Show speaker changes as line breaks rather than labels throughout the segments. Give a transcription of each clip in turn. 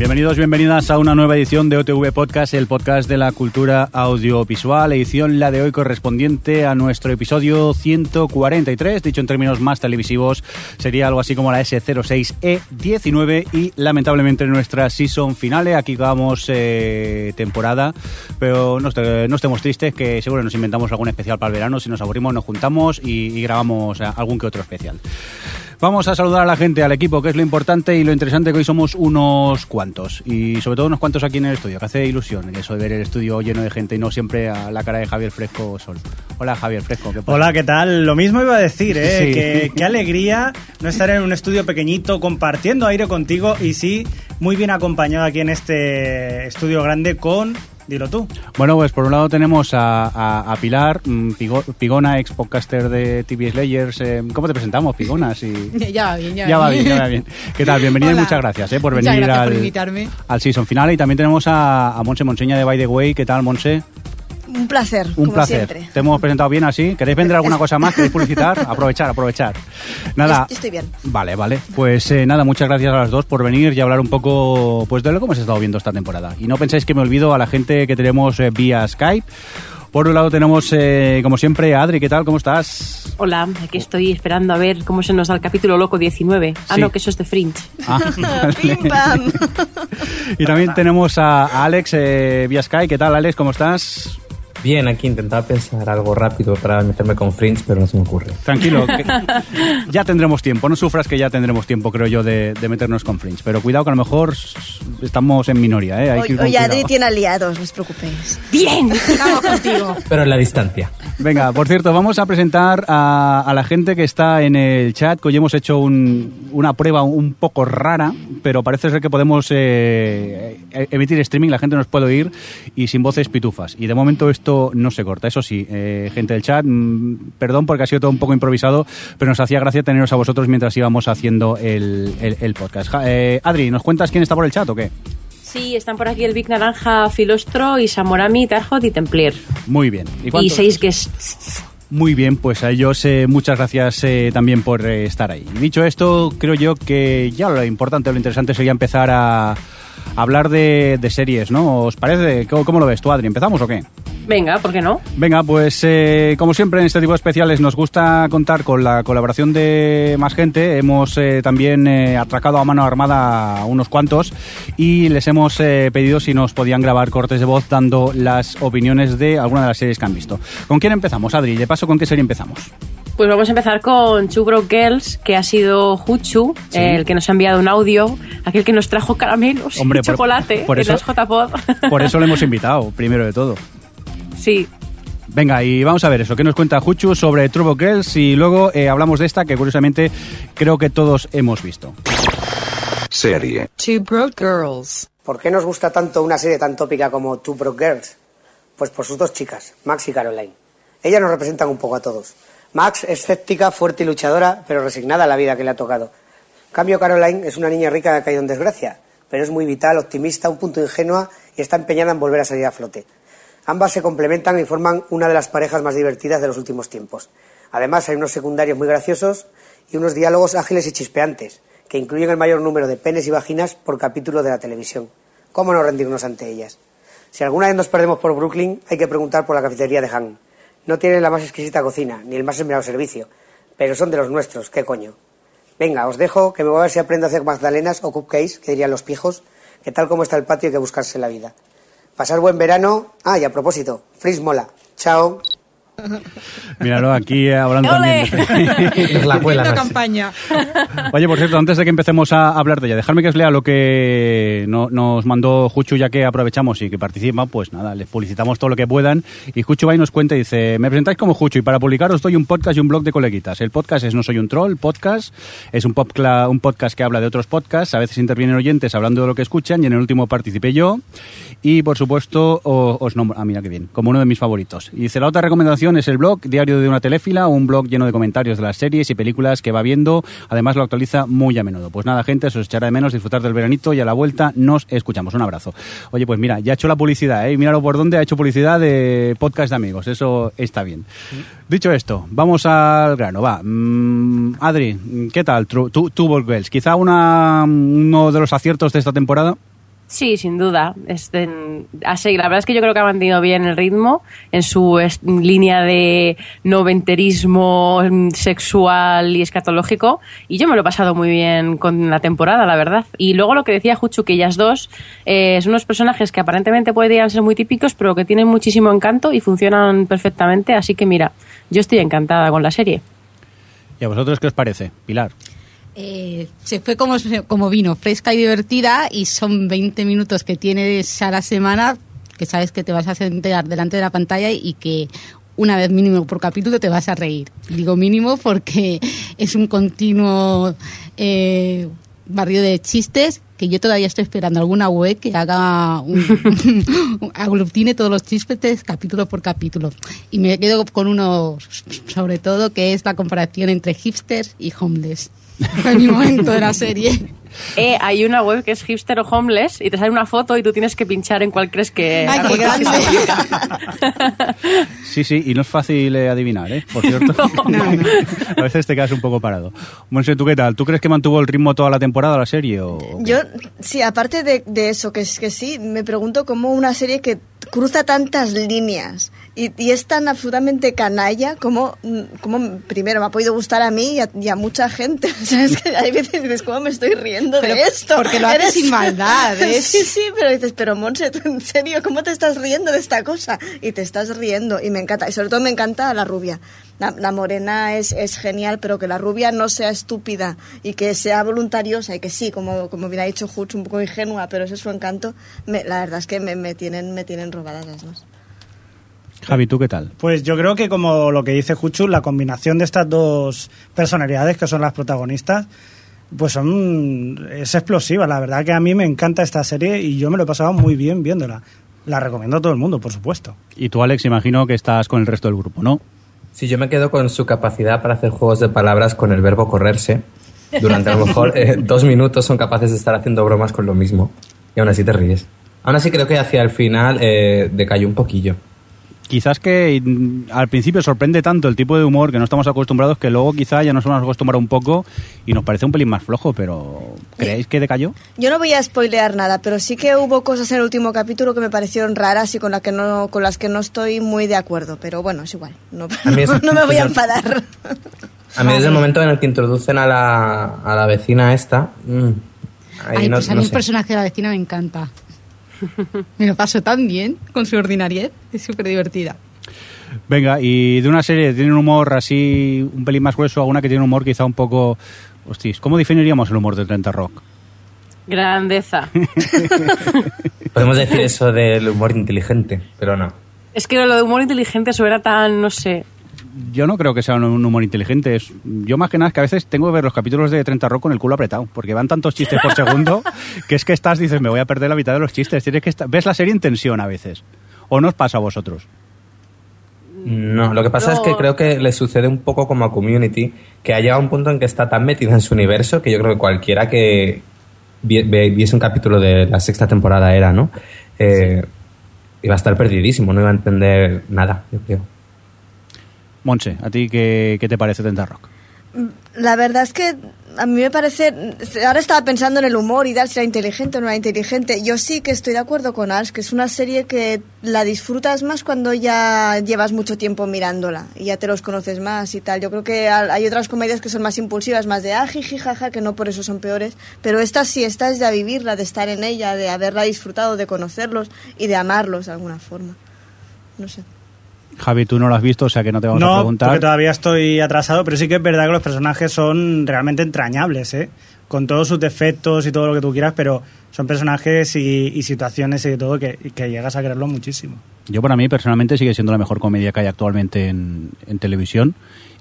Bienvenidos, bienvenidas a una nueva edición de OTV Podcast, el podcast de la cultura audiovisual, edición la de hoy correspondiente a nuestro episodio 143, dicho en términos más televisivos, sería algo así como la S06E19 y lamentablemente nuestra season finale, aquí acabamos eh, temporada, pero no estemos tristes que seguro nos inventamos algún especial para el verano, si nos aburrimos nos juntamos y, y grabamos eh, algún que otro especial. Vamos a saludar a la gente, al equipo, que es lo importante y lo interesante que hoy somos unos cuantos. Y sobre todo unos cuantos aquí en el estudio, que hace ilusión eso de ver el estudio lleno de gente y no siempre a la cara de Javier Fresco solo. Hola Javier Fresco, ¿qué?
Hola, ¿qué tal? Lo mismo iba a decir, ¿eh?
Sí.
Que, qué alegría no estar en un estudio pequeñito compartiendo aire contigo y sí, muy bien acompañado aquí en este estudio grande con... Dilo tú.
Bueno, pues por un lado tenemos a, a- a Pilar, mm, Pigo- Pigona, ex podcaster de TV Slayers. eh, ¿Cómo te presentamos, Pigona? Sí.
Ya va bien, ya,
Ya va bien, ya va bien. ¿Qué tal? Bienvenida y muchas gracias eh, por
Muchas
venir
gracias
al,
por invitarme.
al season final. Y también tenemos a, a Monse Monseña de By the Way. ¿Qué tal, Monse?
Un placer,
Un
como
placer.
siempre.
Te hemos presentado bien así. ¿Queréis vender alguna cosa más? ¿Queréis publicitar? Aprovechar, aprovechar. Nada.
Yo estoy bien.
Vale, vale. Pues eh, nada, muchas gracias a las dos por venir y hablar un poco pues de lo que hemos estado viendo esta temporada. Y no pensáis que me olvido a la gente que tenemos eh, vía Skype. Por un lado tenemos, eh, como siempre, a Adri. ¿Qué tal? ¿Cómo estás?
Hola, aquí estoy esperando a ver cómo se nos da el capítulo loco 19. Ah,
Sí.
no, que eso es de Fringe.
Ah,
Pim, pam.
y también tenemos a, Alex eh, vía Skype. ¿Qué tal, Alex? ¿Cómo estás?
Bien, aquí intentaba pensar algo rápido para meterme con Fringe, pero no se me ocurre.
Tranquilo, que ya tendremos tiempo. No sufras que ya tendremos tiempo, creo yo, de, de meternos con Fringe. Pero cuidado que a lo mejor estamos en minoría, ¿eh? Hay que ir con
hoy Adri tiene aliados, no os preocupéis.
¡Bien!
Vamos contigo.
Pero en la distancia.
Venga, por cierto, vamos a presentar a, a la gente que está en el chat, que hoy hemos hecho un- una prueba un poco rara, pero parece ser que podemos eh, eh, emitir streaming, la gente nos puede oír y sin voces pitufas. Y de momento esto no se corta. Eso sí, eh, gente del chat, mm, perdón porque ha sido todo un poco improvisado, pero nos hacía gracia teneros a vosotros mientras íbamos haciendo el, el- el podcast. Ja- eh, Adri, ¿nos cuentas quién está por el chat o qué?
Sí, están por aquí el Big Naranja, Filostro, Isamorami, Tarjot y Templier.
Muy bien.
Y
cuántos?
seis guests.
Muy bien, pues a ellos eh, muchas gracias eh, también por eh, estar ahí. Y dicho esto, creo yo que ya lo importante, lo interesante sería empezar a hablar de, de series, ¿no? ¿Os parece? ¿Cómo, cómo lo ves tú, Adri? ¿Empezamos o qué?
Venga, ¿por qué no?
Venga, pues eh, como siempre en este tipo de especiales nos gusta contar con la colaboración de más gente. Hemos eh, también eh, atracado a mano armada a unos cuantos y les hemos pedido si nos podían grabar cortes de voz dando las opiniones de alguna de las series que han visto. ¿Con quién empezamos, Adri? De paso, ¿con qué serie empezamos?
Pues vamos a empezar con Two Broke Girls, que ha sido Huchu,
Sí.
el que nos ha enviado un audio, aquel que nos trajo caramelos
Hombre,
y
por-
chocolate
por
en
eso-
las JPod.
Por eso le hemos invitado, primero de todo.
sí.
Venga, y vamos a ver eso. ¿Qué nos cuenta Juchu sobre Turbo Girls? Y luego eh, hablamos de esta que curiosamente creo que todos hemos visto.
Serie.
Two Broke Girls.
¿Por qué nos gusta tanto una serie tan tópica como Two Broke Girls? Pues por sus dos chicas, Max y Caroline. Ellas nos representan un poco a todos. Max es escéptica, fuerte y luchadora, pero resignada a la vida que le ha tocado. En cambio, Caroline es una niña rica que ha caído en desgracia, pero es muy vital, optimista, un punto ingenua y está empeñada en volver a salir a flote. Ambas se complementan y forman una de las parejas más divertidas de los últimos tiempos. Además, hay unos secundarios muy graciosos y unos diálogos ágiles y chispeantes, que incluyen el mayor número de penes y vaginas por capítulo de la televisión. ¿Cómo no rendirnos ante ellas? Si alguna vez nos perdemos por Brooklyn, hay que preguntar por la cafetería de Han. No tienen la más exquisita cocina, ni el más esmerado servicio, pero son de los nuestros, ¿qué coño? Venga, os dejo, que me voy a ver si aprendo a hacer magdalenas o cupcakes, que dirían los pijos, que tal como está el patio hay que buscarse la vida. Pasar buen verano. Ah, y a propósito, Frizz mola. Chao.
Míralo, aquí eh, hablando también. de-
Nos la así.
campaña.
Oye, por cierto, antes de que empecemos a hablar de ella, dejadme que os lea lo que no- nos mandó Juchu, ya que aprovechamos y que participa, pues nada, les publicitamos todo lo que puedan. Y Juchu va y nos cuenta y dice, me presentáis como Juchu y para publicar os doy un podcast y un blog de coleguitas. El podcast es No Soy un Troll, podcast es un, popcla- un podcast que habla de otros podcasts, a veces intervienen oyentes hablando de lo que escuchan y en el último participé yo. Y por supuesto, os nombro, ah, mira qué bien, como uno de mis favoritos. Y dice, la otra recomendación es el blog Diario de una Teléfila, un blog lleno de comentarios de las series y películas que va viendo. Además lo actualiza muy a menudo. Pues nada, gente, se os echará de menos disfrutar del veranito y a la vuelta nos escuchamos. Un abrazo. Oye, pues mira, ya ha hecho la publicidad, ¿eh? Míralo por dónde ha hecho publicidad de podcast de amigos. Eso está bien. Dicho esto, vamos al grano. Va. Mm, Adri, ¿qué tal? Ball Girls? Quizá una, uno de los aciertos de esta temporada.
Sí, sin duda. Este, así, la verdad es que yo creo que ha mantenido bien el ritmo en su línea de noventerismo mm, sexual y escatológico. Y yo me lo he pasado muy bien con la temporada, la verdad. Y luego lo que decía Juchu, que ellas dos eh, son unos personajes que aparentemente podrían ser muy típicos, pero que tienen muchísimo encanto y funcionan perfectamente. Así que mira, yo estoy encantada con la serie.
¿Y a vosotros qué os parece, Pilar?
Eh, se fue como, como vino, fresca y divertida y son 20 minutos que tienes a la semana que sabes que te vas a sentar delante de la pantalla y que una vez mínimo por capítulo te vas a reír. Digo mínimo porque es un continuo eh, barrio de chistes que yo todavía estoy esperando alguna web que haga un, aglutine todos los chistes capítulo por capítulo. Y me quedo con uno sobre todo que es la comparación entre hipsters y homeless. En mi momento de la serie.
Eh, hay una web que es hipster o homeless y te sale una foto y tú tienes que pinchar en cuál crees que...
Ay, qué grande.
Sí, sí, y no es fácil eh, adivinar, ¿eh? Por cierto. A veces te quedas un poco parado. Monse, ¿tú qué tal? ¿Tú crees que mantuvo el ritmo toda la temporada la serie? O...
Yo, sí, aparte de, de eso, que es que sí, me pregunto cómo una serie que cruza tantas líneas y, y es tan absolutamente canalla como, como primero me ha podido gustar a mí y a, y a mucha gente. O sea, es que hay veces que dices, ¿cómo me estoy riendo
Pero
de esto?
porque lo haces sin maldad, es-
Sí, sí, pero dices, pero Monse, ¿tú en serio, ¿cómo te estás riendo de esta cosa? Y te estás riendo y me encanta. Y sobre todo me encanta la rubia. La, la morena es, es genial, pero que la rubia no sea estúpida y que sea voluntariosa y que sí, como, como bien ha dicho Hutch, un poco ingenua, pero ese es su encanto. Me- la verdad es que me, me tienen, me tienen robadas las dos.
Javi, ¿tú qué tal?
Pues yo creo que como lo que dice Juchu, la combinación de estas dos personalidades que son las protagonistas, pues son es explosiva. La verdad que a mí me encanta esta serie y yo me lo he pasado muy bien viéndola. La recomiendo a todo el mundo, por supuesto.
Y tú, Alex, imagino que estás con el resto del grupo, ¿no?
Si yo me quedo con su capacidad para hacer juegos de palabras con el verbo correrse, durante a lo mejor eh, dos minutos son capaces de estar haciendo bromas con lo mismo. Y aún así te ríes. Aún así creo que hacia el final eh, decayó un poquillo.
Quizás que al principio sorprende tanto el tipo de humor que no estamos acostumbrados que luego quizá ya nos hemos acostumbrado un poco y nos parece un pelín más flojo, pero ¿creéis que decayó?
Yo no voy a spoilear nada, pero sí que hubo cosas en el último capítulo que me parecieron raras y con, la que no, con las que no estoy muy de acuerdo. Pero bueno, es igual. No,
es-
no me voy a enfadar.
A mí desde el momento en el que introducen a la, a la vecina esta... mm, ahí
Ay,
no-
pues a
no
mí el
sé.
personaje de la vecina me encanta. Me lo paso tan bien con su ordinariedad, es súper divertida.
Venga, y de una serie que tiene un humor así un pelín más grueso a una que tiene un humor quizá un poco... Hostis, ¿cómo definiríamos el humor de 30 Rock?
Grandeza.
Podemos decir eso del humor inteligente, pero no.
Es que lo de humor inteligente suena tan, no sé.
Yo no creo que sea un humor inteligente. Es, yo más que nada es que a veces tengo que ver los capítulos de 30 Rock con el culo apretado, porque van tantos chistes por segundo que es que estás, dices, me voy a perder la mitad de los chistes. Tienes que estar- ves la serie en tensión a veces. ¿O no os pasa a vosotros?
No, lo que pasa
No.
es que creo que le sucede un poco como a Community, que ha llegado a un punto en que está tan metida en su universo que yo creo que cualquiera que viese un capítulo de la sexta temporada era, ¿no? Eh, Iba a estar perdidísimo, no iba a entender nada, yo creo.
Monse, ¿a ti qué, qué te parece 30 Rock?
La verdad es que a mí me parece. Ahora estaba pensando en el humor y tal, si era inteligente o no era inteligente. Yo sí que estoy de acuerdo con Ars, que es una serie que la disfrutas más cuando ya llevas mucho tiempo mirándola y ya te los conoces más y tal. Yo creo que hay otras comedias que son más impulsivas, más de ajiji, jaja, que no por eso son peores. Pero esta sí, esta es de vivirla, de estar en ella, de haberla disfrutado, de conocerlos y de amarlos de alguna forma. No sé.
Javi, tú no lo has visto, o sea que no te vamos a
No,
preguntar.
porque todavía estoy atrasado, pero sí que es verdad que los personajes son realmente entrañables, ¿eh? Con todos sus defectos y todo lo que tú quieras, pero son personajes y, y situaciones y todo que, que llegas a quererlo muchísimo.
Yo para mí personalmente sigue siendo la mejor comedia que hay actualmente en, en televisión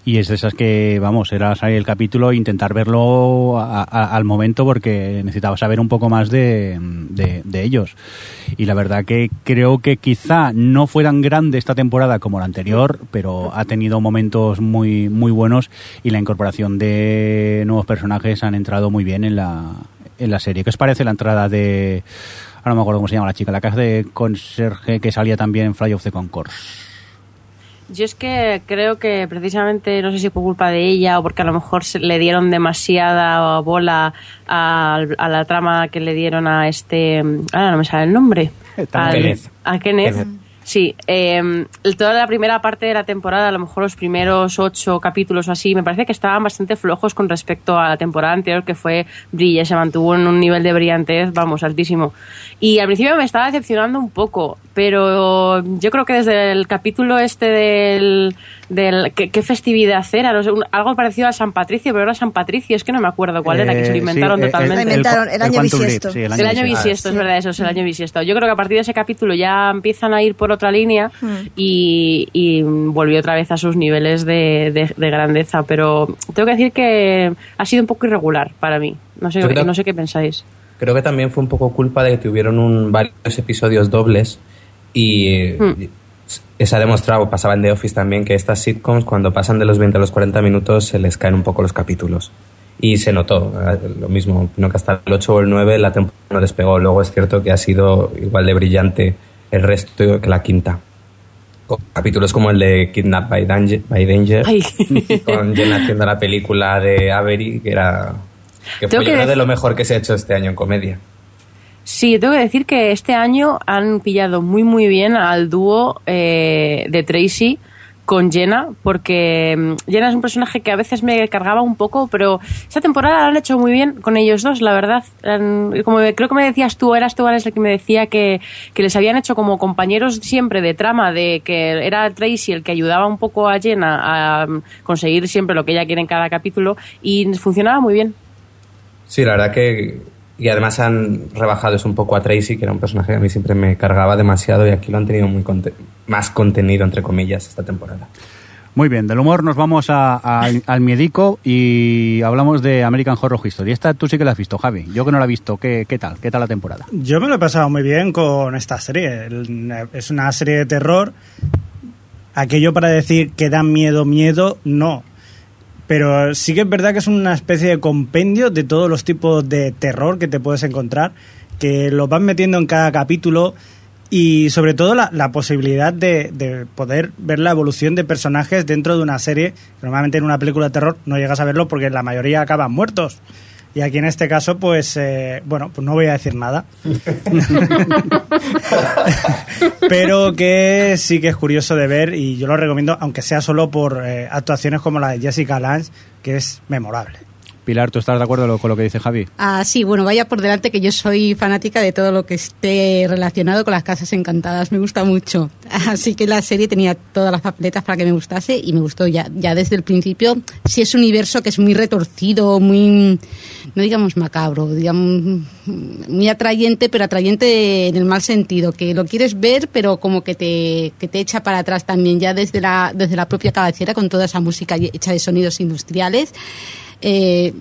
y es de esas que, vamos, era salir el capítulo e intentar verlo a- al momento porque necesitaba saber un poco más de, de- de ellos. Y la verdad que creo que quizá no fue tan grande esta temporada como la anterior, pero ha tenido momentos muy, muy buenos y la incorporación de nuevos personajes han entrado muy bien en la, en la serie. ¿Qué os parece la entrada de... Ahora no me acuerdo cómo se llama la chica, la casa de conserje que salía también en Fly of the Concourse.
Yo es que creo que precisamente, no sé si por culpa de ella o porque a lo mejor se le dieron demasiada bola a, a la trama que le dieron a este. Ahora no me sale el nombre. Al-
Kenneth.
A Kenneth.
Kenneth.
Sí, eh, toda la primera parte de la temporada, a lo mejor los primeros ocho capítulos o así, me parece que estaban bastante flojos con respecto a la temporada anterior, que fue brilla, se mantuvo en un nivel de brillantez, vamos, altísimo. Y al principio me estaba decepcionando un poco, pero yo creo que desde el capítulo este del... del ¿qué, qué festividad era? No sé, un- algo parecido a San Patricio, pero era San Patricio, es que no me acuerdo cuál era, que se lo
Eh,
inventaron
sí, eh,
totalmente.
Inventaron el año
Quantum Leap,
bisiesto.
sí, el
El año
bisiesto.
bisiesto, es verdad, eso es el año bisiesto. Yo creo que a partir de ese capítulo ya empiezan a ir por otra línea
Hmm.
y, y volvió otra vez a sus niveles de, de- de grandeza. Pero tengo que decir que ha sido un poco irregular para mí. No sé, no sé qué pensáis.
Creo que también fue un poco culpa de que tuvieron un, varios episodios dobles y eh, se ha demostrado, pasaba en The Office también, que estas sitcoms cuando pasan de los 20 a los 40 minutos se les caen un poco los capítulos. Y se notó eh, lo mismo, no que hasta el 8 o el 9 la temporada no despegó. Luego es cierto que ha sido igual de brillante el resto que la quinta. Con capítulos como el de Kidnap by Danger, by Danger con Jen haciendo la película de Avery, que era que fue
que
de lo mejor que se ha hecho este año en comedia.
Sí, tengo que decir que este año han pillado muy muy bien al dúo eh, de Tracy con Jenna, porque mm, Jenna es un personaje que a veces me cargaba un poco, pero esta temporada lo han hecho muy bien con ellos dos, la verdad. Como creo que me decías tú, eras tú Alex, el que me decía que, que les habían hecho como compañeros siempre de trama, de que era Tracy el que ayudaba un poco a Jenna a mm, conseguir siempre lo que ella quiere en cada capítulo y funcionaba muy bien.
Sí, la verdad que. Y además han rebajado eso un poco a Tracy, que era un personaje que a mí siempre me cargaba demasiado, y aquí lo han tenido muy conte- más contenido, entre comillas, esta temporada.
Muy bien, del humor nos vamos a- a- al miedico y hablamos de American Horror History. Esta tú sí que la has visto, Javi. Yo que no la he visto. ¿Qué, qué tal? ¿Qué tal la temporada?
Yo me lo he pasado muy bien con esta serie. Es una serie de terror. Aquello para decir que da miedo, miedo, no. Pero sí que es verdad que es una especie de compendio de todos los tipos de terror que te puedes encontrar, que los van metiendo en cada capítulo y sobre todo la, la posibilidad de, de poder ver la evolución de personajes dentro de una serie. Normalmente en una película de terror no llegas a verlo porque la mayoría acaban muertos. Y aquí en este caso, pues, eh, bueno, pues no voy a decir nada. Pero que sí que es curioso de ver y yo lo recomiendo, aunque sea solo por eh, actuaciones como la de Jessica Lange, que es memorable.
Pilar, ¿tú estás de acuerdo con lo que dice Javi?
Ah, sí, bueno, vaya por delante que yo soy fanática de todo lo que esté relacionado con las casas encantadas. Me gusta mucho. Así que la serie tenía todas las papeletas para que me gustase y me gustó ya, ya desde el principio. Sí es un universo que es muy retorcido, muy, no digamos macabro, digamos muy atrayente, pero atrayente en el mal sentido, que lo quieres ver, pero como que te, te echa para atrás también, ya desde la, desde la propia cabecera, con toda esa música hecha de sonidos industriales. Eh,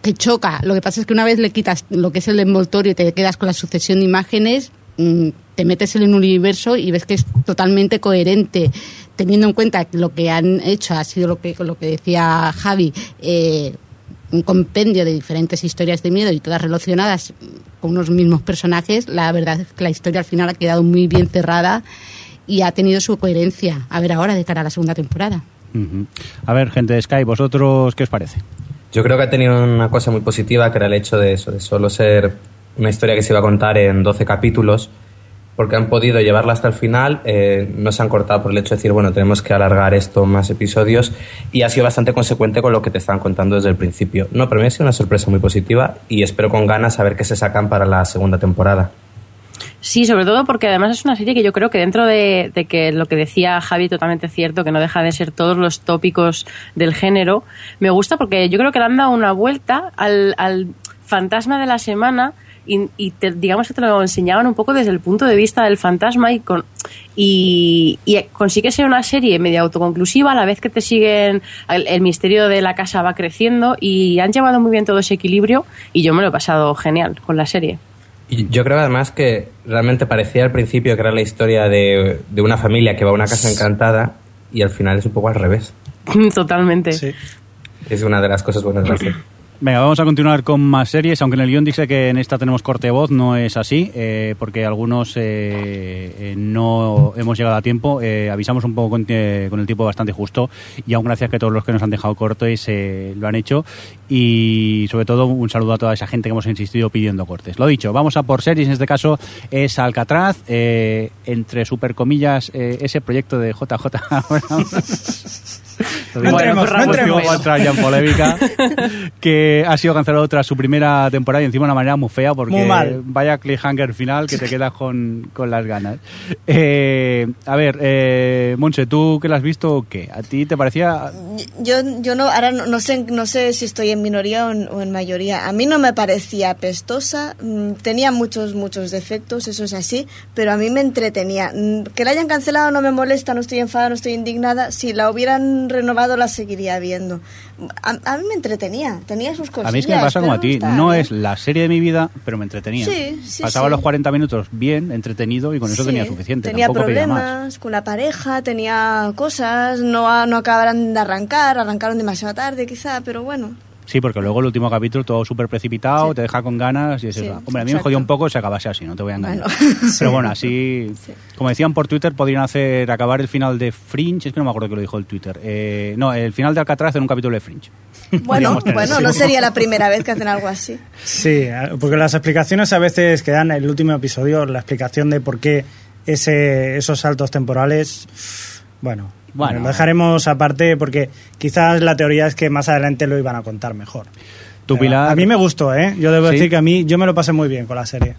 te choca. Lo que pasa es que una vez le quitas lo que es el envoltorio y te quedas con la sucesión de imágenes, mm, te metes en el universo y ves que es totalmente coherente, teniendo en cuenta que lo que han hecho ha sido lo que, lo que decía Javi, eh, un compendio de diferentes historias de miedo y todas relacionadas con unos mismos personajes. La verdad es que la historia al final ha quedado muy bien cerrada y ha tenido su coherencia. A ver ahora de cara a la segunda temporada.
Ujú. A ver, gente de Sky, ¿vosotros qué os parece?
Yo creo que ha tenido una cosa muy positiva, que era el hecho de eso, de solo ser una historia que se iba a contar en 12 capítulos, porque han podido llevarla hasta el final, eh, no se han cortado por el hecho de decir, bueno, tenemos que alargar esto más episodios, y ha sido bastante consecuente con lo que te estaban contando desde el principio. No, pero me ha sido una sorpresa muy positiva y espero con ganas a ver qué se sacan para la segunda temporada.
Sí, sobre todo porque además es una serie que yo creo que dentro de, de que lo que decía Javi totalmente cierto, que no deja de ser todos los tópicos del género, me gusta porque yo creo que le han dado una vuelta al, al fantasma de la semana y, y te- digamos que te lo enseñaban un poco desde el punto de vista del fantasma y, con, y, y consigue ser una serie medio autoconclusiva a la vez que te siguen el, el misterio de la casa va creciendo y han llevado muy bien todo ese equilibrio y yo me lo he pasado genial con la serie.
Y yo creo además que realmente parecía al principio que era la historia de, de una familia que va a una casa encantada y al final es un poco al revés.
Totalmente.
Sí.
Es una de las cosas buenas de la serie.
Venga, vamos a continuar con más series, aunque en el guion dice que en esta tenemos corte de voz, no es así, eh, porque algunos eh, eh, no hemos llegado a tiempo, eh, avisamos un poco con, eh, con el tiempo bastante justo y aún gracias que todos los que nos han dejado cortes eh, lo han hecho y sobre todo un saludo a toda esa gente que hemos insistido pidiendo cortes. Lo dicho, vamos a por series, en este caso es Alcatraz, entre super comillas ese proyecto de JJ.
No entremos, no
motivo
entremos.
entrar ya en polémica, que ha sido cancelado tras su primera temporada y encima de una manera muy fea porque
Muy mal.
vaya cliffhanger final que te quedas con, con las ganas. Eh, a ver, eh, Monse, ¿tú que la has visto qué? ¿A ti te parecía...?
Yo, yo no, ahora no, no sé, no sé si estoy en minoría o en, o en mayoría. A mí no me parecía apestosa, mm, tenía muchos, muchos defectos, eso es así, pero a mí me entretenía. Mm, Que la hayan cancelado no me molesta, no estoy enfadada, no estoy indignada. Si la hubieran renovado la seguiría viendo. A, a mí me entretenía, tenía sus cosas.
A mí es que me pasa como a ti, no es la serie de mi vida, pero me entretenía.
Sí, sí,
Pasaba
sí.
los 40 minutos bien, entretenido y con eso tenía suficiente.
Tenía
tampoco más.
problemas con la pareja, tenía cosas, no, no acabaran de arrancar, arrancaron demasiado tarde quizá, pero bueno.
Sí, porque luego el último capítulo todo súper precipitado, te deja con ganas y es
Sí,
eso. Hombre, a mí me jodió un poco si acabase así, no te voy a engañar.
Bueno.
Pero bueno, así, como decían por Twitter, podrían hacer acabar el final de Fringe, es que no me acuerdo que lo dijo el Twitter. Eh, no, el final de Alcatraz en un capítulo de Fringe.
Bueno, bueno, no sería la primera vez que hacen algo así.
Sí, porque las explicaciones a veces que dan en el último episodio, la explicación de por qué ese, esos saltos temporales, bueno,
Bueno.
lo dejaremos aparte porque quizás la teoría es que más adelante lo iban a contar mejor.
Tu Pilar-
A mí me gustó, ¿eh? Yo debo
¿Sí?
decir que a mí yo me lo pasé muy bien con la serie.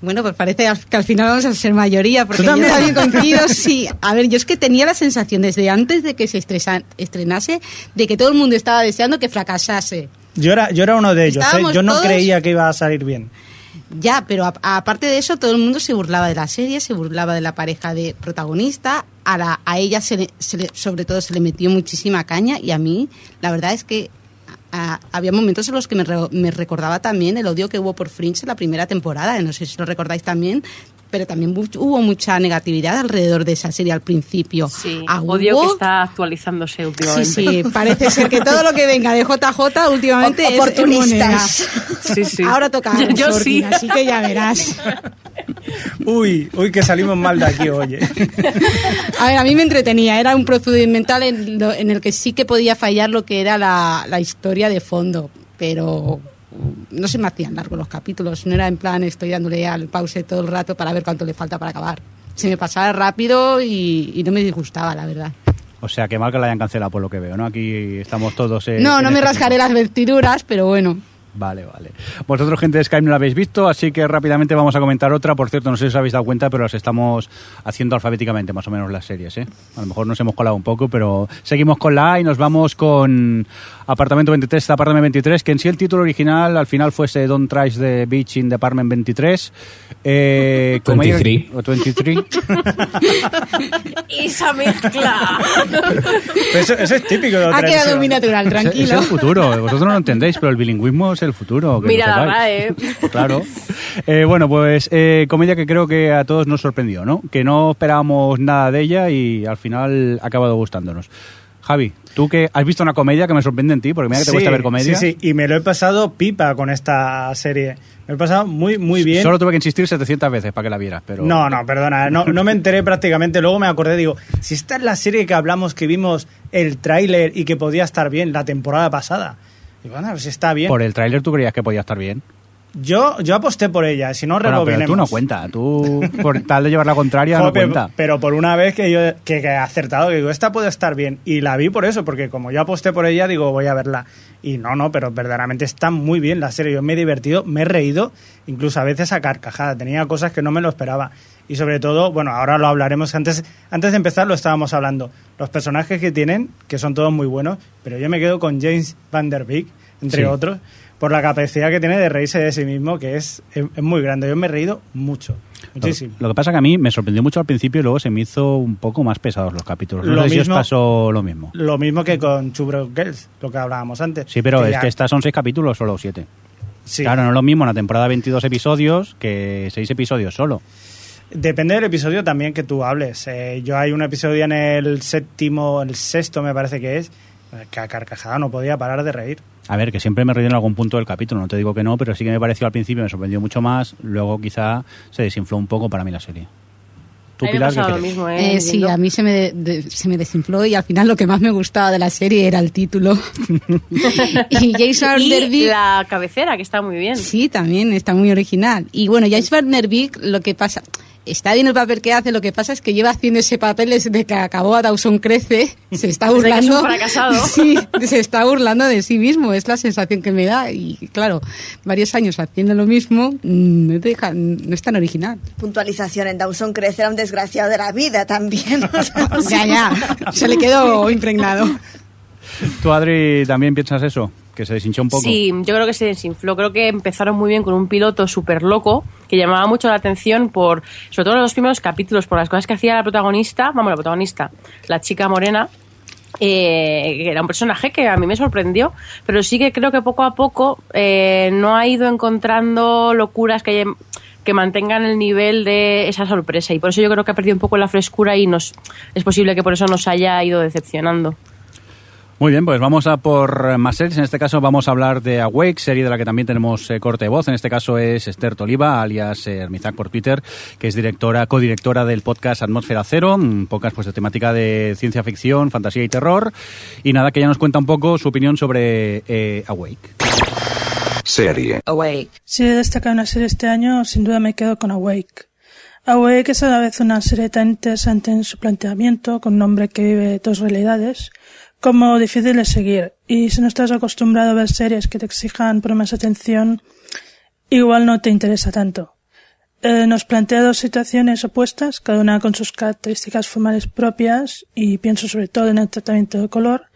Bueno, pues parece que al final vamos a ser mayoría, porque
¿Tú
yo
también?
coincido, sí. A ver, yo es que tenía la sensación desde antes de que se estresa- estrenase de que todo el mundo estaba deseando que fracasase.
Yo era, yo era uno de ellos, ¿eh? Yo no
todos-
creía que iba a salir bien.
Ya, pero aparte de eso, todo el mundo se burlaba de la serie, se burlaba de la pareja de protagonista. A, la- a ella, se le- se le- sobre todo, se le metió muchísima caña y a mí, la verdad es que había momentos en los que me, re- me recordaba también el odio que hubo por Fringe en la primera temporada. No sé si lo recordáis también, pero también hubo mucha negatividad alrededor de esa serie al principio.
Sí,
Ah,
odio que está actualizándose
Sí,
últimamente.
sí, parece ser que todo lo que venga de JJ últimamente
O-
es
oportunistas.
Sí, sí.
Ahora toca
Yo- sí.
así que ya verás.
Uy, uy, que salimos mal de aquí, oye.
A ver, a mí me entretenía, era un procedimental en, lo- en el que sí que podía fallar lo que era la, la historia de fondo, pero no se me hacían largos los capítulos, no era en plan estoy dándole al pause todo el rato para ver cuánto le falta para acabar. Se me pasaba rápido y, y no me disgustaba, la verdad.
O sea, que mal que la hayan cancelado por lo que veo, ¿no? Aquí estamos todos... eh,
no, no me
este
rascaré las vestiduras, pero bueno.
Vale, vale. Vosotros, gente de Skype, no la habéis visto, así que rápidamente vamos a comentar otra. Por cierto, no sé si os habéis dado cuenta, pero las estamos haciendo alfabéticamente, más o menos, las series. ¿eh? A lo mejor nos hemos colado un poco, pero seguimos con la A y nos vamos con Apartamento 23, Apartment 23, que en sí el título original al final fuese Don't Try the Beach in Department 23. Eh, comedia-
23.
O 23.
Esa mezcla.
Eso, eso es típico de
Ha quedado muy natural,
Es- Es,
tranquilo.
el futuro. Vosotros no lo entendéis, pero el bilingüismo es el futuro. que
Mira la. RAE.
Claro. Eh, bueno, pues eh, comedia que creo que a todos nos sorprendió, ¿no? Que no esperábamos nada de ella y al final ha acabado gustándonos. Javi, tú que has visto una comedia que me sorprende en ti, porque mira que te
Sí,
gusta ver comedia.
Sí, sí, y me lo he pasado pipa con esta serie. Me lo he pasado muy, muy bien.
Solo tuve que insistir 700 veces para que la vieras, pero...
No, no, perdona, no, no me enteré prácticamente. Luego me acordé, digo, si esta es la serie que hablamos, que vimos el tráiler y que podía estar bien la temporada pasada. Y bueno, si está bien.
Por el tráiler tú creías que podía estar bien.
Yo, yo aposté por ella, si no
Bueno, pero tú no cuenta. Tú, por tal de llevar la contraria, no
pero,
cuenta.
pero por una vez que yo que, que he acertado, que digo, esta puede estar bien. Y la vi por eso, porque como yo aposté por ella, digo, voy a verla. Y no, no, pero verdaderamente está muy bien la serie. Yo me he divertido, me he reído, incluso a veces a carcajada. Tenía cosas que no me lo esperaba. Y sobre todo, bueno, ahora lo hablaremos. Antes, antes de empezar lo estábamos hablando. Los personajes que tienen, que son todos muy buenos, pero yo me quedo con James Van Der Beek, entre
Sí.
otros, por la capacidad que tiene de reírse de sí mismo, que es, es, es muy grande. Yo me he reído mucho, muchísimo.
Lo que pasa que a mí me sorprendió mucho al principio y luego se me hizo un poco más pesados los capítulos. No
Lo
sé si os
mismo-
pasó lo mismo.
Lo mismo que con Broke Girls, lo que hablábamos antes.
Sí, pero es
ya-
que estas son seis capítulos, solo siete.
sí.
Claro, no es lo mismo una temporada de 22 episodios que seis episodios solo.
Depende del episodio también que tú hables. Eh, yo hay un episodio en el séptimo, el sexto me parece que es, que a carcajada no podía parar de reír.
A ver, que siempre me reí en algún punto del capítulo, no te digo que no, pero sí que me pareció al principio, me sorprendió mucho más, luego quizá se desinfló un poco para mí la serie. ¿Tú,
me
Pilar,
lo mismo, ¿eh?
Eh, sí, a mí se me, de- de- se me desinfló y al final lo que más me gustaba de la serie era el título. y
Y
Vanderbeek
la cabecera, que está muy bien.
Sí, también está muy original. Y bueno, James Van Der Beek, lo que pasa, está bien el papel que hace, lo que pasa es que lleva haciendo ese papel desde que acabó a Dawson Crece, se está burlando.
fracasado.
Sí, se está burlando de sí mismo, es la sensación que me da. Y claro, varios años haciendo lo mismo, mm, no, te deja- no es tan original.
Puntualización en Dawson Crece era un desgraciado de la vida también. o sea,
Ya, ya, se le quedó impregnado.
¿Tú, Adri, también piensas eso? Que se deshinchó un poco.
Sí, yo creo que se desinfló. Creo que empezaron muy bien con un piloto súper loco que llamaba mucho la atención por, sobre todo en los primeros capítulos, por las cosas que hacía la protagonista, vamos, la protagonista, la chica morena, eh, que era un personaje que a mí me sorprendió, pero sí que creo que poco a poco eh, no ha ido encontrando locuras que, que mantengan el nivel de esa sorpresa y por eso yo creo que ha perdido un poco la frescura y nos es posible que por eso nos haya ido decepcionando.
Muy bien, pues vamos a por más series. En este caso vamos a hablar de Awake, serie de la que también tenemos eh, corte de voz. En este caso es Esther Toliva, alias eh, Hermizac por Twitter, que es directora, codirectora del podcast Atmósfera Cero, un podcast pues, de temática de ciencia ficción, fantasía y terror. Y nada, que ella nos cuenta un poco su opinión sobre eh, Awake.
Serie.
Awake.
Si he destacado una serie este año, sin duda me quedo con Awake. Awake es a la vez una serie tan interesante en su planteamiento, con un hombre que vive dos realidades, como difícil de seguir. Y si no estás acostumbrado a ver series que te exijan por más atención, igual no te interesa tanto. Eh, nos plantea dos situaciones opuestas, cada una con sus características formales propias, y pienso sobre todo en el tratamiento de color,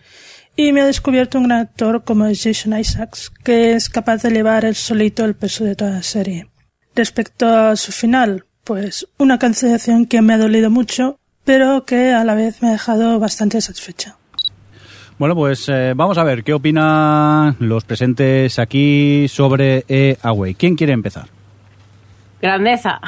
y me ha descubierto un gran actor como Jason Isaacs, que es capaz de llevar él solito el peso de toda la serie. Respecto a su final, pues una cancelación que me ha dolido mucho, pero que a la vez me ha dejado bastante satisfecha.
Bueno, pues eh, vamos a ver qué opinan los presentes aquí sobre eh, Awake. ¿Quién quiere empezar?
Grandeza.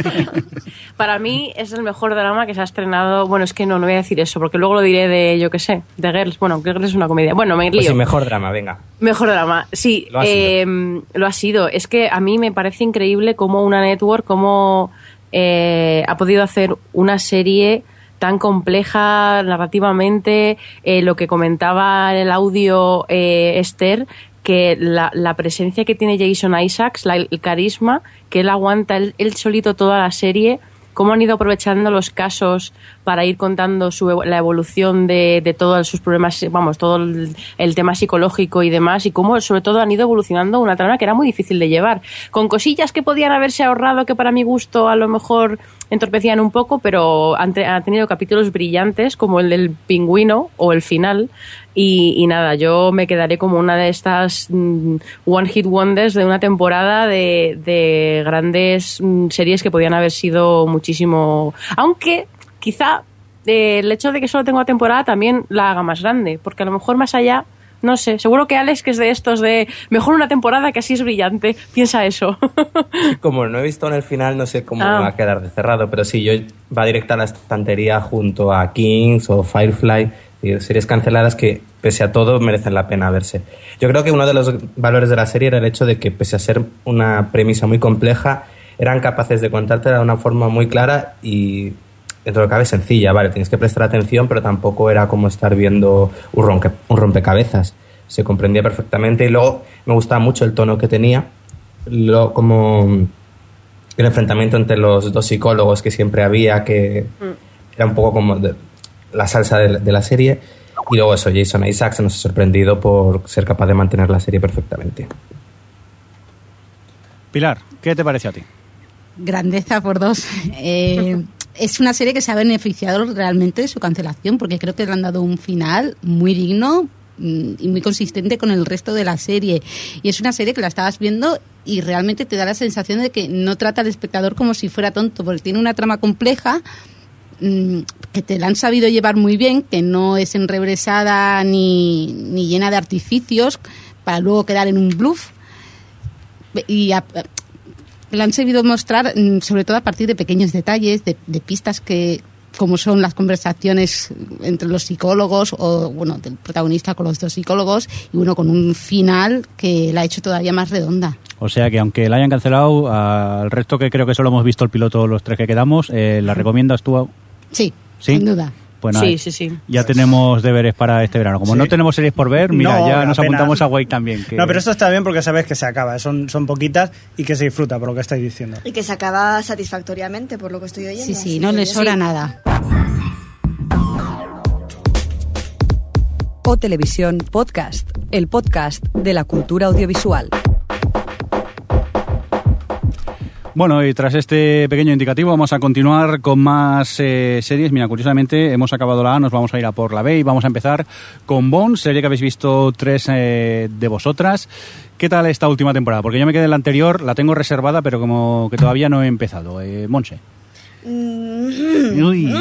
Para mí es el mejor drama que se ha estrenado. Bueno, es que no, no voy a decir eso, porque luego lo diré de, yo qué sé, de Girls. Bueno, que Girls es una comedia. Bueno, me lío.
Pues sí, mejor drama, venga.
Mejor drama, sí,
Lo ha
eh, lo ha sido. Es que a mí me parece increíble cómo una network, cómo eh, ha podido hacer una serie tan compleja narrativamente, eh, lo que comentaba en el audio eh, Esther, que la, la presencia que tiene Jason Isaacs, la- el carisma, que él aguanta él, él solito toda la serie, cómo han ido aprovechando los casos para ir contando su, la evolución de, de todos sus problemas, vamos, todo el, tema psicológico y demás, y cómo sobre todo han ido evolucionando una trama que era muy difícil de llevar, con cosillas que podían haberse ahorrado, que para mi gusto a lo mejor entorpecían un poco, pero han tenido capítulos brillantes como el del pingüino o el final, y, y nada, yo me quedaré como una de estas mm, One Hit Wonders de una temporada de, de grandes mm, series que podían haber sido muchísimo. Aunque quizá eh, el hecho de que solo tengo una temporada también la haga más grande, porque a lo mejor más allá. No sé, seguro que Alex, que es de estos de mejor una temporada que así es brillante, piensa eso.
Como no he visto en el final, no sé cómo
Ah.
va a quedar de cerrado, pero sí, yo va directa a la estantería junto a Kings o Firefly, series canceladas que, pese a todo, merecen la pena verse. Yo creo que uno de los valores de la serie era el hecho de que, pese a ser una premisa muy compleja, eran capaces de contártela de una forma muy clara y, dentro de lo que cabe, sencilla. Vale, tienes que prestar atención, pero tampoco era como estar viendo un, ronque- un rompecabezas. Se comprendía perfectamente y luego me gustaba mucho el tono que tenía lo, como el enfrentamiento entre los dos psicólogos que siempre había, que era un poco como de- la salsa de, la- de la serie. Y luego eso, Jason Isaacs nos ha sorprendido por ser capaz de mantener la serie perfectamente.
Pilar, ¿qué te parece a ti?
Grandeza por dos. Eh, es una serie que se ha beneficiado realmente de su cancelación, porque creo que le han dado un final muy digno mm, y muy consistente con el resto de la serie. Y es una serie que la estabas viendo y realmente te da la sensación de que no trata al espectador como si fuera tonto, porque tiene una trama compleja mm, que te la han sabido llevar muy bien, que no es enrebresada ni, ni llena de artificios para luego quedar en un bluff. Y a- la han sabido mostrar mm, sobre todo a partir de pequeños detalles, de, de pistas que como son las conversaciones entre los psicólogos o bueno del protagonista con los dos psicólogos y uno con un final que la ha hecho todavía más redonda.
O sea que aunque la hayan cancelado, al resto que creo que solo hemos visto el piloto los tres que quedamos, eh, ¿la recomiendas tú?
Sí,
¿Sí?
sin duda.
Pues nada,
Sí, sí, sí.
Ya tenemos deberes para este verano. Como
Sí.
no tenemos series por ver, mira,
No,
ya nos
apenas.
apuntamos a Wake también. que-
No, pero esto está bien porque sabes que se acaba, son, son poquitas y que se disfruta por lo que estáis diciendo.
Y que se acaba satisfactoriamente, por lo que estoy oyendo.
Sí, sí, no le
sí.
sobra nada.
O Televisión Podcast, el podcast de la cultura audiovisual.
Bueno, y tras este pequeño indicativo vamos a continuar con más eh, series. Mira, curiosamente hemos acabado la A, nos vamos a ir a por la B y vamos a empezar con Bones, serie que habéis visto tres eh, de vosotras. ¿Qué tal esta última temporada? Porque yo me quedé en la anterior, la tengo reservada, pero como que todavía no he empezado. Eh, Monse.
Mm.
Uy.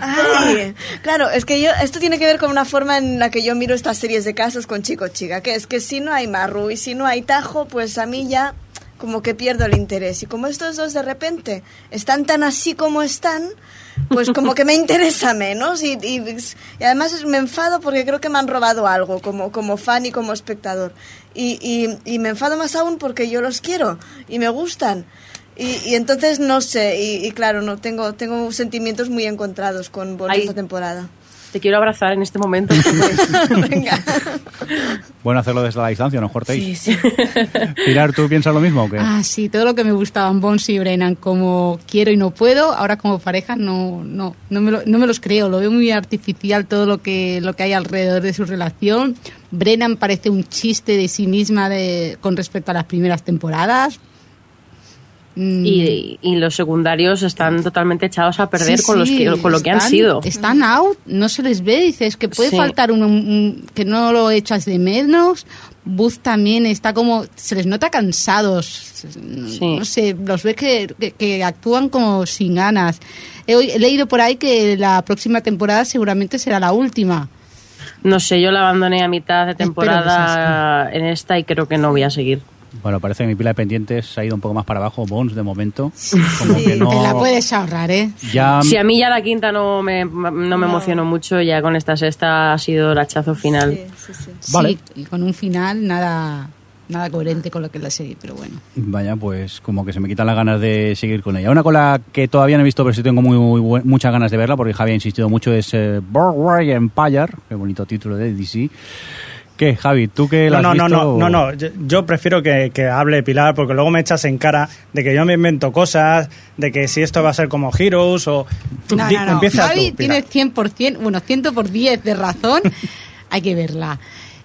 Ay, claro, es que yo esto tiene que ver con una forma en la que yo miro estas series de casos con chico chica, que es que si no hay marru y si no hay tajo, pues a mí ya como que pierdo el interés. Y como estos dos de repente están tan así como están, pues como que me interesa menos y, y- y además es- me enfado porque creo que me han robado algo como, como fan y como espectador. Y, y- y me enfado más aún porque yo los quiero y me gustan. Y, y entonces no sé, y, y claro, no tengo, tengo sentimientos muy encontrados con esta temporada.
Te quiero abrazar en este momento.
Venga.
Bueno, hacerlo desde la distancia, no cortéis.
Sí, sí.
Pilar, ¿tú piensas lo mismo o qué?
Ah, sí, todo lo que me gustaban Bones y Brennan como quiero y no puedo, ahora como pareja no, no, no, me, lo- no me los creo, lo veo muy artificial todo lo que, lo que hay alrededor de su relación. Brennan parece un chiste de sí misma de, con respecto a las primeras temporadas. Mm.
y, y los secundarios están totalmente echados a perder
Sí,
con, los
sí,
que, con lo que han
están-
sido.
Están out, no se les ve, dices que puede
Sí.
faltar un, un- que no lo echas de menos. Booth también está como, se les nota cansados, no sé, los ves que, que- que actúan como sin ganas. He, leído por ahí que la próxima temporada seguramente será la última.
No sé, yo la abandoné a mitad de temporada en esta y creo que no voy a seguir.
Bueno, parece que mi pila de pendientes se ha ido un poco más para abajo, Bones, de momento. Como que
Te
no...
la puedes ahorrar, ¿eh?
Ya...
Si a mí ya la quinta no me, no me emocionó mucho, ya con esta sexta ha sido el hachazo final.
Vale.
Sí, y con un final nada, nada coherente con lo que es la serie, pero bueno.
Vaya, pues como que se me quitan las ganas de seguir con ella. Una cola que todavía no he visto, pero sí tengo muy, muy muchas ganas de verla, porque Javi ha insistido mucho, es eh, Empire, qué bonito título de DC. ¿Qué, Javi? ¿Tú que la
No,
has
no, no,
visto?
no, no, no. Yo, yo prefiero que, que hable Pilar porque luego me echas en cara de que yo me invento cosas, de que si esto va a ser como Heroes o...
No,
Di-
no, no.
Empieza
Javi
tú,
tiene 100%, bueno, 100 por 10 de razón. Hay que verla.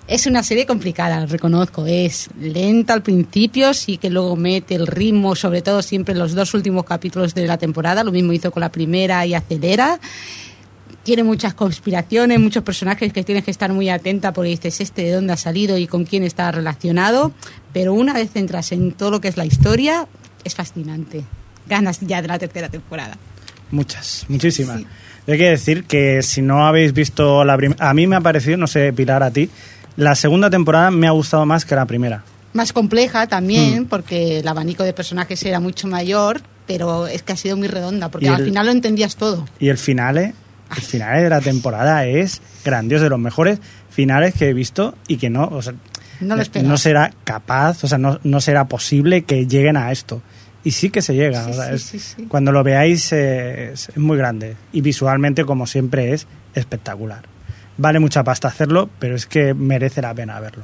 Es una serie complicada, lo reconozco. Es lenta al principio, sí que luego mete el ritmo, sobre todo siempre en los dos últimos capítulos de la temporada. Lo mismo hizo con la primera y acelera. Tiene muchas conspiraciones, muchos personajes que tienes que estar muy atenta porque dices este de dónde ha salido y con quién está relacionado. Pero una vez entras en todo lo que es la historia, es fascinante. Ganas ya de la tercera temporada.
Muchas, muchísimas. Hay que decir que si no habéis visto la primera... A mí me ha parecido, no sé, Pilar, a ti, la segunda temporada me ha gustado más que la primera.
más compleja también, porque el abanico de personajes era mucho mayor, pero es que ha sido muy redonda, porque al final lo entendías todo.
Y el final, eh, el final de la temporada es grandioso, de los mejores finales que he visto y que no, o sea,
No lo esperaba.
no será capaz, o sea, no, no será posible que lleguen a esto. Y sí que se llega,
Sí,
o sea,
sí,
es-
sí, sí.
cuando lo veáis eh, es, es muy grande y visualmente, como siempre, es espectacular. Vale mucha pasta hacerlo, pero es que merece la pena verlo.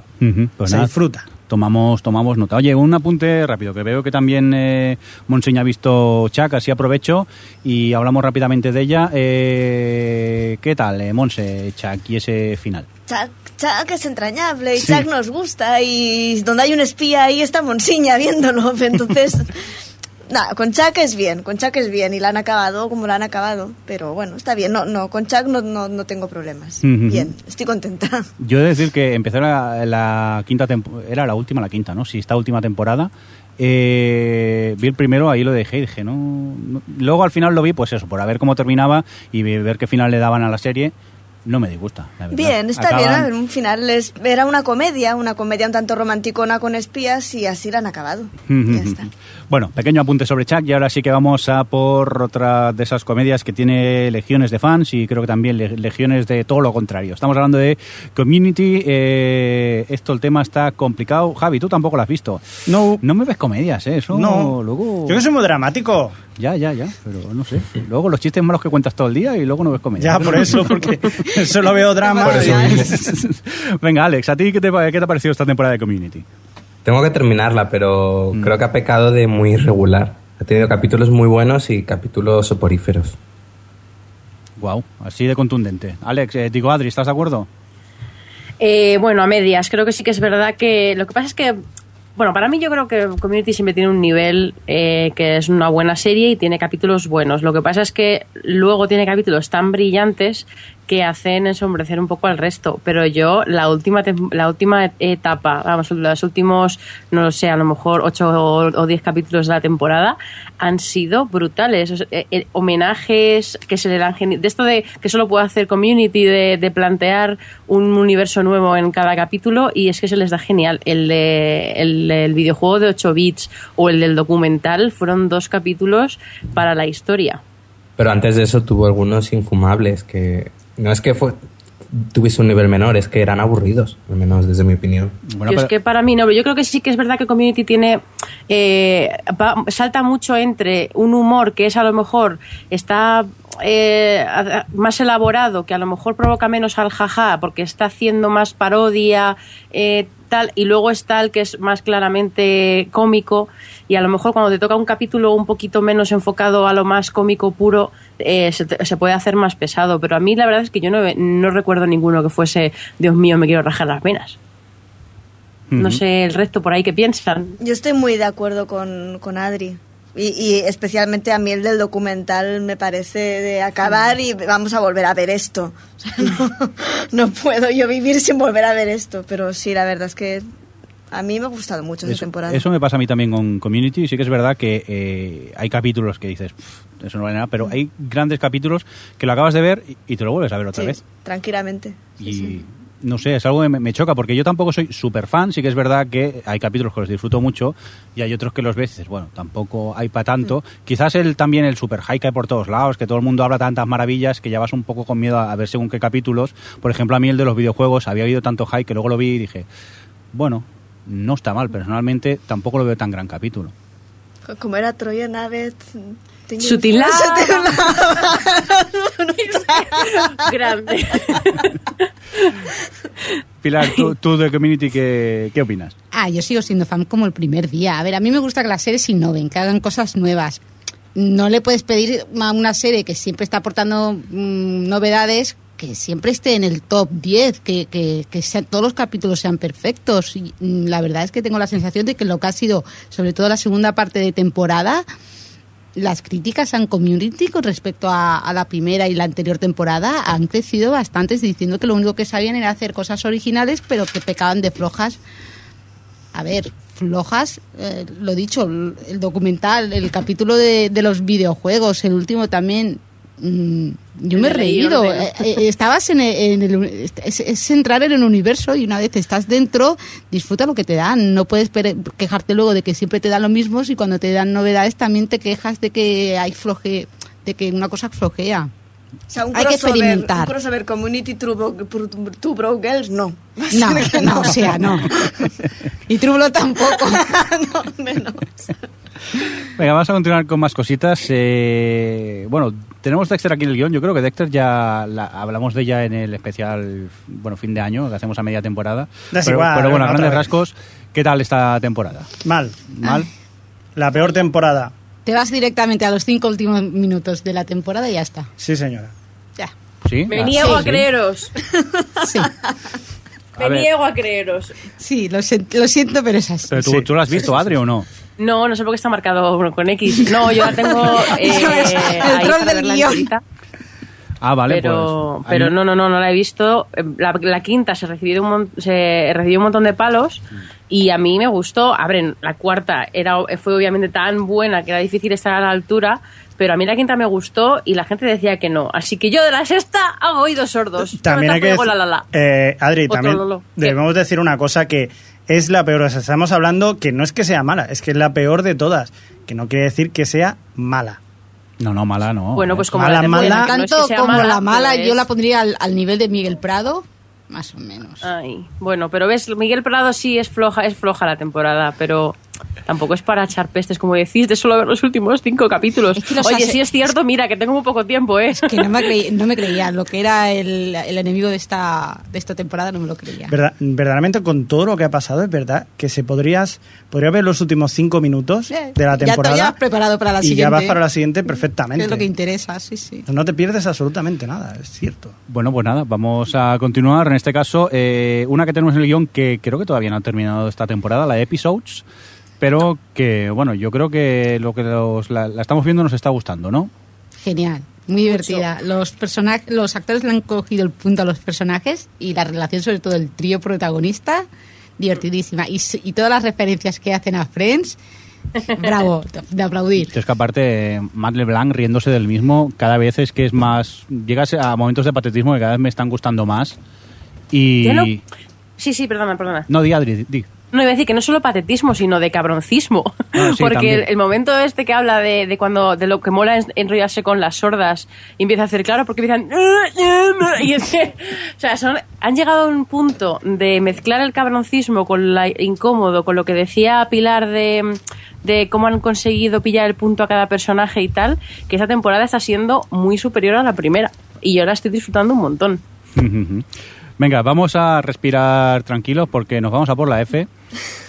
Pues
se
nada.
disfruta.
Tomamos tomamos nota. Oye, un apunte rápido, que veo que también eh, Monseña ha visto Chuck, así aprovecho y hablamos rápidamente de ella. Eh, ¿Qué tal, eh, Monse, Chuck, y ese final?
Chuck, Chuck es entrañable y
Sí.
Chuck nos gusta y donde hay un espía ahí está Monsiña viéndolo. Entonces, nada, con Chuck es bien, con Chuck es bien y la han acabado como la han acabado. Pero bueno, está bien. No, no, con Chuck no, no, no tengo problemas. Bien, estoy contenta.
Yo he de decir que empezó la, la quinta temporada, era la última, la quinta, ¿no? Sí, esta última temporada. Eh, vi el primero, ahí lo dejé y dije, no, no- Luego al final lo vi, pues eso, por a ver cómo terminaba y ver qué final le daban a la serie. No me disgusta, la verdad.
Bien, está
Acaban-
bien. a ver, Un final es, era una comedia, una comedia un tanto romanticona con espías y así la han acabado. Ya está.
Bueno, pequeño apunte sobre Chuck y ahora sí que vamos a por otra de esas comedias que tiene legiones de fans y creo que también le- legiones de todo lo contrario. Estamos hablando de Community. eh, esto, el tema está complicado. Javi, tú tampoco lo has visto.
No.
No me ves comedias, ¿eh? Eso
No.
luego...
Yo que soy muy dramático.
Ya, ya, ya, pero no sé. Luego los chistes malos que cuentas todo el día y luego no ves comedias.
Ya, por eso, porque solo veo drama.
Por eso.
Venga, Alex, ¿a ti qué te, pa- qué te ha parecido esta temporada de Community?
Tengo que terminarla, pero creo que ha pecado de muy irregular. Ha tenido capítulos muy buenos y capítulos soporíferos.
Wow, así de contundente. Alex, eh, digo, Adri, ¿estás de acuerdo?
Eh, bueno, a medias. Creo que sí que es verdad que lo que pasa es que, bueno, para mí yo creo que Community siempre tiene un nivel eh, que es una buena serie y tiene capítulos buenos. Lo que pasa es que luego tiene capítulos tan brillantes que hacen ensombrecer un poco al resto. Pero yo, la última, la última etapa, vamos, los últimos, no lo sé, a lo mejor 8 o, o 10 capítulos de la temporada han sido brutales. Eh, eh, homenajes que se le dan De esto de que solo puede hacer community, de, plantear un universo nuevo en cada capítulo y es que se les da genial. El, de, el, del videojuego de 8 bits o el del documental fueron dos capítulos para la historia.
Pero antes de eso tuvo algunos infumables que no es que fue, tuviese un nivel menor, es que eran aburridos, al menos desde mi opinión.
Bueno,
Yo es
pero-
que para mí no, pero yo creo que sí que es verdad que Community tiene eh, va- salta mucho entre un humor que es a lo mejor está eh, más elaborado, que a lo mejor provoca menos al jaja porque está haciendo más parodia eh, tal y luego está el que es más claramente cómico y a lo mejor cuando te toca un capítulo un poquito menos enfocado a lo más cómico puro eh, se, se puede hacer más pesado, pero a mí la verdad es que yo no, no recuerdo ninguno que fuese Dios mío me quiero rajar las venas. No sé el resto por ahí que piensan.
Yo estoy muy de acuerdo con, con Adri. Y, y especialmente a mí el del documental me parece de acabar y vamos a volver a ver esto. O sea, no, no puedo yo vivir sin volver a ver esto. Pero sí, la verdad es que a mí me ha gustado mucho
Eso,
temporada.
eso me pasa a mí también con Community. y Sí que es verdad que eh, hay capítulos que dices, "Pff, eso no vale nada, pero hay grandes capítulos que lo acabas de ver y, y te lo vuelves a ver otra
Sí,
vez.
tranquilamente.
Y no sé, es algo que me, me choca porque yo tampoco soy súper fan. Sí que es verdad que hay capítulos que los disfruto mucho y hay otros que los ves y dices, bueno, tampoco hay para tanto. Quizás el, también el super high que hay por todos lados, que todo el mundo habla tantas maravillas que ya vas un poco con miedo a, a ver según qué capítulos. Por ejemplo, a mí el de los videojuegos había habido tanto high que luego lo vi y dije, bueno, no está mal. Personalmente tampoco lo veo tan gran capítulo.
Como era Troya Nave.
Sutilada. Grande.
Pilar, tú, tú de Community, ¿qué, qué opinas?
Ah, yo sigo siendo fan como el primer día. A ver, a mí me gusta que las series innoven, que hagan cosas nuevas. No le puedes pedir a una serie que siempre está aportando mm, novedades que siempre esté en el top 10, que, que, que sean- todos los capítulos sean perfectos. Y, mm, la verdad es que tengo la sensación de que lo que ha sido, sobre todo la segunda parte de temporada, las críticas en community con respecto a, a la primera y la anterior temporada han crecido bastante, diciendo que lo único que sabían era hacer cosas originales, pero que pecaban de flojas. A ver, flojas, eh, lo dicho, el el documental, el capítulo de, de los videojuegos, el último también. Mm, yo me he reído. Eh, eh, estabas en el, en el- es, es entrar en el universo y una vez estás dentro, disfruta lo que te dan. No puedes quejarte luego de que siempre te dan lo mismo y cuando te dan novedades también te quejas de que hay floje, de que una cosa flojea.
O sea, un
Hay que experimentar.
un crossover Community True, Bro- True Bro Girls, no.
No, no, o sea, no. Y Trublo tampoco.
no, menos.
Venga, vamos a continuar con más cositas. Eh, bueno, tenemos Dexter aquí en el guion. Yo creo que Dexter ya la- hablamos de ella en el especial, bueno, fin de año, que hacemos a media temporada.
Da
pero,
igual,
pero bueno, a grandes
vez.
rasgos, ¿qué tal esta temporada?
Mal.
¿Mal?
La peor temporada.
Te vas directamente a los cinco últimos minutos de la temporada y ya está.
Sí, señora.
Ya.
¿Sí?
Me
Ah,
niego
sí,
a creeros.
Sí,
Me
A
niego a creeros.
sí lo, lo siento, pero es así.
Pero tú,
Sí.
¿tú lo has visto, Adri, o no?
No, no sé por qué está marcado bueno, con X. No, yo la tengo eh,
El troll del
guion.
Ah, vale,
pero
pues...
pero no, no, no, no la he visto. Eh, La, la quinta se recibió, un mon- se recibió un montón de palos y a mí me gustó. A ver, la cuarta era, fue obviamente tan buena que era difícil estar a la altura, pero a mí la quinta me gustó y la gente decía que no. Así que yo de la sexta hago oídos sordos.
También
me
hay que decir,
la, la, la.
eh, Adri,
Otro
también
lolo. ¿Qué?
debemos decir una cosa que es la peor. O sea, estamos hablando que no es que sea mala, es que es la peor de todas. Que no quiere decir que sea mala.
No, no, mala no.
Bueno, pues como
Mala,
la
mala.
no es
Tanto
que
como
mala,
la mala, yo
es-
la pondría al, al nivel de Miguel Prado, más o menos.
Ay, bueno, pero ves, Miguel Prado sí es floja, es floja la temporada, pero tampoco es para echar pestes, como decís, de solo ver los últimos cinco capítulos.
Es que
Oye, sí es cierto, mira, que tengo muy poco tiempo, ¿eh?
Que no me, creí- no me creía, lo que era el, el enemigo de esta, de esta temporada no me lo creía.
Verdad- verdaderamente con todo lo que ha pasado, es verdad que se podrías podría ver los últimos cinco minutos
Eh,
de la
ya te-
temporada
ya vas preparado para la
y
siguiente.
ya vas para la siguiente perfectamente.
es lo que interesa, sí, sí.
No te pierdes absolutamente nada, es cierto.
Bueno, pues nada, vamos a continuar. En este caso, eh, una que tenemos en el guion que creo que todavía no ha terminado esta temporada, la de Episodes, pero que, bueno, yo creo que lo que los- la, la estamos viendo nos está gustando, ¿no?
Genial, muy divertida. Los personajes, los actores le han cogido el punto a los personajes y la relación, sobre todo el trío protagonista, divertidísima. Y, y todas las referencias que hacen a Friends, bravo, de- aplaudir.
Es que aparte, Matt LeBlanc riéndose del mismo, cada vez es que es más... Llegas a momentos de patetismo que cada vez me están gustando más. Y...
No- Sí, sí, perdona, perdona.
No, di Adri, di.
No iba a decir que no solo patetismo, sino de cabroncismo.
Ah, sí,
Porque el momento este que habla de, de cuando de lo que mola es enrollarse con las sordas y empieza a hacer claro porque empiezan y es que, o sea, son, han llegado a un punto de mezclar el cabroncismo con la incómodo, con lo que decía Pilar de de cómo han conseguido pillar el punto a cada personaje y tal, que esta temporada está siendo muy superior a la primera y yo la estoy disfrutando un montón.
Venga, vamos a respirar tranquilos porque nos vamos a por la F.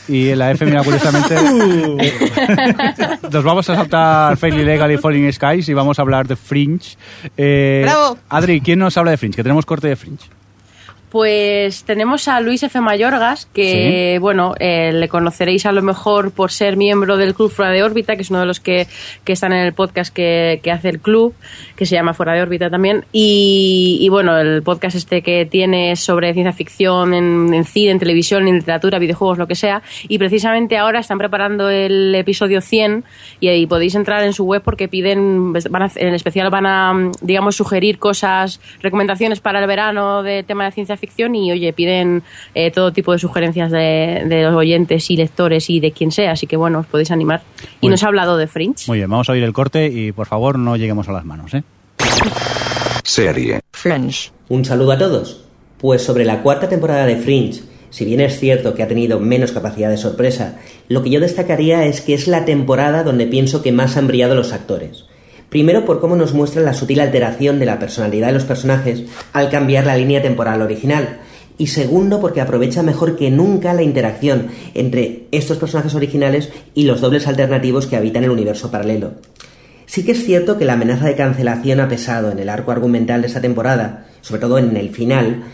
Y en la F, mira, curiosamente, eh, nos vamos a saltar Fairly Legal y Falling Skies y vamos a hablar de Fringe. Eh,
¡Bravo!
Adri, ¿quién nos habla de Fringe? Que tenemos corte de Fringe.
Pues tenemos a Luis F. Mayorgas, que bueno, eh, le conoceréis a lo mejor por ser miembro del Club Fuera de Órbita, que es uno de los que, que están en el podcast que, que hace el club, que se llama Fuera de Órbita también. Y, y, bueno, el podcast este que tiene sobre ciencia ficción en, en cine, en televisión, en literatura, videojuegos, lo que sea. Y precisamente ahora están preparando el episodio 100 y ahí podéis entrar en su web porque piden, van a- en especial van a, digamos, sugerir cosas, recomendaciones para el verano de tema de ciencia ficción y, oye, piden eh, todo tipo de sugerencias de, de los oyentes y lectores y de quien sea, así que bueno, os podéis animar. Y
Bueno.
nos ha hablado de Fringe.
Muy bien, vamos a oír el corte y por favor no lleguemos a las manos, ¿eh?
Serie.
Fringe.
Un saludo a todos. Pues sobre la cuarta temporada de Fringe, si bien es cierto que ha tenido menos capacidad de sorpresa, lo que yo destacaría es que es la temporada donde pienso que más han brillado los actores. Primero por cómo nos muestran la sutil alteración de la personalidad de los personajes al cambiar la línea temporal original. Y segundo porque aprovecha mejor que nunca la interacción entre estos personajes originales y los dobles alternativos que habitan el universo paralelo. Sí que es cierto que la amenaza de cancelación ha pesado en el arco argumental de esta temporada, sobre todo en el final,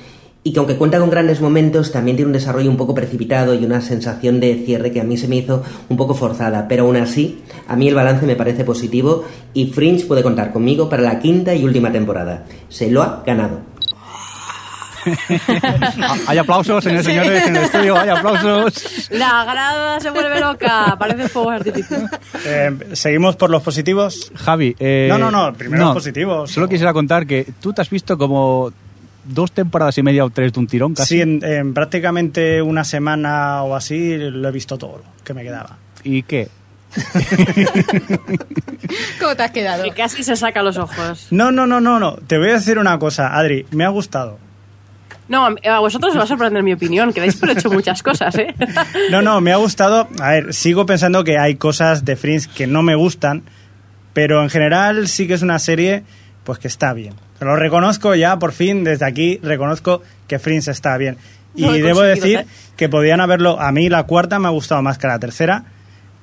y que aunque cuenta con grandes momentos, también tiene un desarrollo un poco precipitado y una sensación de cierre que a mí se me hizo un poco forzada, pero aún así, a mí el balance me parece positivo y Fringe puede contar conmigo para la quinta y última temporada. Se lo ha ganado.
Hay aplausos, señores señores, en el estudio, hay aplausos.
La grada se vuelve loca, parece fuego artificial.
Eh, Seguimos por los positivos.
Javi, eh,
No, no, no, primero los positivos.
Solo quisiera contar que tú te has visto como dos temporadas y media o tres de un tirón casi.
Sí, en, en prácticamente una semana o así lo he visto todo lo que me quedaba.
¿Y qué?
¿Cómo te has quedado?
Que casi se saca los ojos.
No, no, no, no, no. Te voy a decir una cosa, Adri. Me ha gustado.
No, a a vosotros os va a sorprender mi opinión, que dais por hecho muchas cosas, ¿eh?
No, no, me ha gustado. A ver, sigo pensando que hay cosas de Fringe que no me gustan, pero en general sí que es una serie pues que está bien. Lo reconozco ya, por fin, desde aquí reconozco que Fringe está bien. Y debo decir
¿eh?
que podían haberlo, a mí la cuarta me ha gustado más que la tercera,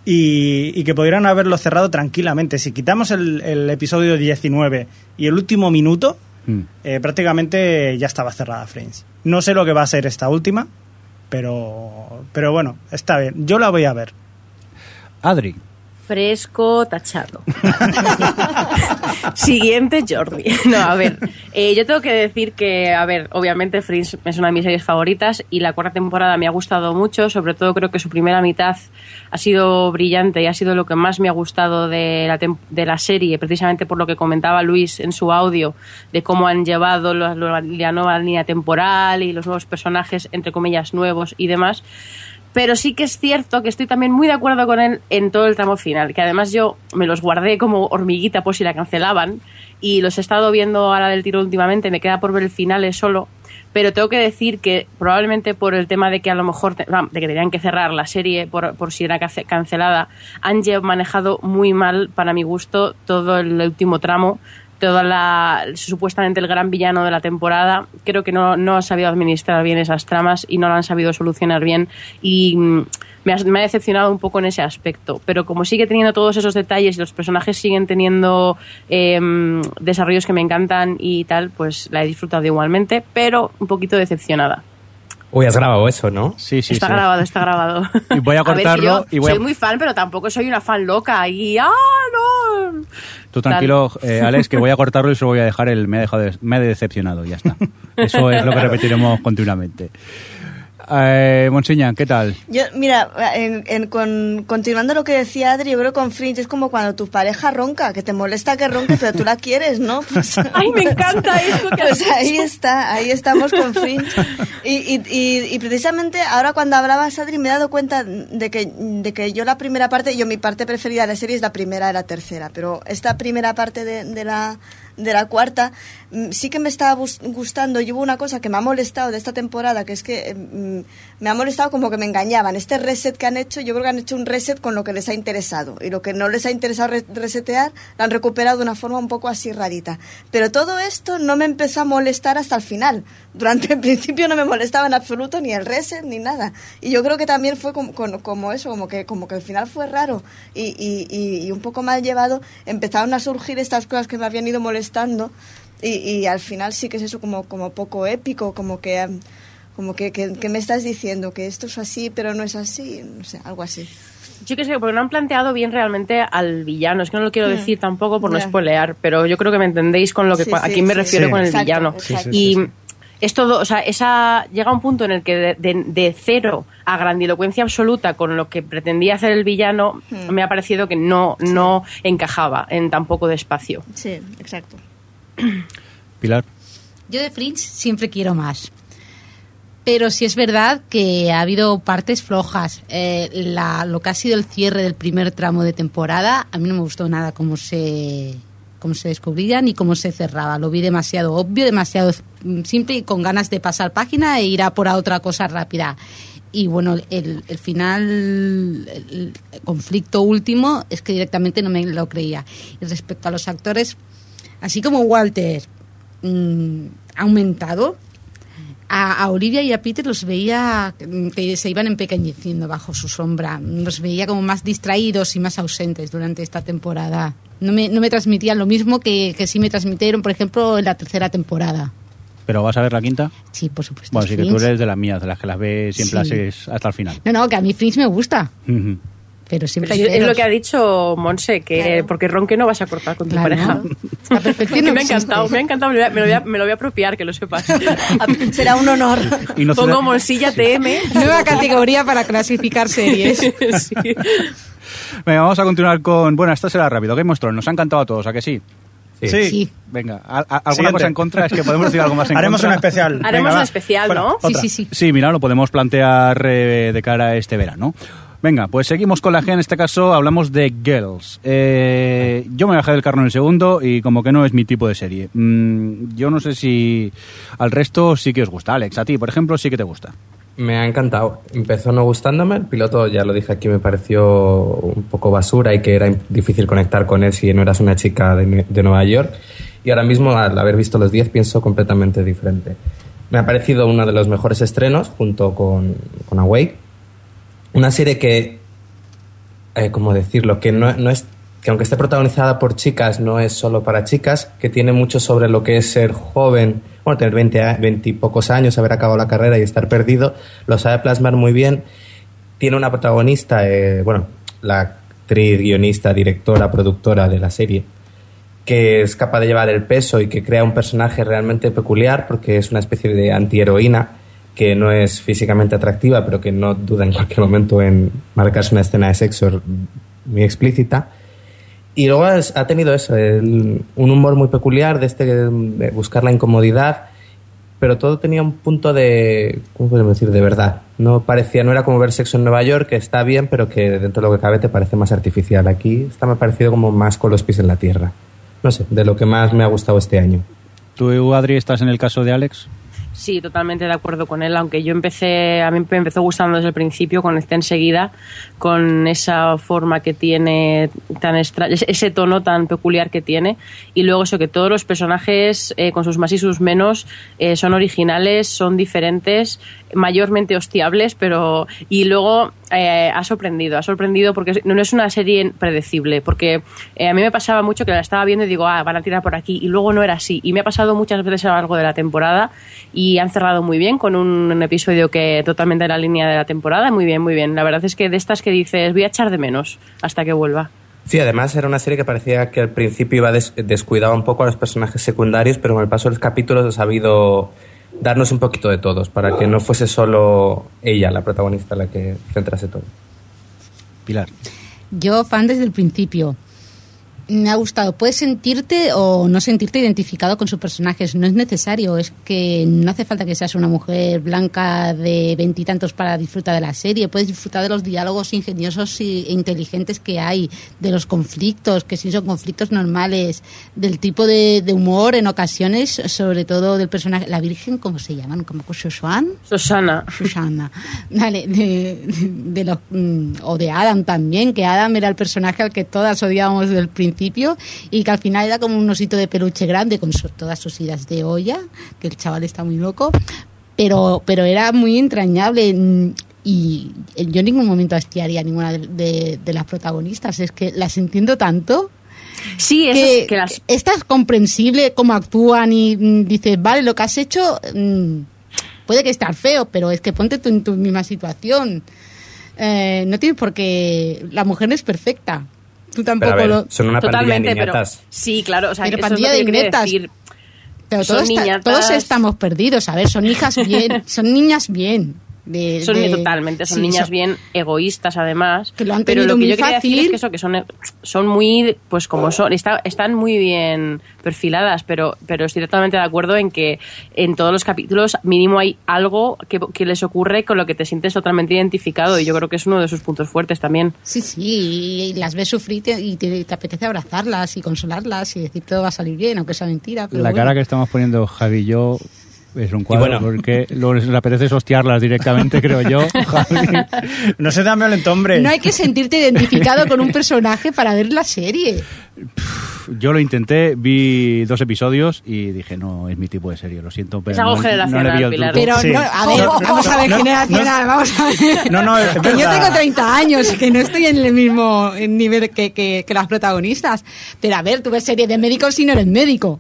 y, y que podrían haberlo cerrado tranquilamente. Si quitamos el, el episodio 19 y el último minuto,
Mm.
eh, prácticamente ya estaba cerrada Fringe. No sé lo que va a ser esta última, pero, pero bueno, está bien. Yo la voy a ver.
Adri.
Fresco tachado. Siguiente, Jordi. No, a ver, eh, yo tengo que decir que, a ver, obviamente Fringe es una de mis series favoritas y la cuarta temporada me ha gustado mucho, sobre todo creo que su primera mitad ha sido brillante y ha sido lo que más me ha gustado de la, de la serie, precisamente por lo que comentaba Luis en su audio, de cómo han llevado la, la nueva línea temporal y los nuevos personajes, entre comillas, nuevos y demás. Pero sí que es cierto que estoy también muy de acuerdo con él en todo el tramo final, que además yo me los guardé como hormiguita por si la cancelaban y los he estado viendo a la del tiro últimamente, me queda por ver el final solo, pero tengo que decir que probablemente por el tema de que a lo mejor de que tenían que cerrar la serie por, por si era cance- cancelada, han manejado muy mal para mi gusto todo el último tramo toda la supuestamente el gran villano de la temporada. Creo que no, no ha sabido administrar bien esas tramas y no lo han sabido solucionar bien y mm, me ha, decepcionado un poco en ese aspecto. Pero como sigue teniendo todos esos detalles y los personajes siguen teniendo eh, desarrollos que me encantan y tal pues la he disfrutado igualmente pero un poquito decepcionada
Uy, has grabado eso, ¿no?
Sí, sí,
está
sí.
grabado, está grabado.
Y voy a
ver,
cortarlo
yo
y voy a-
soy muy fan, pero tampoco soy una fan loca. Y, ¡ah, no!
Tú tranquilo, eh, Alex, que voy a cortarlo y solo voy a dejar el me ha, dejado de- me ha decepcionado, ya está. Eso es lo que repetiremos continuamente. Eh, Monseña, ¿qué tal?
Yo, mira, en- en- con, continuando lo que decía Adri, yo creo que con Fringe es como cuando tu pareja ronca, que te molesta que ronque, pero tú la quieres, ¿no? Pues,
¡Ay, me encanta esto que has
pues ahí está, ahí estamos con Fringe. Y, y, y, y precisamente ahora cuando hablabas, Adri, me he dado cuenta de que, de que yo la primera parte, yo mi parte preferida de la serie es la primera y la tercera, pero esta primera parte de, de la de la cuarta, mm, sí que me estaba gustando. Y hubo una cosa que me ha molestado de esta temporada, que es que mm, me ha molestado como que me engañaban. Este reset que han hecho, yo creo que han hecho un reset con lo que les ha interesado. Y lo que no les ha interesado re- resetear, lo han recuperado de una forma un poco así rarita. Pero todo esto no me empezó a molestar hasta el final. Durante el principio no me molestaba en absoluto ni el reset ni nada. Y yo creo que también fue como, como, eso, como que, como que el final fue raro y, y, y un poco mal llevado. Empezaron a surgir estas cosas que me habían ido molestando y, y al final sí que es eso como, como poco épico, como que... em, Como que, que, que me estás diciendo que esto es así, pero no es así, no sé, algo así.
Yo que sé, porque no han planteado bien realmente al villano. Es que no lo quiero
Mm.
decir tampoco por no
Ya.
spoilear, pero yo creo que me entendéis con lo que
Sí,
a
sí,
quién me
sí.
refiero
Sí.
con el
Exacto,
villano.
exacto.
y es todo, o sea, esa llega un punto en el que de, de- de cero a grandilocuencia absoluta con lo que pretendía hacer el villano,
Mm.
me ha parecido que no, no encajaba en tan poco de espacio.
Sí, exacto.
Pilar.
Yo de Fringe siempre quiero más. Pero sí es verdad que ha habido partes flojas. Eh, la- lo que ha sido el cierre del primer tramo de temporada, a mí no me gustó nada cómo se, cómo se descubría ni cómo se cerraba. Lo vi demasiado obvio, demasiado simple y con ganas de pasar página e ir a por a otra cosa rápida. Y bueno, el, el final, el, conflicto último, es que directamente no me lo creía. Y respecto a los actores, así como Walter mm, ha aumentado, a, a Olivia y a Peter los veía que se iban empequeñeciendo bajo su sombra. Los veía como más distraídos y más ausentes durante esta temporada. No me, no me transmitían lo mismo que, que sí me transmitieron, por ejemplo, en la tercera temporada.
¿Pero vas a ver la quinta?
Sí, por supuesto.
Bueno, sí que tú
Fringe.
eres de las mías, de las que las ves siempre
Sí.
haces hasta el final.
No, no, que a mí Fringe me gusta,
Ujú.
Pero siempre
Pero
hay
sí, es lo que ha dicho Monse, que
Claro.
porque ronque no vas a cortar con tu
Claro.
pareja.
La perfección no
me ha
existe.
encantado, me ha encantado, me lo voy a, me lo voy a- me lo voy a apropiar, que lo sepas.
Será un honor.
Y no
Pongo
ceda-
Monsilla TM.
Nueva categoría para clasificar series.
Sí.
Venga, vamos a continuar con... Bueno, esta será rápido. Game of Thrones, nos ha encantado a todos, ¿a que sí?
Sí.
Sí.
Venga, ¿a- a- ¿alguna
Siguiente.
cosa en contra? Es que podemos decir algo más en
Haremos
contra.
un especial.
Haremos
Venga,
un especial, ¿no?
Sí, sí, sí.
Sí, mira, lo podemos plantear eh, de cara a este verano. Venga, pues seguimos con la G. En este caso hablamos de Girls. Eh, yo me bajé del carro en el segundo y como que no es mi tipo de serie. Mm, yo no sé si al resto sí que os gusta. Alex, a ti, por ejemplo, sí que te gusta.
Me ha encantado. Empezó no gustándome. El piloto, ya lo dije aquí, me pareció un poco basura y que era difícil conectar con él si no eras una chica de, de Nueva York. Y ahora mismo, al haber visto los 10, pienso completamente diferente. Me ha parecido uno de los mejores estrenos junto con, con Awake. Una serie que, eh, ¿cómo decirlo? Que no, no es que aunque esté protagonizada por chicas, no es solo para chicas, que tiene mucho sobre lo que es ser joven, bueno, tener 20, a- 20 y pocos años, haber acabado la carrera y estar perdido, lo sabe plasmar muy bien. Tiene una protagonista, eh, bueno, la actriz, guionista, directora, productora de la serie, que es capaz de llevar el peso y que crea un personaje realmente peculiar porque es una especie de antiheroína que no es físicamente atractiva, pero que no duda en cualquier momento en marcarse una escena de sexo muy explícita. Y luego ha tenido eso, un humor muy peculiar de, este, de buscar la incomodidad, pero todo tenía un punto de, ¿cómo decir?, de verdad. No parecía, no era como ver sexo en Nueva York, que está bien, pero que dentro de lo que cabe te parece más artificial. Aquí está me ha parecido como más con los pies en la tierra. No sé, de lo que más me ha gustado este año.
¿Tú, Adri, estás en el caso de Alex?
Sí, totalmente de acuerdo con él, aunque yo empecé, a mí me empezó gustando desde el principio, conecté enseguida con esa forma que tiene, tan extra, ese tono tan peculiar que tiene, y luego eso que todos los personajes, eh, con sus más y sus menos, eh, son originales, son diferentes, mayormente hostiables, pero y luego eh, ha sorprendido, ha sorprendido porque no es una serie predecible, porque eh, a mí me pasaba mucho que la estaba viendo y digo, ah, van a tirar por aquí, y luego no era así, y me ha pasado muchas veces a lo largo de la temporada, y han cerrado muy bien con un, un episodio que totalmente en la línea de la temporada, muy bien, muy bien, la verdad es que de estas que dices, voy a echar de menos hasta que vuelva.
Sí, además era una serie que parecía que al principio iba des descuidaba un poco a los personajes secundarios, pero con el paso de los capítulos ha sabido darnos un poquito de todos, para que no fuese solo ella, la protagonista, la que centrase todo.
Pilar.
Yo fan desde el principio. Me ha gustado. Puedes sentirte o no sentirte identificado con sus personajes. No es necesario. Es que no hace falta que seas una mujer blanca de veintitantos para disfrutar de la serie. Puedes disfrutar de los diálogos ingeniosos e inteligentes que hay, de los conflictos, que sí son conflictos normales, del tipo de, de humor en ocasiones, sobre todo del personaje. La Virgen, ¿cómo se llaman? ¿Cómo Susana?
Susana.
Susana. Vale, de, de los, mm, o de Adam también, que Adam era el personaje al que todas odiábamos desde el principio y que al final era como un osito de peluche grande con su- todas sus idas de olla, que el chaval está muy loco, pero, pero era muy entrañable mm, y yo en ningún momento hastiaría a ninguna de, de- de las protagonistas, es que las entiendo tanto.
Sí, eso
que,
es que las-
esta es comprensible cómo actúan y mm, dices, vale, lo que has hecho mm, puede que estar feo, pero es que ponte tú en tu misma situación. Eh, no tienes por qué. La mujer no es perfecta. Tú tampoco
Pero a ver,
lo.
son una pandilla de
Totalmente, pero
niñatas.
sí, claro, o sea,
Pero
es
pandilla de
decir.
Pero todos, está-
niñatas.
todos estamos perdidos. A ver, son hijas bien. son niñas bien. De,
Son
de-
totalmente, son
sí,
niñas
son-
bien egoístas además.
Que lo han
pero lo que
muy
yo quería decir es que eso, que son, son muy, pues como son, está- están muy bien perfiladas, pero, pero estoy totalmente de acuerdo en que en todos los capítulos mínimo hay algo que, que les ocurre con lo que te sientes totalmente identificado y yo creo que es uno de sus puntos fuertes también.
Sí, sí, y las ves sufrir y te, te apetece abrazarlas y consolarlas y decir todo va a salir bien, aunque sea mentira. Pero
La
bueno.
cara que estamos poniendo Javi y yo es un cuadro
bueno.
porque les apetece hostiarlas directamente, creo yo.
No se tan violento, hombre.
No hay que sentirte identificado con un personaje para ver la serie.
Yo lo intenté, vi dos episodios y dije, no, es mi tipo de serie, lo siento, pero
Es algo
no,
generacional,
no le vi el
Pilar.
truco.
Pero
Sí.
no, a ver, vamos a ver,
no,
generacional, vamos a ver.
No, no, es
Que yo tengo 30 años, que no estoy en el mismo nivel que, que, que las protagonistas. Pero a ver, tú ves serie de médicos si no eres médico.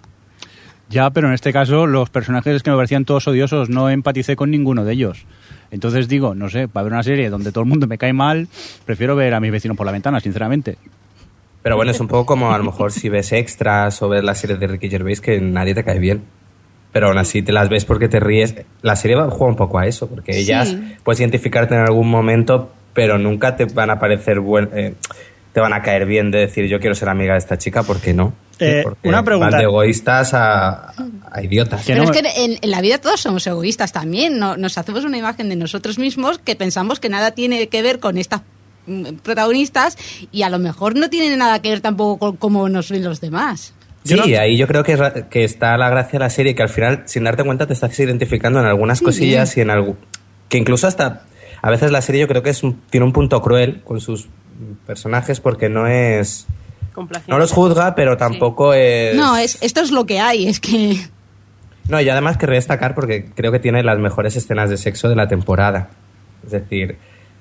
Ya, pero en este caso los personajes que me parecían todos odiosos, no empaticé con ninguno de ellos. Entonces digo, no sé, para ver una serie donde todo el mundo me cae mal, prefiero ver a mis vecinos por la ventana, sinceramente.
Pero bueno, es un poco como a lo mejor si ves extras o ves las series de Ricky Gervais que nadie te cae bien. Pero aún así te las ves porque te ríes. La serie va- juega un poco a eso, porque
Sí.
ellas puedes identificarte en algún momento, pero nunca te van a parecer buen, eh, te van a caer bien de decir yo quiero ser amiga de esta chica, ¿por qué no?
Eh,
Porque
una pregunta.
Van de egoístas a, a idiotas.
Pero
no-
es que en, en la vida todos somos egoístas también. ¿no? Nos hacemos una imagen de nosotros mismos que pensamos que nada tiene que ver con estas mm, protagonistas y a lo mejor no tienen nada que ver tampoco con cómo nos ven los demás.
Sí, ahí yo creo que, que está la gracia de la serie, que al final, sin darte cuenta, te estás identificando en algunas
Sí.
cosillas y en algo. Que incluso hasta. A veces la serie yo creo que es un- tiene un punto cruel con sus personajes porque no es. No los juzga, pero tampoco es.
No, es, esto es lo que hay, es que...
No, y además querría destacar porque creo que tiene las mejores escenas de sexo de la temporada. Es decir,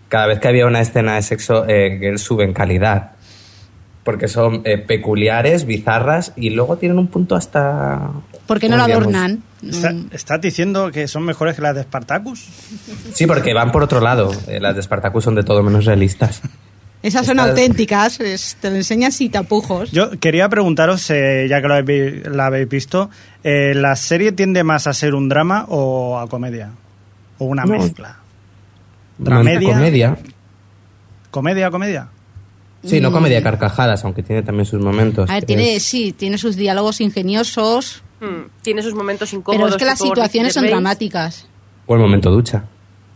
cada vez que había una escena de sexo, eh, Girls sube en calidad. Porque son eh, peculiares, bizarras y luego tienen un punto hasta.
¿Por qué no lo adornan?
Está-
Mm.
¿Estás diciendo que son mejores que las de Spartacus?
Sí, porque van por otro lado. Eh, las de Spartacus son de todo menos realistas.
Esas son
Estas-
auténticas, es- te lo enseñan sin tapujos.
Yo quería preguntaros, eh, ya que lo habéis, la habéis visto, eh, ¿la serie tiende más a ser un drama o a comedia? ¿O una
No.
mezcla? ¿Dramedia?
comedia.
¿Comedia, comedia?
Sí, no comedia carcajadas, aunque tiene también sus momentos.
A ver, tiene,
Es-
sí, tiene sus diálogos ingeniosos,
Mm, Tiene sus momentos incómodos.
pero es que las situaciones son dramáticas.
O el momento ducha.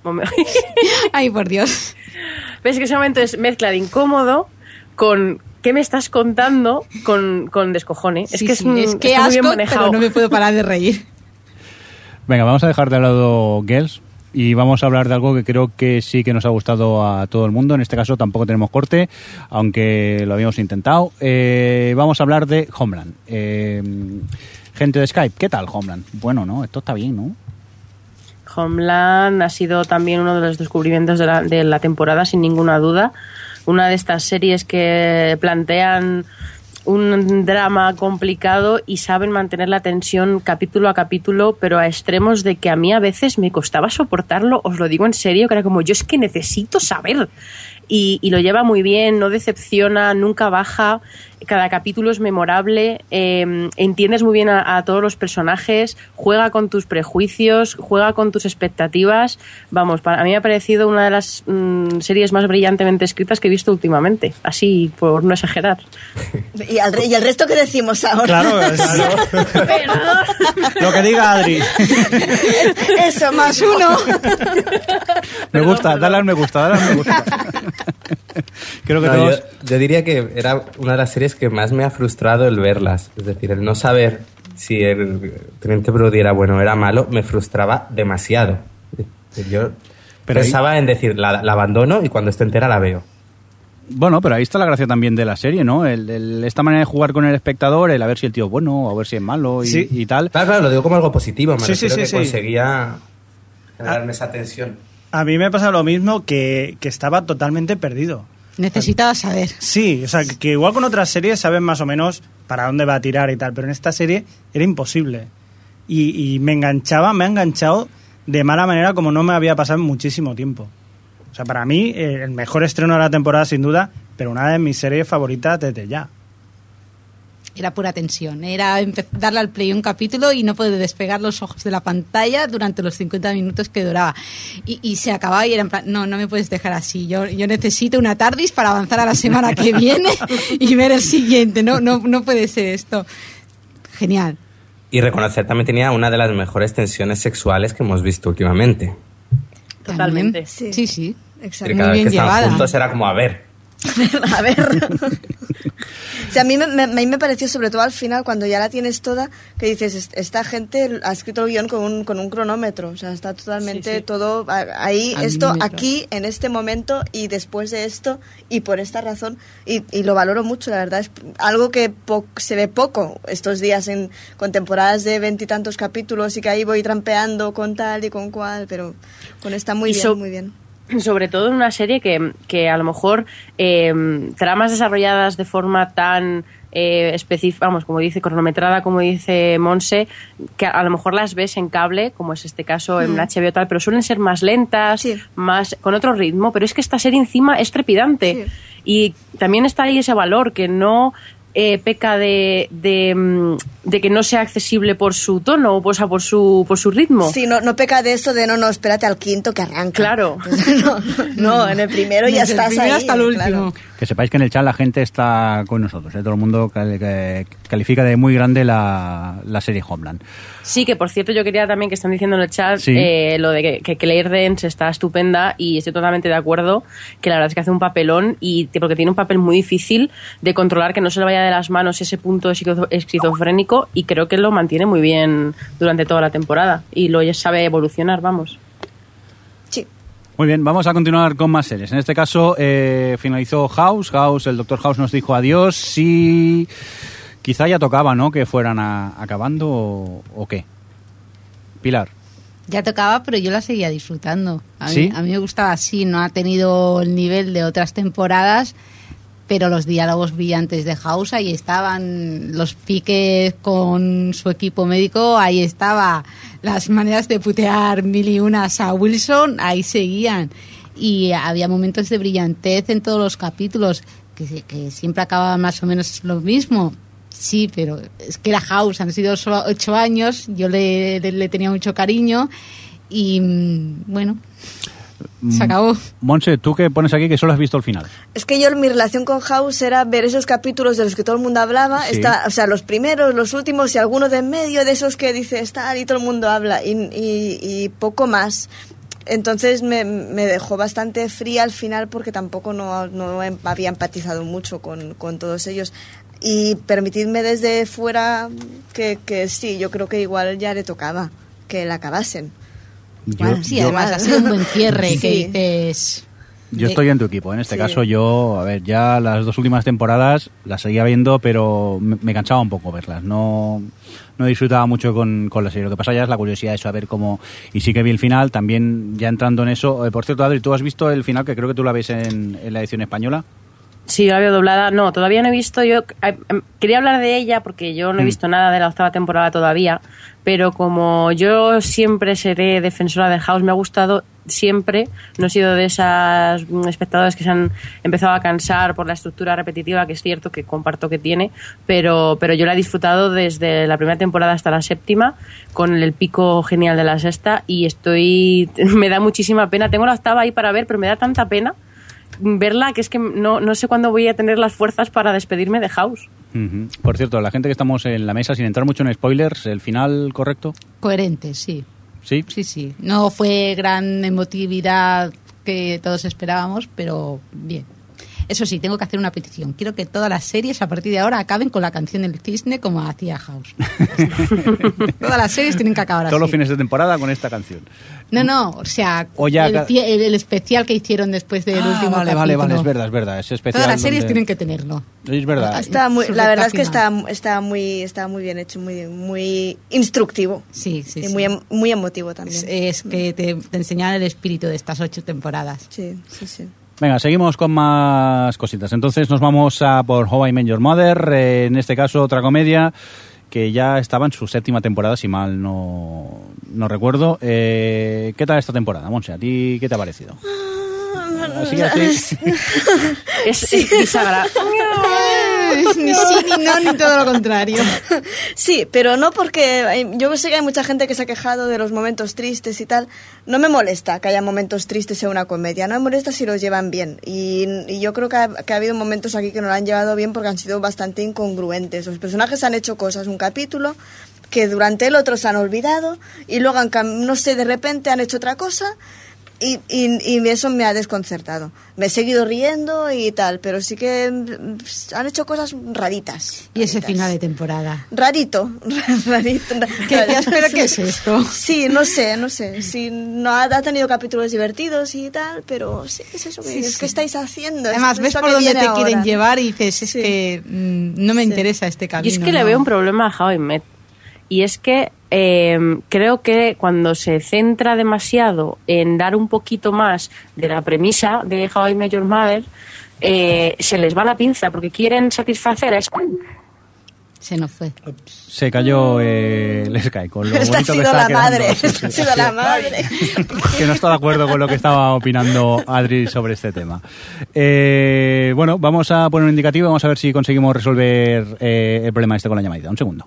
Ay, por Dios.
Ves que ese momento es mezcla de incómodo con ¿qué me estás contando? con, con descojone. es
Sí,
que es,
sí,
un-
es que
muy bien manejado.
pero no me puedo parar de reír.
Venga, vamos a dejar de lado Girls y vamos a hablar de algo que creo que sí que nos ha gustado a todo el mundo. En este caso tampoco tenemos corte, aunque lo habíamos intentado. Eh, vamos a hablar de Homeland. Eh, gente de Skype, ¿qué tal Homeland? Bueno, ¿no? Esto está bien, ¿no?
Homeland ha sido también uno de los descubrimientos de la, de la temporada, sin ninguna duda. Una de estas series que plantean un drama complicado y saben mantener la tensión capítulo a capítulo, pero a extremos de que a mí a veces me costaba soportarlo, os lo digo en serio, que era como yo es que necesito saber. Y, y lo lleva muy bien, no decepciona, nunca baja, cada capítulo es memorable, eh, entiendes muy bien a, a todos los personajes, juega con tus prejuicios, juega con tus expectativas. Vamos, para a mí me ha parecido una de las mm, series más brillantemente escritas que he visto últimamente, así por no exagerar.
¿Y, al re- y el resto que decimos ahora?
Claro, lo que diga Adri.
Eso, más uno.
Me gusta, dale al me gusta, dale al me gusta. creo que
No,
todos...
yo, yo diría que era una de las series que más me ha frustrado el verlas. Es decir, el no saber si el Teniente Brody era bueno o era malo me frustraba demasiado. Yo
Pero ahí-
pensaba en decir, la, la abandono y cuando esté entera la veo.
Bueno, pero ahí está la gracia también de la serie, ¿no? El, el- esta manera de jugar con el espectador, el a ver si el tío es bueno, a ver si es malo y,
Sí.
y tal.
Claro, claro, lo digo como algo positivo. Me
Sí, sí,
que
sí.
conseguía generarme esa tensión.
A mí me pasa lo mismo que, que estaba totalmente perdido.
Necesitaba saber.
Sí, o sea, que, igual con otras series saben más o menos para dónde va a tirar y tal, pero en esta serie era imposible. Y, y me enganchaba, me ha enganchado de mala manera como no me había pasado en muchísimo tiempo. O sea, para mí, eh, el mejor estreno de la temporada sin duda, pero una de mis series favoritas desde ya.
Era pura tensión. Era darle al play un capítulo y no poder despegar los ojos de la pantalla durante los 50 minutos que duraba. Y, y se acababa y era en plan, no, no me puedes dejar así. Yo, yo necesito una TARDIS para avanzar a la semana que viene y ver el siguiente. No, no, no puede ser esto. Genial.
Y reconocer también tenía una de las mejores tensiones sexuales que hemos visto últimamente.
Totalmente.
Sí,
Sí, sí.
Exacto.
Que cada
Muy
vez que
bien
estaban
llevada.
juntos era como, a ver,
A ver. O sea, a mí me, me- a mí me pareció, sobre todo al final, cuando ya la tienes toda, que dices, "Est- esta gente ha escrito el guion con un, con un cronómetro. O sea, está totalmente
Sí, sí.
todo ahí,
Al
esto,
milímetro.
aquí, en este momento y después de esto y por esta razón. Y, y lo valoro mucho, la verdad. Es algo que se ve poco estos días en, con temporadas de veintitantos capítulos y que ahí voy trampeando con tal y con cual, pero con esta muy
Y
bien,
so-
muy bien.
Sobre todo en una serie que, que a lo mejor eh, tramas desarrolladas de forma tan eh, específica, vamos, como dice, cronometrada, como dice Monse, que a lo mejor las ves en cable, como es este caso en
Mm.
HBO tal, pero suelen ser más lentas,
Sí.
más con otro ritmo, pero es que esta serie encima es trepidante. Y también está ahí ese valor que no eh, peca de, de, mm, de que no sea accesible por su tono o sea, por, su, por su ritmo.
Sí, no, no peca de eso de no, no, espérate al quinto que arranca.
Claro.
no, no, en el primero ya
Desde el
estás
primero
ahí.
hasta el último.
claro.
Que sepáis que en el chat la gente está con nosotros, ¿eh? todo el mundo cal- que- califica de muy grande la, la serie Homeland.
Sí, que por cierto yo quería también que están diciendo en el chat
Sí.
eh, lo de que, que Claire Dance está estupenda y estoy totalmente de acuerdo que la verdad es que hace un papelón y que- porque tiene un papel muy difícil de controlar que no se le vaya de las manos ese punto esquizo- esquizofrénico y creo que lo mantiene muy bien durante toda la temporada y lo sabe evolucionar, vamos.
Sí.
Muy bien, vamos a continuar con más series. En este caso eh, finalizó House. House, el Doctor House nos dijo adiós. Sí, quizá ya tocaba, ¿no? Que fueran a- acabando o, o qué. Pilar.
Ya tocaba, pero yo la seguía disfrutando. A mí,
¿Sí?
a mí me gustaba así, no ha tenido el nivel de otras temporadas, pero los diálogos brillantes de House ahí estaban, los piques con su equipo médico, ahí estaba, las maneras de putear mil y unas a Wilson, ahí seguían. Y había momentos de brillantez en todos los capítulos, que, que siempre acababa más o menos lo mismo. Sí, pero es que era House, han sido ocho años, yo le, le- le tenía mucho cariño y mm, bueno, se acabó.
Monse, tú que pones aquí que solo has visto el final.
Es que yo mi relación con House era ver esos capítulos de los que todo el mundo hablaba,
Sí.
está, o sea, los primeros, los últimos y alguno de en medio de esos que dice estar y todo el mundo habla y, y- y poco más. Entonces me, me dejó bastante fría al final porque tampoco no, no había empatizado mucho con, con todos ellos. Y permitidme desde fuera que, que sí, yo creo que igual ya le tocaba que la acabasen.
Bueno, sí,
yo-
además ha sido un buen cierre que dices...
Yo estoy en tu equipo. En este
Sí.
caso, yo, a ver, ya las dos últimas temporadas las seguía viendo, pero me, me cansaba un poco verlas. No, no disfrutaba mucho con, con la serie. Lo que pasa ya es la curiosidad de saber cómo. Y sí que vi el final, también ya entrando en eso. Eh, por cierto, Adri, ¿tú has visto el final? Que creo que tú la ves en, en la edición española.
Sí, yo la veo doblada. No, todavía no he visto. Yo eh, quería hablar de ella porque yo no he
Mm.
visto nada de la octava temporada todavía. Pero como yo siempre seré defensora de House, me ha gustado siempre. No he sido de esas mm, espectadores que se han empezado a cansar por la estructura repetitiva, que es cierto que comparto que tiene. Pero, pero yo la he disfrutado desde la primera temporada hasta la séptima, con el pico genial de la sexta. Y estoy. Me da muchísima pena. Tengo la octava ahí para ver, pero me da tanta pena verla que es que no, no sé cuándo voy a tener las fuerzas para despedirme de House.
Por cierto, la gente que estamos en la mesa, sin entrar mucho en spoilers, ¿el final correcto?
Coherente, sí.
Sí.
Sí, sí. No fue gran emotividad que todos esperábamos, pero bien. Eso sí, tengo que hacer una petición. Quiero que todas las series a partir de ahora acaben con la canción del cisne como hacía House. todas las series tienen que acabar
Todos los
así.
fines de temporada con esta canción.
No, no, o sea,
O ya
el, especial que hicieron después del
Ah,
último
vale, vale, vale, es verdad, es verdad. Es especial.
Todas las series
donde-
tienen que tenerlo.
Es verdad.
Está muy, la verdad es que está, está, muy, está muy bien hecho, muy, muy instructivo.
Sí, sí,
Y
sí.
muy, em- muy emotivo también.
Es, es que te, te enseñan el espíritu de estas ocho temporadas.
Sí, sí, sí.
Venga, seguimos con más cositas. Entonces nos vamos a por How I Met Your Mother, eh, en este caso otra comedia que ya estaba en su séptima temporada, si mal no, no recuerdo. Eh, ¿Qué tal esta temporada, Monse? ¿A ti qué te ha parecido? Así, así.
Es, es bisagra.
ni sí, ni no, ni todo lo contrario.
Sí, pero no porque hay- yo sé que hay mucha gente que se ha quejado de los momentos tristes y tal. No me molesta que haya momentos tristes en una comedia, no me molesta si los llevan bien. Y, yo creo que ha, que ha habido momentos aquí que no lo han llevado bien porque han sido bastante incongruentes. Los personajes han hecho cosas un capítulo que durante el otro se han olvidado y luego, no sé, de repente han hecho otra cosa y, y, y eso me ha desconcertado. Me he seguido riendo y tal, pero sí que mm, han hecho cosas raritas.
Y ese
raritas.
final de temporada.
Rarito, rarito.
¿Qué decías, pero qué es esto?
Sí, no sé, no sé. Sí, no ha, ha tenido capítulos divertidos y tal, pero sí, es eso que
Sí,
dices,
sí.
¿qué estáis haciendo?
Además, ves por
que
dónde te
viene
quieren
ahora.
llevar y dices, es
Sí.
que mm, no me interesa este
Y
camino.
es que le
no.
veo un problema a How I Met. Y es que eh, creo que cuando se centra demasiado en dar un poquito más de la premisa de How I Met Your Mother, eh, se les va la pinza porque quieren satisfacer a esa-
Se nos fue.
Se cayó eh, el Sky con lo
Esta ha
bonito que
sido
está
la
quedando.
madre,
Sí,
esta ha
sí.
la madre.
que no está de acuerdo con lo que estaba opinando Adri sobre este tema. Eh, bueno, vamos a poner un indicativo, vamos a ver si conseguimos resolver eh, el problema este con la llamadita. Un segundo.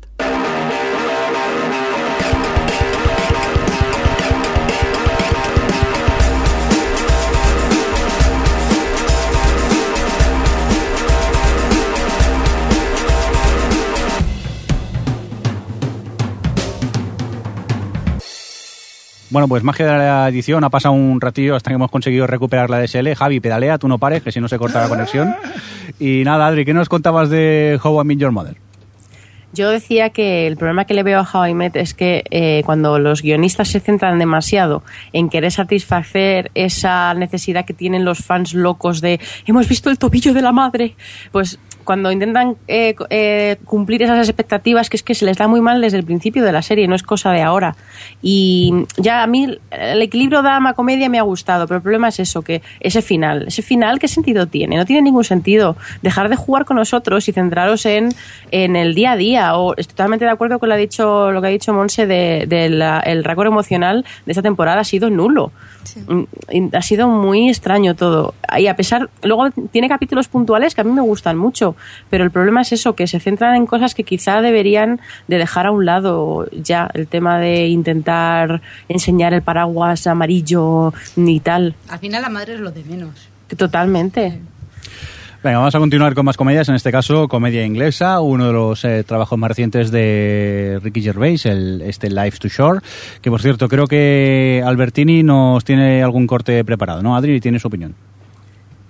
Bueno, pues magia de la edición, ha pasado un ratillo hasta que hemos conseguido recuperar la DSL. Javi, pedalea, tú no pares, que si no se corta la conexión. Y nada, Adri, ¿qué nos contabas de How I Met Your Mother?
Yo decía que el problema que le veo a How I Met es que eh, cuando los guionistas se centran demasiado en querer satisfacer esa necesidad que tienen los fans locos de hemos visto el tobillo de la madre, pues cuando intentan eh, eh, cumplir esas expectativas que es que se les da muy mal desde el principio de la serie, no es cosa de ahora. Y ya a mí el equilibrio drama-comedia me ha gustado, pero el problema es eso, que ese final, ese final, ¿qué sentido tiene? No tiene ningún sentido. Dejar de jugar con nosotros y centraros en, en el día a día. O estoy totalmente de acuerdo con lo, ha dicho, lo que ha dicho Monse de, de el récord emocional de esta temporada ha sido nulo. Mm, Ha sido muy extraño todo. Y a pesar, luego tiene capítulos puntuales que a mí me gustan mucho, pero el problema es eso, que se centran en cosas que quizá deberían de dejar a un lado ya el tema de intentar enseñar el paraguas amarillo ni tal.
Al final la madre es lo de menos.
Totalmente.
Venga, vamos a continuar con más comedias, en este caso comedia inglesa, uno de los eh, trabajos más recientes de Ricky Gervais, el, este Life to Shore, que por cierto creo que Albertini nos tiene algún corte preparado, ¿no? Adri, tiene su opinión.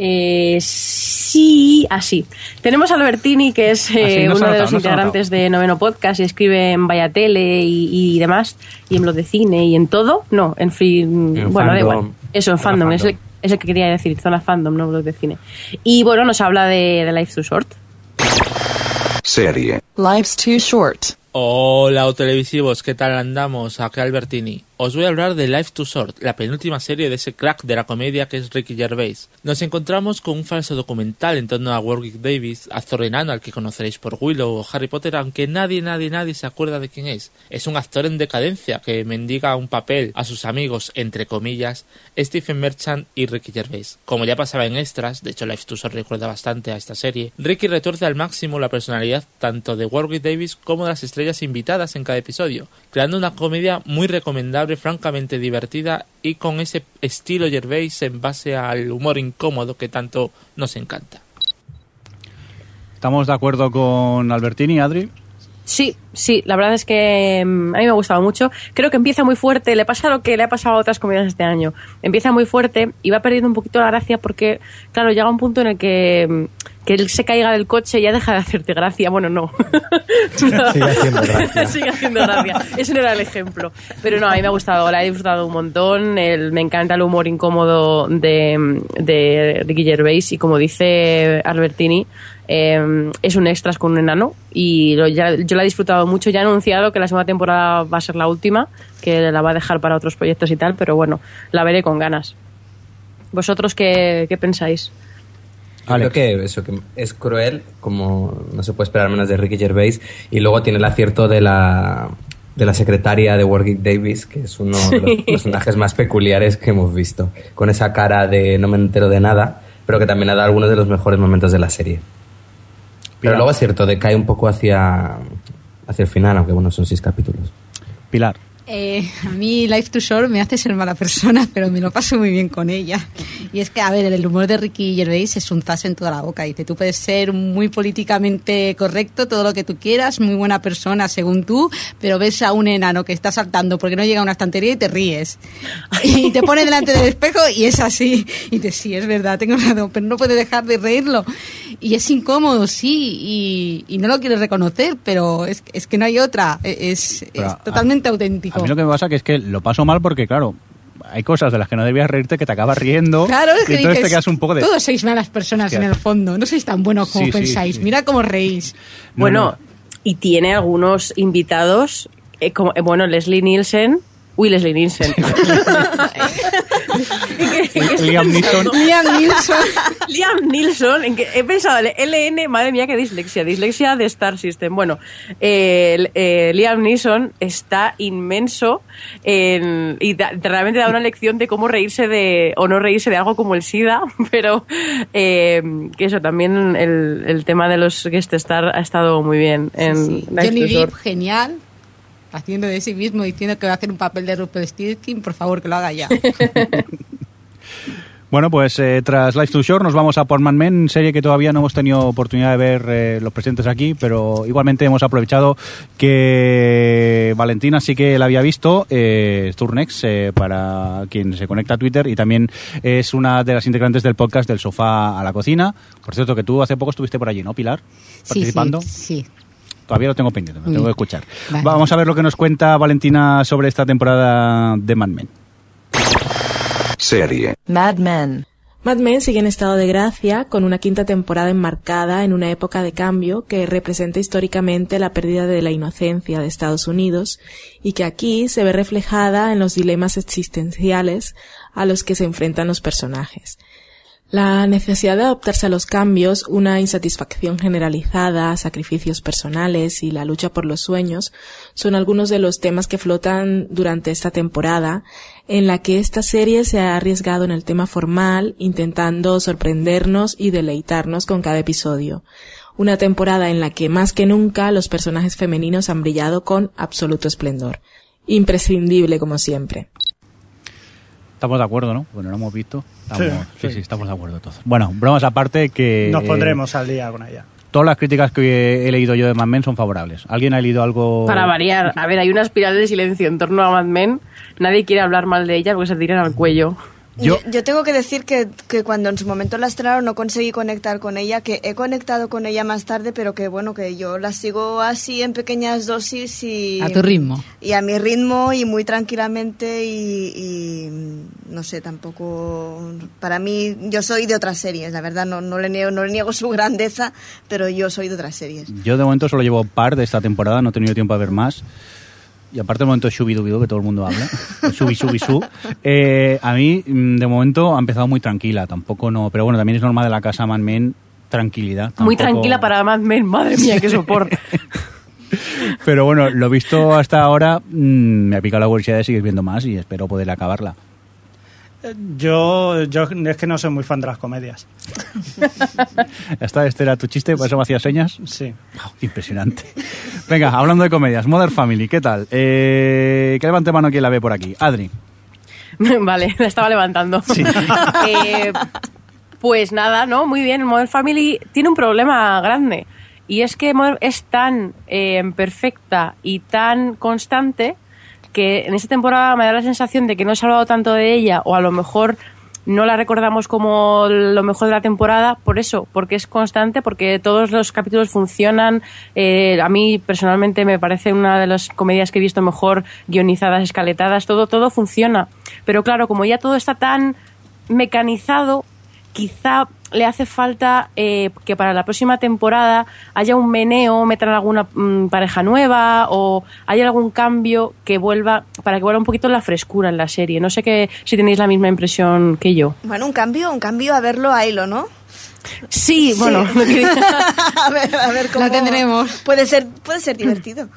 Eh, sí, así. Tenemos a Albertini, que es eh,
no se
uno de los integrantes de Noveno Podcast y escribe en Vaya Tele y, y demás, y en lo de cine y en todo. No, en fin,
En
bueno, da
fandom.
igual. Eso, en fandom, Es, el,
fandom.
es el que quería decir, zona fandom, no blog de cine. Y bueno, nos habla de, de Life Too Short.
Serie.
Life's too short.
Hola, televisivos, ¿qué tal andamos? Acá Albertini. Os voy a hablar de Life to Short, la penúltima serie de ese crack de la comedia que es Ricky Gervais. Nos encontramos con un falso documental en torno a Warwick Davis, actor enano al que conoceréis por Willow o Harry Potter, aunque nadie, nadie, nadie se acuerda de quién es. Es un actor en decadencia que mendiga un papel a sus amigos, entre comillas, Stephen Merchant y Ricky Gervais. Como ya pasaba en extras, de hecho Life to Short recuerda bastante a esta serie, Ricky retuerce al máximo la personalidad tanto de Warwick Davis como de las estrellas invitadas en cada episodio, creando una comedia muy recomendable, francamente divertida y con ese estilo Gervais en base al humor incómodo que tanto nos encanta.
¿Estamos de acuerdo con Albertini, Adri?
Sí, sí, la verdad es que mm, a mí me ha gustado mucho. Creo que empieza muy fuerte, le pasa lo que le ha pasado a otras comedias este año. Empieza muy fuerte y va perdiendo un poquito la gracia porque, claro, llega un punto en el que, mm, que él se caiga del coche y ya deja de hacerte gracia. Bueno, no.
Sigue haciendo gracia.
Sigue haciendo gracia. Ese no era el ejemplo. Pero no, a mí me ha gustado, la he disfrutado un montón. El- me encanta el humor incómodo de, de Ricky Gervais y como dice Albertini, eh, es un extras con un enano y lo- ya- yo la he disfrutado mucho. Ya ha anunciado que la segunda temporada va a ser la última, que la va a dejar para otros proyectos y tal, pero bueno, la veré con ganas. ¿Vosotros qué, qué pensáis?
Yo creo que eso que es cruel, como no se puede esperar menos de Ricky Gervais, y luego tiene el acierto de la de la secretaria de Warwick Davis, que es uno de los personajes más peculiares que hemos visto, con esa cara de no me entero de nada, pero que también ha dado algunos de los mejores momentos de la serie. Pero
Pilar.
luego es cierto, decae un poco hacia, hacia el final, aunque bueno, son seis capítulos.
Pilar.
Eh, a mí Life to Shore me hace ser mala persona, pero me lo paso muy bien con ella. Y es que, a ver, el humor de Ricky Gervais es un zas en toda la boca. Dice, tú puedes ser muy políticamente correcto, todo lo que tú quieras, muy buena persona según tú, pero ves a un enano que está saltando porque no llega a una estantería y te ríes. Y te pone delante del espejo y es así. Y dices, sí, es verdad, tengo razón, pero no puede dejar de reírlo. Y es incómodo, sí, y, y no lo quieres reconocer, pero es, es que no hay otra. Es, es
a-
totalmente auténtico.
A mí lo que me pasa que es que lo paso mal porque, claro, hay cosas de las que no debías reírte que te acabas riendo.
Claro, es
y
que
entonces
dices,
te quedas un poco de...
Todos sois malas personas
Hostia.
en el fondo. No sois tan buenos como
Sí,
pensáis.
sí.
Mira cómo reís.
Bueno, y tiene algunos invitados, eh, como, eh, bueno, Leslie Nielsen. Uy, Leslie Nielsen.
Liam Neeson.
Liam Neeson.
Liam Neeson, en que he pensado, LN, madre mía, qué dislexia, dislexia de Star System. Bueno, eh, eh, Liam Neeson está inmenso en- y da- realmente da una lección de cómo reírse de, o no reírse de algo como el SIDA, pero eh, que eso, también el, el tema de los guest star ha estado muy bien en
Sí. Johnny Depp, genial. Haciendo de sí mismo, diciendo que va a hacer un papel de Rupert Stilkin, por favor, que lo haga ya.
Bueno, pues eh, tras Life to Shore nos vamos a Portman Men, serie que todavía no hemos tenido oportunidad de ver eh, los presentes aquí, pero igualmente hemos aprovechado que Valentina sí que la había visto, eh, Turnex, eh, para quien se conecta a Twitter, y también es una de las integrantes del podcast del sofá a la cocina. Por cierto, que tú hace poco estuviste por allí, ¿no, Pilar? Participando.
Sí, sí.
Todavía lo tengo pendiente, lo tengo que escuchar.
Vale.
Vamos a ver lo que nos cuenta Valentina sobre esta temporada de Mad Men.
Serie.
Mad Men. Mad Men sigue en estado de gracia, con una quinta temporada enmarcada en una época de cambio que representa históricamente la pérdida de la inocencia de Estados Unidos y que aquí se ve reflejada en los dilemas existenciales a los que se enfrentan los personajes. La necesidad de adaptarse a los cambios, una insatisfacción generalizada, sacrificios personales y la lucha por los sueños son algunos de los temas que flotan durante esta temporada, en la que esta serie se ha arriesgado en el tema formal, intentando sorprendernos y deleitarnos con cada episodio. Una temporada en la que más que nunca los personajes femeninos han brillado con absoluto esplendor. Imprescindible como siempre.
Estamos de acuerdo, ¿no? Bueno, lo hemos visto. Estamos- sí,
Sí,
sí,
sí.
estamos de acuerdo todos. Bueno, bromas aparte que...
Nos
eh,
pondremos al día con ella.
todas las críticas que he leído yo de Mad Men son favorables. ¿Alguien ha leído algo...?
Para variar, a ver, hay una espiral de silencio en torno a Mad Men. Nadie quiere hablar mal de ella porque se tiran al cuello.
Yo, yo tengo que decir que, que cuando en su momento la estrenaron no conseguí conectar con ella, que he conectado con ella más tarde, pero que bueno, que yo la sigo así en pequeñas dosis y...
A tu ritmo.
Y a mi ritmo y muy tranquilamente y, y, no sé, tampoco... Para mí, yo soy de otras series, la verdad, no, no, le niego, no le niego su grandeza, pero yo soy de otras series.
Yo de momento solo llevo par de esta temporada, no he tenido tiempo a ver más. Y aparte del momento shubidubidu que todo el mundo habla, shubi shubi su, eh, a mí mm, de momento ha empezado muy tranquila, tampoco no, pero bueno, también es norma de la casa Man Men, tranquilidad.
Muy tranquila para Mad Men, madre mía, qué soporte.
Pero bueno, lo visto hasta ahora, mm, me ha picado la curiosidad de seguir viendo más y espero poder acabarla.
Yo, yo es que no soy muy fan de las comedias.
Ya está, este era tu chiste, por eso me hacías señas.
Sí.
Impresionante. Venga, hablando de comedias, Modern Family, ¿qué tal? Eh, que levante mano quien la ve por aquí. Adri.
vale, la estaba levantando. Eh, pues nada, ¿no? Muy bien, Modern Family tiene un problema grande. Y es que Modern es tan eh, perfecta y tan constante que en esta temporada me da la sensación de que no se ha hablado tanto de ella, o a lo mejor no la recordamos como lo mejor de la temporada, por eso, porque es constante, porque todos los capítulos funcionan. Eh, a mí personalmente me parece una de las comedias que he visto mejor guionizadas, escaletadas, todo, todo funciona. Pero claro, como ya todo está tan mecanizado, quizá le hace falta eh, que para la próxima temporada haya un meneo, metan alguna mm, pareja nueva o haya algún cambio que vuelva, para que vuelva un poquito la frescura en la serie. No sé que, si tenéis la misma impresión que yo.
Bueno, un cambio, un cambio a verlo a hilo, ¿no?
Sí, bueno,
a ver, a ver cómo...
La tendremos.
Puede ser, puede ser divertido.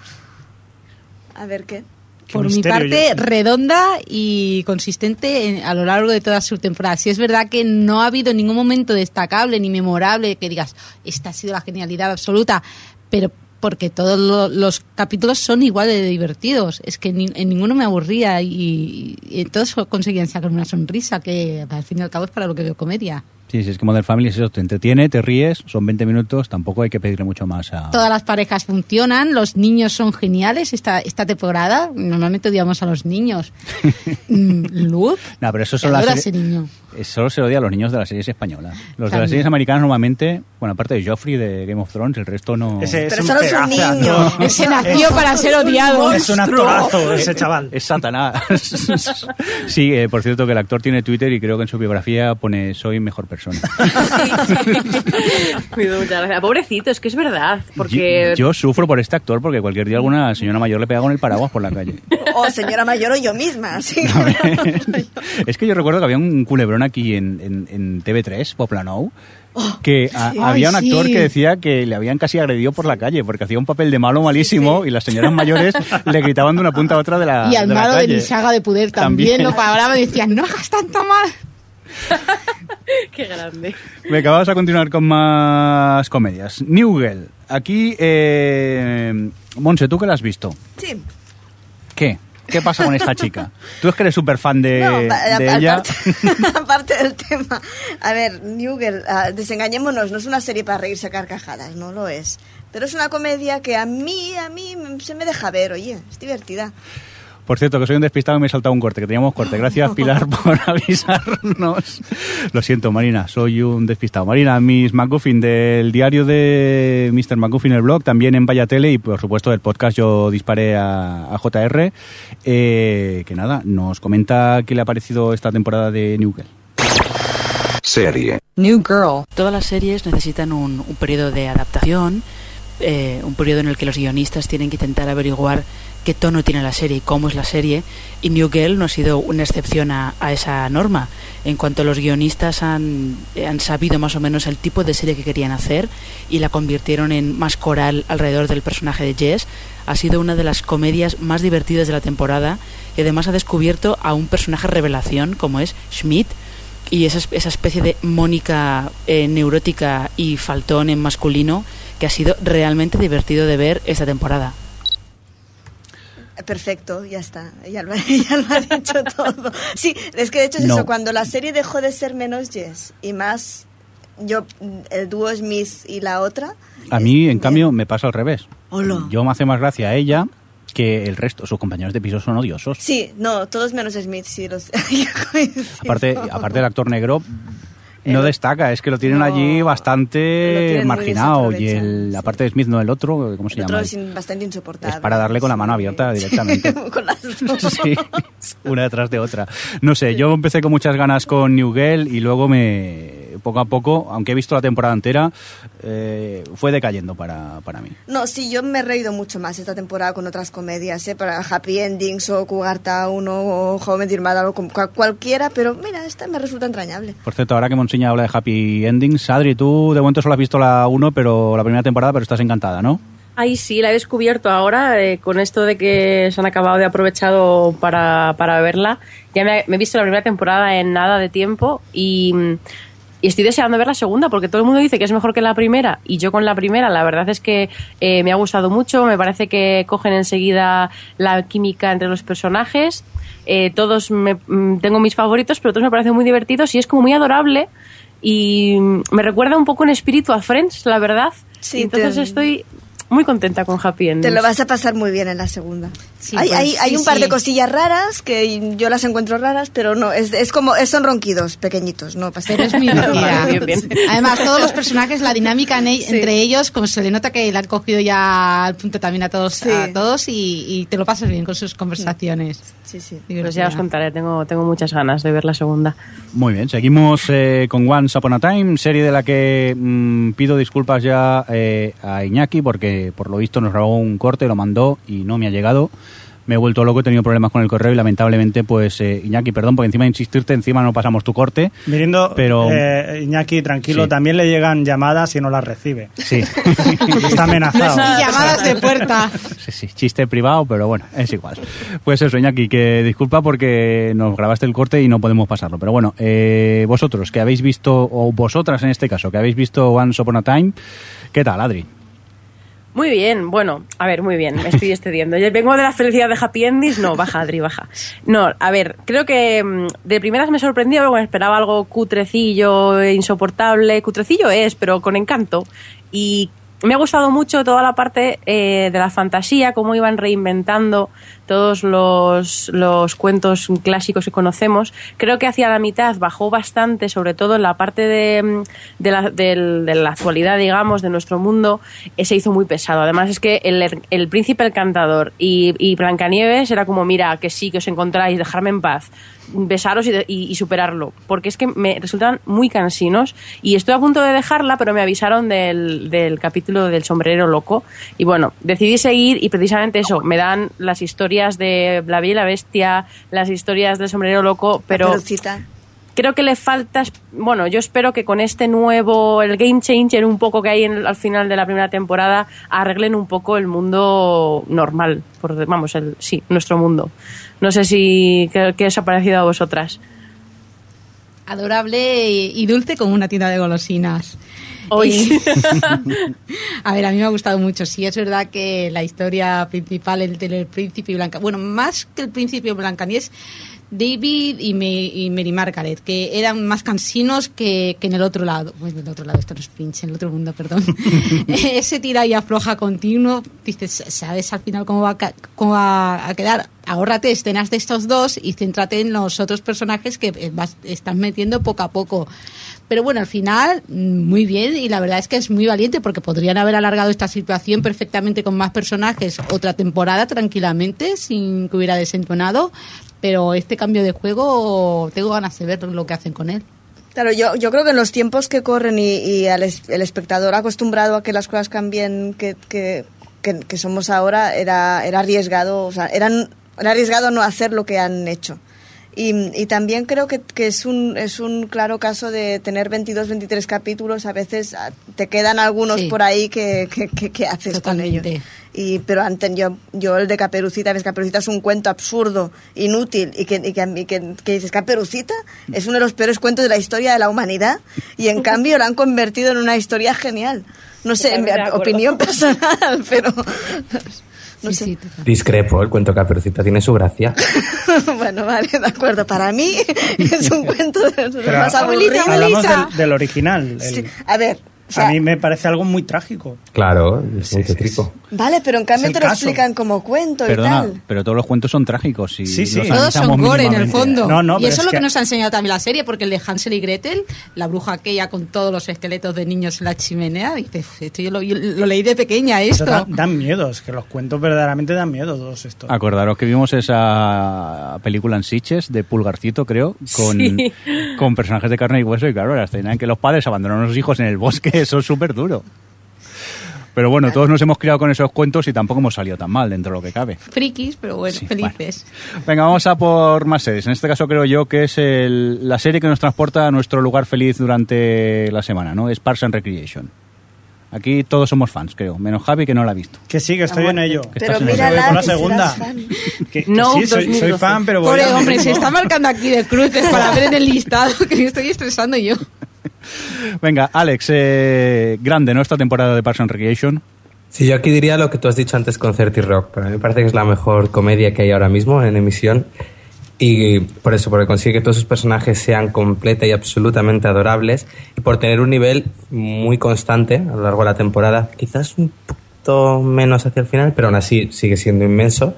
A ver qué.
Por mi parte,
yo-
redonda y consistente en- a lo largo de toda su temporada. Si es verdad que no ha habido ningún momento destacable ni memorable que digas, esta ha sido la genialidad absoluta, pero porque todos lo- los capítulos son igual de divertidos. Es que ni- en ninguno me aburría y, y todos conseguían sacar una sonrisa, que al fin y al cabo es para lo que veo comedia.
Sí, sí, es que Modern Family es eso, te entretiene, te ríes, son 20 minutos, tampoco hay que pedirle mucho más a...
Todas las parejas funcionan, los niños son geniales esta, esta temporada. Normalmente odiamos a los niños. Mm, Luke,
No, pero eso son las series- Solo se odia a los niños de las series españolas. Los de las series americanas normalmente, bueno, aparte de Joffrey de Game of Thrones, el resto no...
Ese
Pero
es
solo es un niño.
Ese nació para ser odiado.
Es un actorazo ese chaval.
Es Satanás. sí, eh, por cierto que el actor tiene Twitter y creo que en su biografía pone soy mejor persona.
Pobrecito, es que es verdad. Porque
Yo, yo sufro por este actor porque cualquier día alguna señora mayor le pega con el paraguas por la calle.
O señora mayor o yo misma, sí.
es que yo recuerdo que había un culebrón aquí en, en, en TV3, Poplanou,
Oh,
que a-
sí.
había un
Ay,
actor
sí.
que decía que le habían casi agredido por la calle porque hacía un papel de malo malísimo y las señoras mayores le gritaban de una punta a otra de la,
y al
de la
malo de mi saga de poder también,
También.
lo paraban y decían, no hagas tanto mal.
Qué grande.
Venga, vamos a continuar con más comedias. New Girl. Aquí, eh, Monse, ¿tú qué la has visto?
Sí.
¿Qué? ¿Qué pasa con esta chica? Tú es que eres súper fan de,
No, pa-
de
a-
ella.
aparte, aparte del tema. A ver, New Girl, ah, desengañémonos, no es una serie para reírse a carcajadas, no lo es. Pero es una comedia que a mí, a mí se me deja ver, oye, es divertida.
Por cierto, que soy un despistado y me he saltado un corte, que teníamos corte. Gracias, Pilar, por avisarnos. Lo siento, Marina, soy un despistado. Marina, Miss McGuffin del diario de Mr. McGuffin, el blog, también en Vaya Tele y, por supuesto, del podcast Yo Disparé a, a JR. Eh, que nada, nos comenta qué le ha parecido esta temporada de New Girl.
Serie.
New Girl.
Todas las series necesitan un, un periodo de adaptación, eh, un periodo en el que los guionistas tienen que intentar averiguar qué tono tiene la serie y cómo es la serie. Y New Girl no ha sido una excepción a, a esa norma. En cuanto los guionistas han, han sabido más o menos el tipo de serie que querían hacer y la convirtieron en más coral alrededor del personaje de Jess, ha sido una de las comedias más divertidas de la temporada y además ha descubierto a un personaje revelación como es Schmidt, y esa, esa especie de Mónica eh, neurótica y faltón en masculino que ha sido realmente divertido de ver esta temporada.
Perfecto, ya está. Ya lo, ya lo ha dicho todo. Sí, es que de hecho es
No.
eso. Cuando la serie dejó de ser menos Jess y más yo, el dúo Smith y la otra,
A mí, en cambio, me pasa al revés.
Hola.
Yo me hace más gracia a ella que el resto. Sus compañeros de piso son odiosos.
Sí, no, todos menos Smith, sí. Los...
Aparte, aparte el actor negro no destaca, es que lo tienen allí bastante
tienen
marginado y el aparte de Smith no el otro, ¿cómo se
El
llama?
otro es bastante insoportable.
Es para darle con la mano abierta directamente.
Con las dos.
Sí, una detrás de otra. No sé, yo empecé con muchas ganas con New Girl y luego me poco a poco, aunque he visto la temporada entera, eh, fue decayendo para, para mí.
No, sí, yo me he reído mucho más esta temporada con otras comedias, ¿eh? Para Happy Endings o Cougar Town o Joven Dirmada o cualquiera, pero mira, esta me resulta entrañable.
Por cierto, ahora que Monsiña habla de Happy Endings, Adri, tú de momento solo has visto la 1, pero la primera temporada, pero estás encantada, ¿no?
Ay, sí, la he descubierto ahora eh, con esto de que se han acabado de aprovechado para, para verla. Ya me, me he visto la primera temporada en nada de tiempo y, mm, y estoy deseando ver la segunda porque todo el mundo dice que es mejor que la primera y yo con la primera la verdad es que eh, me ha gustado mucho, me parece que cogen enseguida la química entre los personajes. Eh, todos me- mm, tengo mis favoritos, pero todos me parecen muy divertidos y es como muy adorable y mm, me recuerda un poco en espíritu a Friends, la verdad.
Sí,
entonces estoy muy contenta con Happy Endings.
Te lo vas a pasar muy bien en la segunda.
Sí,
hay
pues,
hay, hay
sí,
un par de cosillas raras que yo las encuentro raras, pero no, es, es como, es- son ronquidos pequeñitos, no pasa
Pero es muy
bien, bien.
Además, todos los personajes, la dinámica en e- entre ellos, como se le nota que le han cogido ya al punto también a todos,
Sí.
a todos y, y te lo pasas bien con sus conversaciones.
Sí, sí.
Pues ya os contaré, tengo, tengo muchas ganas de ver la segunda.
Muy bien, seguimos eh, con Once Upon a Time, serie de la que mm, pido disculpas ya eh, a Iñaki porque por lo visto nos grabó un corte, lo mandó y no me ha llegado. Me he vuelto loco, he tenido problemas con el correo y lamentablemente, pues eh, Iñaki, perdón, porque encima de insistirte, encima no pasamos tu corte.
Mirindo,
Pero-
eh, Iñaki, tranquilo,
Sí.
también le llegan llamadas y no las recibe.
Sí,
Está amenazado.
Y llamadas de puerta.
sí, sí, chiste privado, pero bueno, es igual. Pues eso, Iñaki, que disculpa porque nos grabaste el corte y no podemos pasarlo. Pero bueno, eh, vosotros que habéis visto, o vosotras en este caso, que habéis visto Once Upon a Time, ¿qué tal, Adri?
Muy bien, bueno, a ver, muy bien, me estoy excediendo. Vengo de la felicidad de Happy Endings, no, baja, Adri, baja. No, a ver, creo que mm, de primeras me sorprendió, pero bueno, esperaba algo cutrecillo, insoportable. Cutrecillo es, pero con encanto. Y me ha gustado mucho toda la parte eh, de la fantasía, cómo iban reinventando todos los, los cuentos clásicos que conocemos. Creo que hacia la mitad bajó bastante, sobre todo en la parte de, de, la, del- de la actualidad, digamos, de nuestro mundo, eh, se hizo muy pesado. Además es que el, el príncipe encantador y, y Blancanieves era como, mira, que sí, que os encontráis, dejarme en paz, besaros y, de- y- superarlo. Porque es que me resultan muy cansinos y estoy a punto de dejarla, pero me avisaron del, del capítulo del sombrero loco. Y bueno, decidí seguir y precisamente eso, me dan las historias de La Bella y la Bestia, las historias del sombrero loco, pero creo que le falta, bueno, yo espero que con este nuevo, el game changer un poco que hay en- al final de la primera temporada, arreglen un poco el mundo normal, por, vamos, el, sí, nuestro mundo. No sé si, ¿qué, qué os ha parecido a vosotras?
Adorable y y dulce como una tienda de golosinas.
Hoy.
A ver, a mí me ha gustado mucho. Sí, es verdad que la historia principal, el del príncipe y Blanca... Bueno, más que el príncipe y Blancanieves, David y, Me- y Mary Margaret, que eran más cansinos que, que en el otro lado. Bueno, en el otro lado, esto no es Finch, en el otro mundo, perdón. Ese tira y afloja continuo. Dices, ¿sabes al final cómo va cómo va a quedar? Ahórrate escenas de estos dos y céntrate en los otros personajes que eh, vas, estás metiendo poco a poco. Pero bueno, al final, mm, muy bien, y la verdad es que es muy valiente porque podrían haber alargado esta situación perfectamente con más personajes otra temporada tranquilamente, sin que hubiera desentonado. Pero este cambio de juego, tengo ganas de ver lo que hacen con él.
Claro, yo, yo creo que en los tiempos que corren y, y al es- el espectador acostumbrado a que las cosas cambien, que, que, que, somos ahora, era, era arriesgado, o sea, era arriesgado no hacer lo que han hecho. Y, y también creo que, que es, un, es un claro caso de tener 22, 23 capítulos. A veces ah, te quedan algunos
Sí.
por ahí que, que, que- que haces con ellos.
Totalmente.
Y, pero antes yo, yo el de Caperucita, ves, Caperucita es un cuento absurdo, inútil, y que, y que, y que- que dices, Caperucita es uno de los peores cuentos de la historia de la humanidad, y en cambio lo han convertido en una historia genial. No sé, en mi
Totalmente
opinión personal, pero... No sé.
Discrepo, el cuento Caperucita tiene su gracia.
bueno, vale, de acuerdo. Para mí es un cuento de los
Pero
más aburridos.
hablamos del, del original. el-
Sí, A ver, o sea,
a mí me parece algo muy trágico.
Claro, es muy tétrico.
vale, pero en cambio te lo
caso.
explican como cuento y
Perdona,
tal.
pero todos los cuentos son trágicos. Y
Sí, sí.
los
Todos son gore en el fondo.
No, no,
y eso
es
es lo que,
que-
nos ha enseñado también la serie, porque el de Hansel y Gretel, la bruja aquella con todos los esqueletos de niños en la chimenea, dices, esto yo lo, yo lo leí de pequeña, esto.
dan, dan miedo, es que los cuentos verdaderamente dan miedo todos estos.
Acordaros que vimos esa película en Sitges de Pulgarcito, creo, con,
Sí.
con personajes de carne y hueso. Y claro, la escena en que los padres abandonan a los hijos en el bosque, eso es súper duro. Pero bueno, todos nos hemos criado con esos cuentos y tampoco hemos salido tan mal dentro de lo que cabe.
Frikis, pero bueno, felices.
Venga, vamos a por más series. En este caso creo yo que es el- la serie que nos transporta a nuestro lugar feliz durante la semana, ¿no? Es Parks and Recreation. Aquí todos somos fans, creo, menos Javi que no la ha visto.
Que sí, que estoy en ello.
Que estás en ello.
mírala,
Voy por la
serás
segunda. Que, que
No,
sí, soy,
2012.
soy fan, pero voy
Pobre
a
hombre, se está marcando aquí de cruces para ver en el listado, que me estoy estresando yo.
Venga, Alex, eh, grande, ¿no? Esta temporada de Parks and Recreation.
Sí, yo aquí diría lo que tú has dicho antes con 30 Rock. Para mí me parece que es la mejor comedia que hay ahora mismo en emisión. Y por eso, porque consigue que todos sus personajes sean completa y absolutamente adorables. Y por tener un nivel muy constante a lo largo de la temporada. Quizás un poquito menos hacia el final, pero aún así sigue siendo inmenso.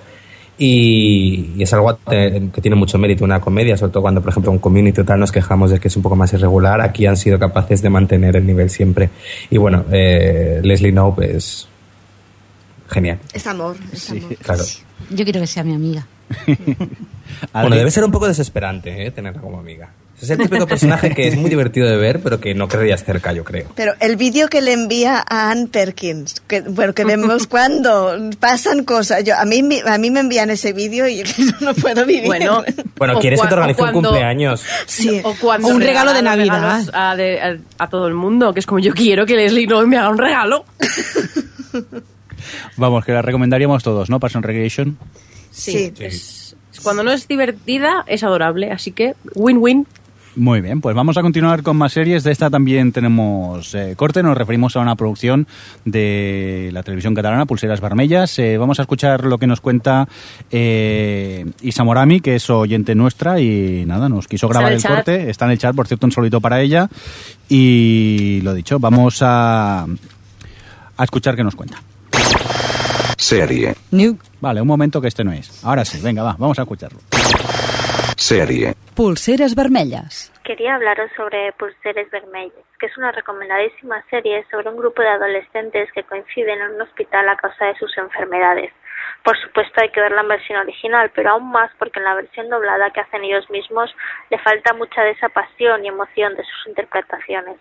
Y, y es algo que tiene mucho mérito una comedia, sobre todo cuando, por ejemplo, un community tal nos quejamos de que es un poco más irregular. Aquí han sido capaces de mantener el nivel siempre. Y bueno, eh, Leslie Knope es genial.
Es amor, es amor.
Claro.
Yo quiero que sea mi amiga.
Bueno, debe ser un poco desesperante ¿eh? tenerla como amiga. Es el típico personaje que es muy divertido de ver, pero que no querrías cerca, yo creo.
Pero el vídeo que le envía a Ann Perkins, que, bueno, que vemos cuando pasan cosas. Yo, a, mí, me- a mí me envían ese vídeo y no puedo vivir.
Bueno,
Bueno, ¿quieres que te organice un cumpleaños?
Sí.
O, cuando
O un regalo de Navidad.
A, de- a- a todo el mundo, que es como yo quiero que Leslie no me haga un regalo.
Vamos, que la recomendaríamos todos, ¿no? Parks and Recreation.
Sí. Es- cuando no es divertida, es adorable. Así que, win-win.
Muy bien, pues vamos a continuar con más series. De esta también tenemos eh, corte, nos referimos a una producción de la televisión catalana, Pulseras Vermellas. Eh, vamos a escuchar lo que nos cuenta eh, Isa Morami, que es oyente nuestra y nada, nos quiso grabar el, corte. Está en el chat, por cierto, un solito para ella. Y lo dicho, vamos a, a escuchar qué nos cuenta.
Serie.
Vale, un momento que este no es. Ahora sí, venga, va, vamos a escucharlo.
Serie.
Pulseres vermellas.
Quería hablaros sobre Pulseres Vermellas, que es una recomendadísima serie sobre un grupo de adolescentes que coinciden en un hospital a causa de sus enfermedades. Por supuesto hay que verla en versión original, pero aún más porque en la versión doblada que hacen ellos mismos le falta mucha de esa pasión y emoción de sus interpretaciones.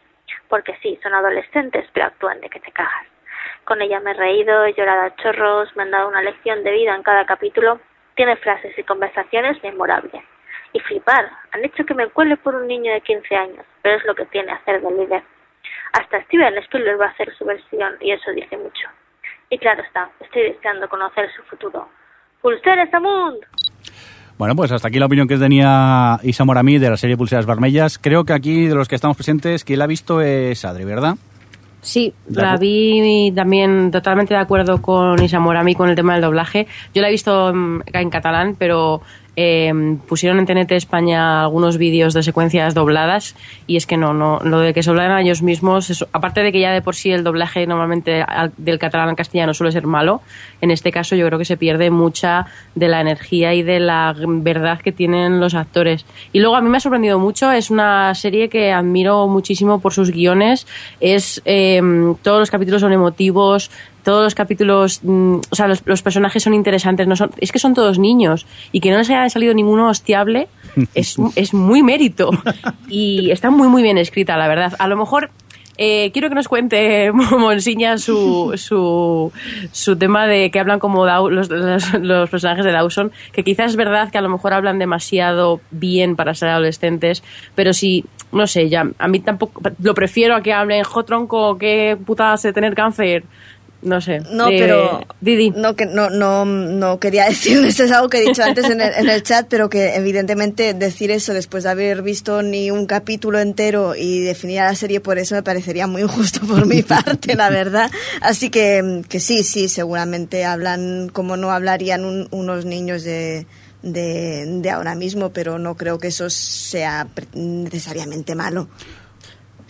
Porque sí, son adolescentes, pero actúan de que te cagas. Con ella me he reído, he llorado a chorros, me han dado una lección de vida en cada capítulo. Tiene frases y conversaciones memorables. Y flipar, han hecho que me cuele por un niño de 15 años, pero es lo que tiene hacer de líder. Hasta Steven Spielberg va a hacer su versión y eso dice mucho. Y claro está, estoy deseando conocer su futuro. ¡Pulseres Amund!
Bueno, pues hasta aquí la opinión que tenía Isa Moramí de la serie Pulseras Vermellas. Creo que aquí, de los que estamos presentes, quien la ha visto es Adri, ¿verdad?
Sí, la vi también totalmente de acuerdo con Isa Morami con el tema del doblaje. Yo la he visto en, en catalán, pero eh, pusieron en TNT España algunos vídeos de secuencias dobladas y es que no, no lo de que se doblan ellos mismos, aparte de que ya de por sí el doblaje normalmente al- del catalán al castellano suele ser malo, en este caso yo creo que se pierde mucha de la energía y de la verdad que tienen los actores. Y luego a mí me ha sorprendido mucho, es una serie que admiro muchísimo por sus guiones, es eh, todos los capítulos son emotivos, todos los capítulos, mm, o sea, los, los personajes son interesantes, no son, es que son todos niños y que no les haya salido ninguno hostiable es, es muy mérito y está muy muy bien escrita, la verdad. A lo mejor eh, quiero que nos cuente Monsiña su, su, su tema de que hablan como Dau- los, los, los personajes de Dawson, que quizás es verdad que a lo mejor hablan demasiado bien para ser adolescentes, pero sí, no sé, ya a mí tampoco lo prefiero a que hablen, jo tronco, qué puta hace tener cáncer. No sé.
No, pero
Didi.
no que no no no quería decir eso es algo que he dicho antes en el, en el chat, pero que evidentemente decir eso después de haber visto ni un capítulo entero y definir a la serie por eso me parecería muy injusto por mi parte, la verdad. Así que que sí, sí, seguramente hablan como no hablarían un- unos niños de de, de ahora mismo, pero no creo que eso sea necesariamente malo.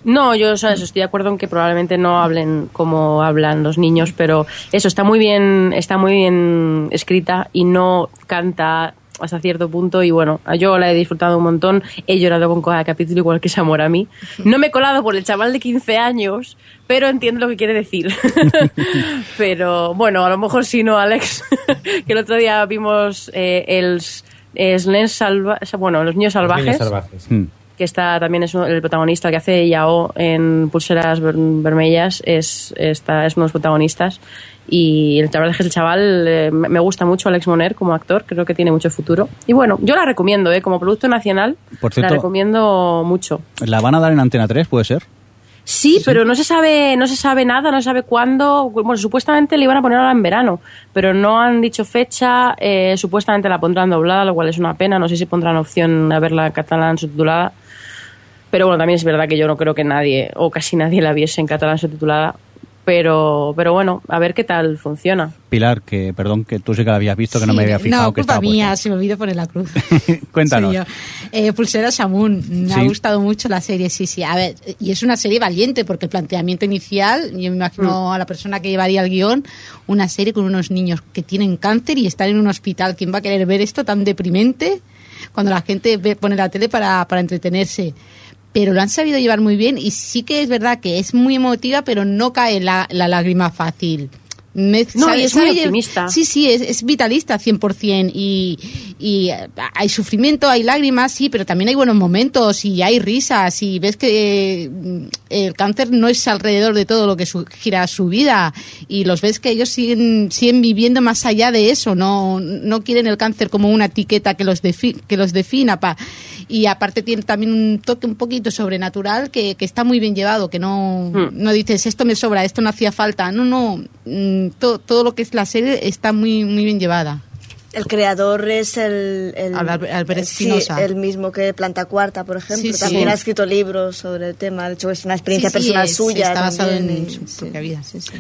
No, yo eso, estoy de acuerdo en que probablemente no hablen como hablan los niños, pero eso está muy bien, está muy bien escrita y no canta hasta cierto punto y bueno, yo la he disfrutado un montón, he llorado con cada capítulo igual que Samor a mí. No me he colado por el chaval de 15 años, pero entiendo lo que quiere decir. pero bueno, a lo mejor sí, ¿no, Alex? que el otro día vimos eh, el, el Nens salva, bueno, los niños salvajes
Niños salvajes.
Que está también es el protagonista que hace Yao en Pulseras Ver- Vermellas es, está, es uno de los protagonistas y el, la verdad es que el chaval eh, me me gusta mucho Alex Moner como actor creo que tiene mucho futuro y bueno yo la recomiendo eh, como producto nacional
Por cierto-
la recomiendo mucho
¿La van a dar en Antena 3, puede ser?
Sí, pero no se sabe, no se sabe nada, no se sabe cuándo. Bueno, supuestamente le iban a poner ahora en verano, pero no han dicho fecha. eh, supuestamente la pondrán doblada, lo cual es una pena. No sé si pondrán opción a verla en catalán subtitulada. Pero bueno, también es verdad que yo no creo que nadie o casi nadie la viese en catalán subtitulada. Pero, pero bueno, a ver qué tal funciona.
Pilar, que perdón, que tú sí que la habías visto, que no me había fijado
no,
que
culpa
estaba
mía, se me olvidó poner la cruz.
Cuéntanos.
Eh, Pulsera Samun, me ha gustado mucho la serie, sí, sí. A ver, y es una serie valiente porque el planteamiento inicial, yo me imagino a la persona que llevaría el guion, una serie con unos niños que tienen cáncer y están en un hospital. ¿Quién va a querer ver esto tan deprimente cuando la gente ve, pone la tele para, para entretenerse? Pero lo han sabido llevar muy bien y sí que es verdad que es muy emotiva, pero no cae la, lágrima fácil.
No, es muy optimista.
Sí, sí, es, es vitalista 100% y, y eh, hay sufrimiento, hay lágrimas, sí, pero también hay buenos momentos y hay risas y ves que eh, el cáncer no es alrededor de todo lo que su- gira su vida y los ves que ellos siguen, siguen viviendo más allá de eso, no, no quieren el cáncer como una etiqueta que los, defi- que los defina. Pa, y aparte tiene también un toque un poquito sobrenatural que, que está muy bien llevado, que no, no dices esto me sobra, esto no hacía falta, no, no, mm, to- todo lo que es la serie está muy, muy bien llevada.
El creador es el, el sí, el mismo que Planta Cuarta, por ejemplo.
Sí, sí.
También ha escrito libros sobre el tema. De hecho, es una experiencia personal
es-
suya.
Está basado en su propia vida, sí, sí.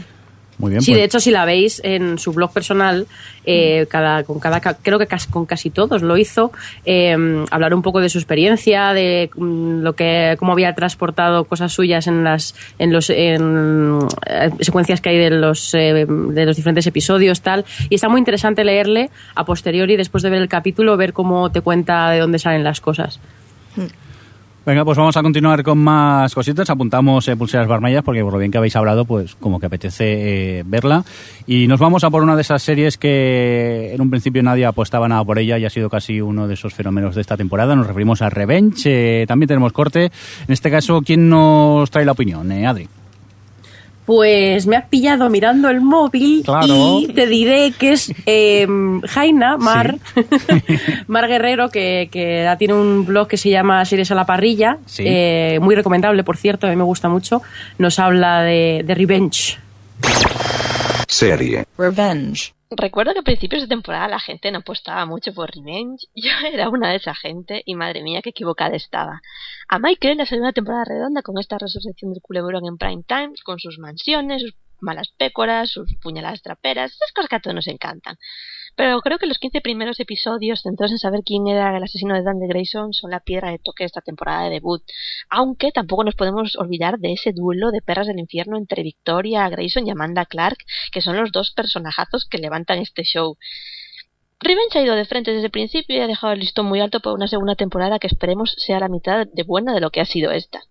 Muy bien.
Sí,
pues-
de hecho, si la veis en su blog personal, eh, cada, con cada, ca- creo que casi, con casi todos lo hizo, eh, hablar un poco de su experiencia, de mm, lo que, cómo había transportado cosas suyas en las, en los, en, eh, secuencias que hay de los, eh, de los diferentes episodios, tal. Y está muy interesante leerle a posteriori, después de ver el capítulo, ver cómo te cuenta de dónde salen las cosas.
Venga, pues vamos a continuar con más cositas. Apuntamos eh, pulseras vermellas porque por lo bien que habéis hablado, pues como que apetece eh, verla. Y nos vamos a por una de esas series que en un principio nadie apostaba nada por ella y ha sido casi uno de esos fenómenos de esta temporada. Nos referimos a Revenge. Eh, también tenemos corte. En este caso, ¿quién nos trae la opinión? Eh, Adri.
Pues me has pillado mirando el móvil
Claro.
y te diré que es eh, Jaina Mar, Mar Guerrero, que, que tiene un blog que se llama Series a la Parrilla,
Sí.
eh, muy recomendable, por cierto, a mí me gusta mucho. Nos habla de, de Revenge.
Serie.
Revenge. Recuerdo que a principios de temporada la gente no apostaba mucho por Revenge. Yo era una de esa gente y madre mía qué equivocada estaba. A Michael le salió una temporada redonda con esta resurrección del culebrón en prime time, con sus mansiones, sus malas pécoras, sus puñaladas traperas, esas cosas que a todos nos encantan. Pero creo que los 15 primeros episodios, centrados en saber quién era el asesino de Dan Grayson, son la piedra de toque de esta temporada de debut. Aunque tampoco nos podemos olvidar de ese duelo de perras del infierno entre Victoria Grayson y Amanda Clark, que son los dos personajazos que levantan este show. Revenge ha ido de frente desde el principio y ha dejado el listón muy alto para una segunda temporada que esperemos sea la mitad de buena de lo que ha sido esta.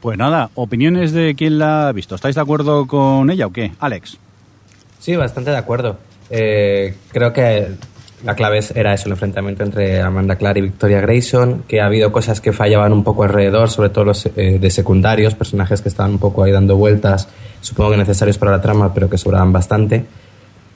Pues nada, opiniones de quién la ha visto. ¿Estáis de acuerdo con ella o qué? Alex.
Sí, bastante de acuerdo. Eh, creo que la clave era eso, el enfrentamiento entre Amanda Clark y Victoria Grayson, que ha habido cosas que fallaban un poco alrededor, sobre todo los eh, de secundarios, personajes que estaban un poco ahí dando vueltas, supongo que necesarios para la trama, pero que sobraban bastante.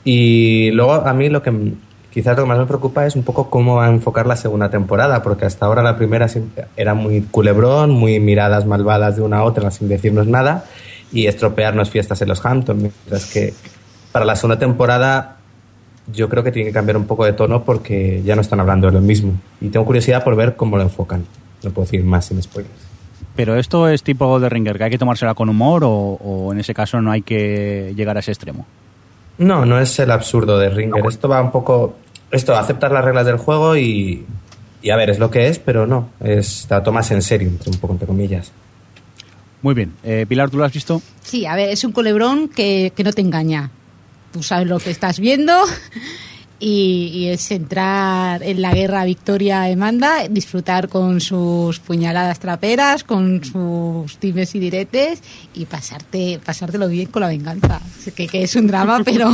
Y luego a mí lo que quizás lo que más me preocupa es un poco cómo va a enfocar la segunda temporada, porque hasta ahora la primera era muy culebrón, muy miradas malvadas de una a otra sin decirnos nada y estropearnos fiestas en los Hamptons, mientras que para la segunda temporada yo creo que tiene que cambiar un poco de tono porque ya no están hablando de lo mismo. Y tengo curiosidad por ver cómo lo enfocan. No puedo decir más sin spoilers.
Pero esto es tipo de Ringer, que hay que tomársela con humor o, o en ese caso no hay que llegar a ese extremo.
No, no es el absurdo de Ringer. Esto va un poco... Esto, aceptar las reglas del juego y... Y a ver, es lo que es, pero no. Es, la tomas en serio, entre un poco entre comillas.
Muy bien. Eh, Pilar, ¿tú lo has visto?
Sí, a ver, es un culebrón que, que no te engaña. Tú sabes lo que estás viendo y, y es entrar en la guerra Victoria Amanda, disfrutar con sus puñaladas traperas, con sus dimes y diretes y pasarte, pasártelo bien con la venganza. Que, que es un drama, pero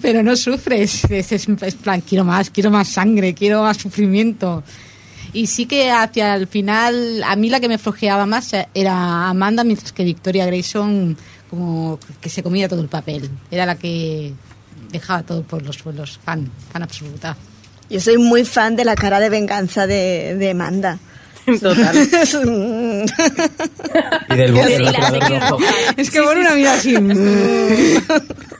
pero no sufres. Es, es, es plan, quiero más, quiero más sangre, quiero más sufrimiento. Y sí que hacia el final, a mí la que me flojeaba más era Amanda, mientras que Victoria Grayson como que se comía todo el papel. Era la que dejaba todo por los suelos. Fan, fan absoluta.
Yo soy muy fan de la cara de venganza de, de Amanda.
Total.
Y del ojo.
Es que pone una vida así.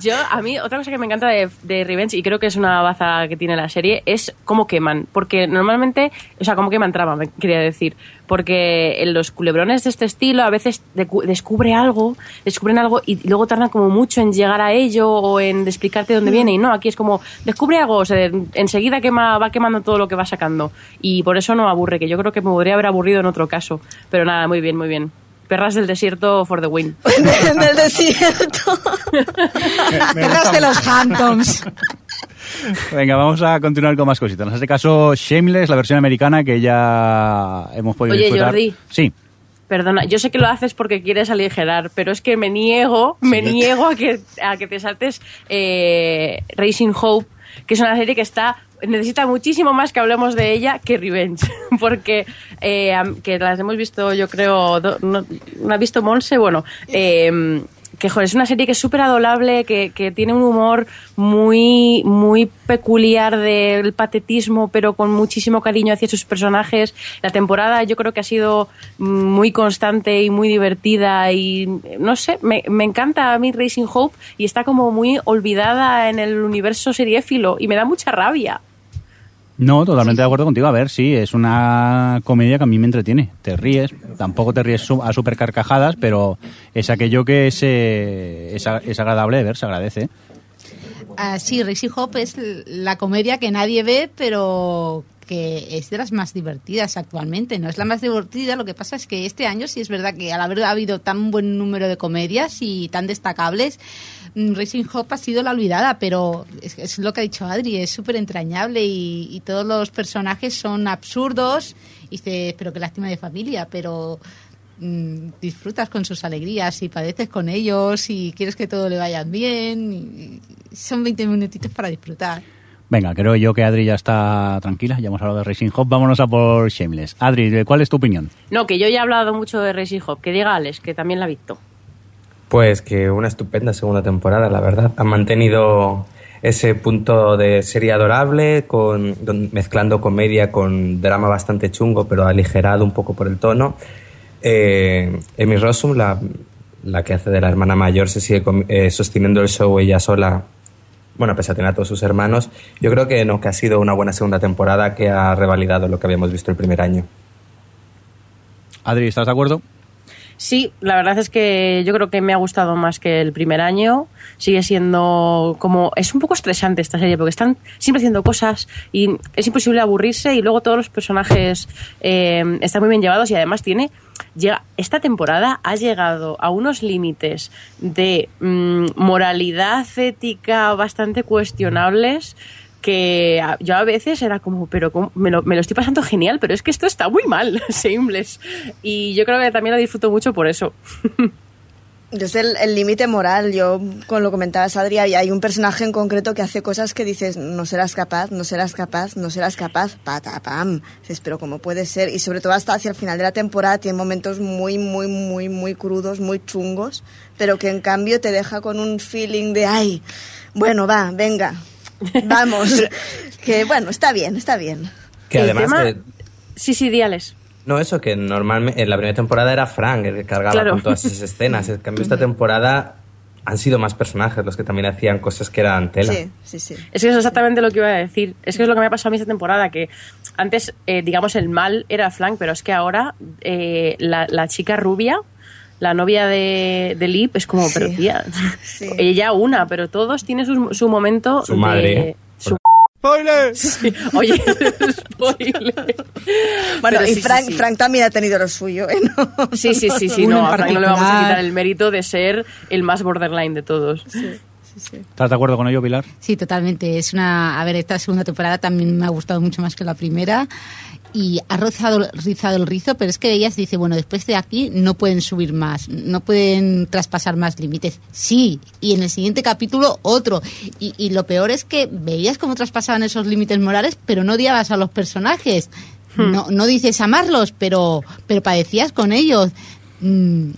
Yo, a mí, otra cosa que me encanta de, de Revenge, y creo que es una baza que tiene la serie, es cómo queman. Porque normalmente, o sea, cómo queman trama, me quería decir. Porque en los culebrones de este estilo a veces descubre algo, descubren algo y luego tardan como mucho en llegar a ello o en explicarte dónde viene. Y no, aquí es como, descubre algo, o sea, enseguida quema, va quemando todo lo que va sacando. Y por eso no aburre, que yo creo que me podría haber aburrido en otro caso. Pero nada, muy bien, muy bien. Perras del desierto for the win.
en el desierto.
Perras de los Hamptons.
Venga, vamos a continuar con más cositas. En este caso, Shameless, la versión americana que ya hemos podido
Oye,
disfrutar.
Jordi.
Sí.
Perdona, yo sé que lo haces porque quieres aligerar, pero es que me niego, me niego a que, a que te saltes eh, Racing Hope, que es una serie que está necesita muchísimo más que hablemos de ella que Revenge, porque eh, que las hemos visto, yo creo, no, no ha visto Monse, bueno, eh, que es una serie que es súper adorable, que, que tiene un humor muy, muy peculiar del patetismo, pero con muchísimo cariño hacia sus personajes. La temporada yo creo que ha sido mm, muy constante y muy divertida y no sé, me, me encanta a mí Racing Hope y está como muy olvidada en el universo seriéfilo y me da mucha rabia.
No, totalmente de acuerdo contigo. A ver, sí, es una comedia que a mí me entretiene. Te ríes, tampoco te ríes a super carcajadas, pero es aquello que es, eh, es, es agradable de ver, se agradece.
Ah, sí, Racing Hope es la comedia que nadie ve, pero que es de las más divertidas actualmente. No es la más divertida, lo que pasa es que este año sí es verdad que al haber habido tan buen número de comedias y tan destacables, Racing Hope ha sido la olvidada, pero es, es lo que ha dicho Adri, es súper entrañable y, y todos los personajes son absurdos. Y dices, pero qué lástima de familia, pero mm, disfrutas con sus alegrías y padeces con ellos y quieres que todo le vaya bien. y- y son 20 minutitos para disfrutar.
Venga, creo yo que Adri ya está tranquila, ya hemos hablado de Racing Hop, vámonos a por Shameless. Adri, ¿cuál es tu opinión?
No, que yo ya he hablado mucho de Racing Hop. Que diga Alex, que también la ha visto.
Pues que una estupenda segunda temporada, la verdad. Han mantenido ese punto de serie adorable, con, mezclando comedia con drama bastante chungo, pero aligerado un poco por el tono. Eh, Amy Rossum, la, la que hace de la hermana mayor, se sigue eh, sosteniendo el show ella sola, bueno, pese a tener a todos sus hermanos. Yo creo que no, que ha sido una buena segunda temporada que ha revalidado lo que habíamos visto el primer año.
Adri, ¿estás de acuerdo?
Sí, la verdad es que yo creo que me ha gustado más que el primer año. Sigue siendo como. Es un poco estresante esta serie porque están siempre haciendo cosas y es imposible aburrirse. Y luego todos los personajes eh, están muy bien llevados y además tiene. Llega, esta temporada ha llegado a unos límites de mm, moralidad ética bastante cuestionables que yo a veces era como, pero ¿cómo? me lo, me lo estoy pasando genial, pero es que esto está muy mal, Shameless. Y yo creo que también lo disfruto mucho por eso.
Es el límite moral. Yo, con lo comentabas, Adri, hay un personaje en concreto que hace cosas que dices, no serás capaz, no serás capaz, no serás capaz, patapam. Dices, pero ¿cómo puede ser? Y sobre todo hasta hacia el final de la temporada tiene momentos muy, muy, muy, muy crudos, muy chungos, pero que en cambio te deja con un feeling de, ay, bueno, va, venga, vamos. que bueno, está bien, está bien.
Que además.
tema-
eh,
Sí, sí, diales.
No, eso que normalmente en la primera temporada era Frank el que cargaba
Claro.
con todas esas escenas. En cambio, esta temporada han sido más personajes los que también hacían cosas que eran tela.
Sí, sí, sí.
Es que es exactamente lo que iba a decir. Es que es lo que me ha pasado a mí esta temporada, que antes, eh, digamos, el mal era Frank, pero es que ahora eh, la, la chica rubia, la novia de, de Lip, es como, pero tía, ella una, pero todos tienen su, su momento
Su
de...
madre.
su- Sí, Oye, spoiler.
Bueno,
Pero
y Frank,
sí.
Frank también ha tenido lo suyo, ¿eh? No.
Sí, sí, sí, sí, no,
en
a Frank no le vamos a quitar el mérito de ser el más borderline de todos.
¿Estás de acuerdo con ello, Pilar?
Sí, totalmente. Es una. A ver, esta segunda temporada también me ha gustado mucho más que la primera. Y ha rozado, rizado el rizo, pero es que ellas dicen, bueno, después de aquí no pueden subir más, no pueden traspasar más límites. Sí, y en el siguiente capítulo otro. Y, y lo peor es que veías cómo traspasaban esos límites morales, pero no odiabas a los personajes. No, no dices amarlos, pero, pero padecías con ellos. Mm,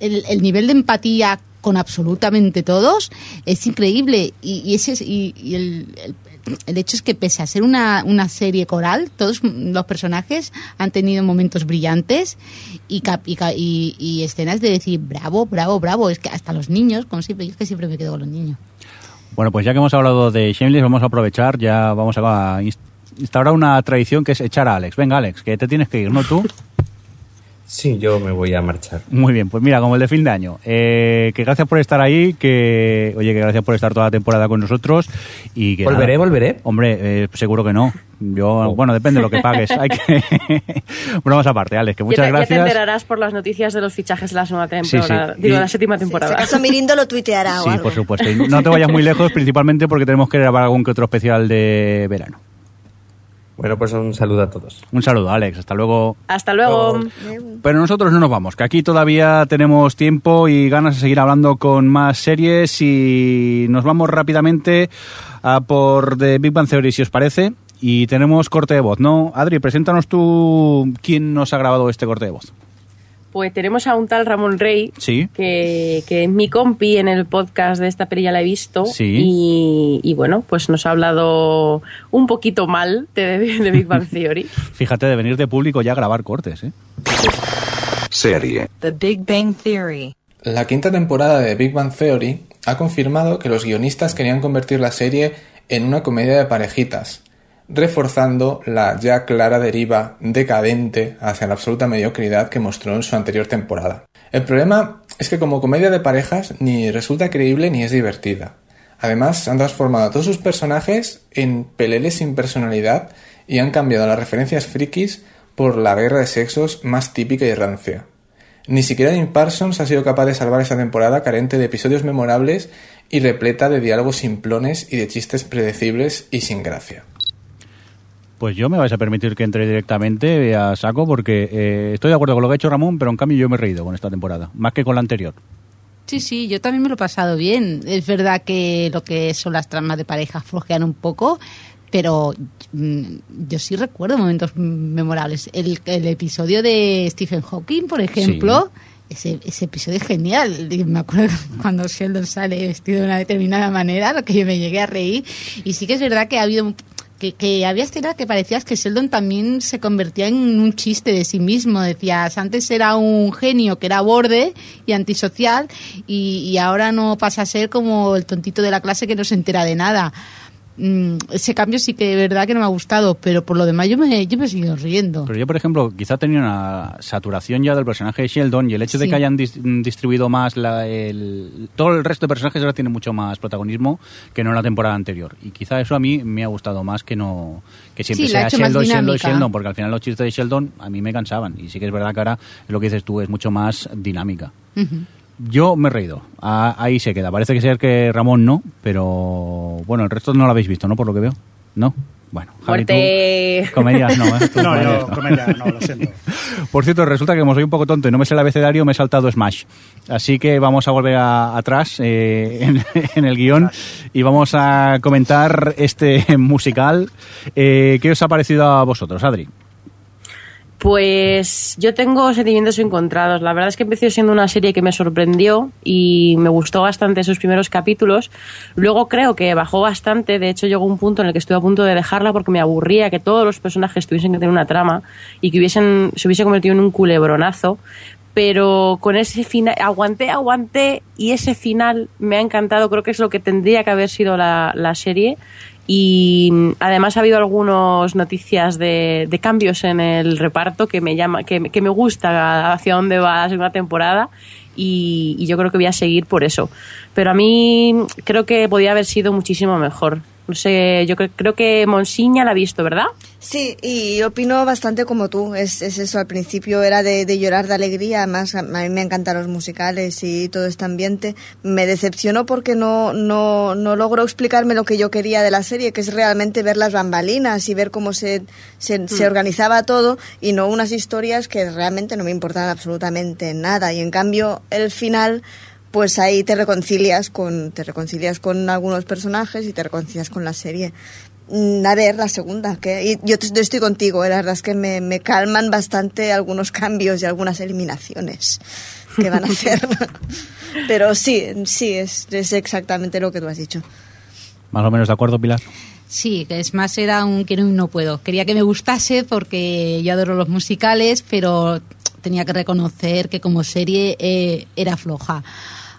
el, el nivel de empatía con absolutamente todos es increíble y, y ese es- y, y el, el- el hecho es que pese a ser una, una serie coral todos los personajes han tenido momentos brillantes y, cap- y, ca- y- y escenas de decir bravo bravo bravo es que hasta los niños como siempre yo es que siempre me quedo con los niños
Bueno, pues ya que hemos hablado de Shameless, vamos a aprovechar, ya vamos a inst- instaurar una tradición que es echar a Alex. Venga, Alex, que te tienes que ir, ¿no tú?
Sí, yo me voy a marchar.
Muy bien, pues mira, como el de fin de año. Eh, que gracias por estar ahí, que oye, que gracias por estar toda la temporada con nosotros y que
¿Volveré,
nada.
volveré?
Hombre, eh, seguro que no. Yo, bueno, depende de lo que pagues. Hay que bromas aparte, Alex, que
Ya
muchas
te, ya te
gracias.
enterarás por las noticias de los fichajes de la segunda temporada,
sí.
digo,
Y-
de la séptima
Si
temporada.
acaso Mirindo lo tuiteará o
Sí,
algo.
por supuesto. Y no te vayas muy lejos, principalmente porque tenemos que grabar algún que otro especial de verano.
Bueno, pues un saludo a todos.
Un saludo, Alex. Hasta luego.
Hasta luego.
Pero nosotros no nos vamos, que aquí todavía tenemos tiempo y ganas de seguir hablando con más series y nos vamos rápidamente a por The Big Bang Theory, si os parece. Y tenemos corte de voz, ¿no? Adri, preséntanos tú quién nos ha grabado este corte de voz.
Pues tenemos a un tal Ramón Rey,
Sí.
que, que es mi compi en el podcast de esta peli ya la he visto.
Sí.
Y, y bueno, pues nos ha hablado un poquito mal de, de Big Bang Theory.
Fíjate de venir de público ya a grabar cortes, ¿eh?
Serie.
The Big Bang Theory.
La quinta temporada de Big Bang Theory ha confirmado que los guionistas querían convertir la serie en una comedia de parejitas. Reforzando la ya clara deriva decadente hacia la absoluta mediocridad que mostró en su anterior temporada. El problema es que como comedia de parejas ni resulta creíble ni es divertida. Además, han transformado a todos sus personajes en peleles sin personalidad y han cambiado las referencias frikis por la guerra de sexos más típica y rancia. Ni siquiera Jim Parsons ha sido capaz de salvar esta temporada carente de episodios memorables y repleta de diálogos simplones y de chistes predecibles y sin gracia.
Pues yo me vais a permitir que entre directamente a saco porque eh, estoy de acuerdo con lo que ha hecho Ramón, pero en cambio yo me he reído con esta temporada, más que con la anterior.
Sí, sí, yo también me lo he pasado bien. Es verdad que lo que son las tramas de pareja flojean un poco, pero mm, yo sí recuerdo momentos memorables. El, el episodio de Stephen Hawking, por ejemplo, ese, ese episodio es genial. Me acuerdo cuando Sheldon sale vestido de una determinada manera, lo que yo me llegué a reír. Y sí que es verdad que ha habido que, que había escenas que parecías que Sheldon también se convertía en un chiste de sí mismo. Decías, antes era un genio que era borde y antisocial y, y ahora no pasa a ser como el tontito de la clase que no se entera de nada. Mm, ese cambio sí que de verdad que no me ha gustado, pero por lo demás yo me, yo me he seguido riendo.
Pero yo, por ejemplo, quizá tenía una saturación ya del personaje de Sheldon y el hecho de que hayan dis- distribuido más la- el, todo el resto de personajes ahora tiene mucho más protagonismo que no en la temporada anterior. Y quizá eso a mí me ha gustado más que no que siempre
Sí,
sea Sheldon, Sheldon. Sheldon, porque al final los chistes de Sheldon a mí me cansaban. Y sí que es verdad que ahora lo que dices tú es mucho más dinámica. Yo me he reído. Ah, ahí se queda. Parece que ser que Ramón no, pero bueno, el resto no lo habéis visto, ¿no? Por lo que veo. ¿No? Bueno, Javi, tú-. Comedias no, ¿eh? Tú
No,
comedias
yo, comedia, no, lo siento.
Por cierto, resulta que como soy un poco tonto y no me sé el abecedario, me he saltado Smash. Así que vamos a volver a- atrás eh, en, en el guion y vamos a comentar este musical. Eh, ¿Qué os ha parecido a vosotros, Adri?
Pues yo tengo sentimientos encontrados. La verdad es que empezó siendo una serie que me sorprendió y me gustó bastante sus primeros capítulos. Luego creo que bajó bastante. De hecho, llegó un punto en el que estuve a punto de dejarla porque me aburría que todos los personajes tuviesen que tener una trama y que hubiesen, se hubiese convertido en un culebronazo. Pero con ese final, aguanté, aguanté y ese final me ha encantado. Creo que es lo que tendría que haber sido la, la serie y mm, además ha habido algunas noticias de, de cambios en el reparto que me llama que, que me gusta hacia dónde va la temporada y, y yo creo que voy a seguir por eso. Pero a mí creo que podía haber sido muchísimo mejor no sé yo cre- creo que Monsiña la ha visto verdad
Sí, y opino bastante como tú. Es, es eso, al principio era de, de llorar de alegría, además a, mí me encantan los musicales y todo este ambiente. Me decepcionó porque no, no, no logró explicarme lo que yo quería de la serie, que es realmente ver las bambalinas y ver cómo se, se, se organizaba todo y no unas historias que realmente no me importaban absolutamente nada. Y en cambio, el final pues ahí te reconcilias con te reconcilias con algunos personajes y te reconcilias con la serie Mm, a ver la segunda que yo, yo estoy contigo eh, la verdad es que me, me calman bastante algunos cambios y algunas eliminaciones que van a hacer pero sí sí es, es exactamente lo que tú has dicho
Más o menos de acuerdo, Pilar.
Sí, que es más era un quiero y no puedo. Quería que me gustase porque yo adoro los musicales, pero tenía que reconocer que como serie eh, era floja.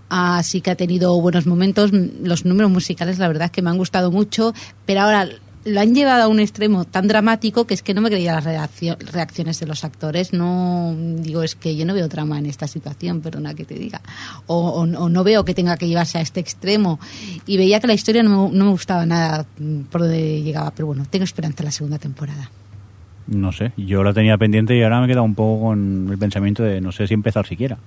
Así que ha tenido buenos momentos. Los números musicales, la verdad es que me han gustado mucho, pero ahora lo han llevado a un extremo tan dramático que es que no me creía las reaccio- reacciones de los actores. No digo, es que yo no veo drama en esta situación, perdona que te diga. O, no veo que tenga que llevarse a este extremo. Y veía que la historia no no me gustaba nada por donde llegaba. Pero bueno, tengo esperanza en la segunda temporada.
No sé, yo lo tenía pendiente y ahora me he quedado un poco con el pensamiento de no sé si empezar siquiera.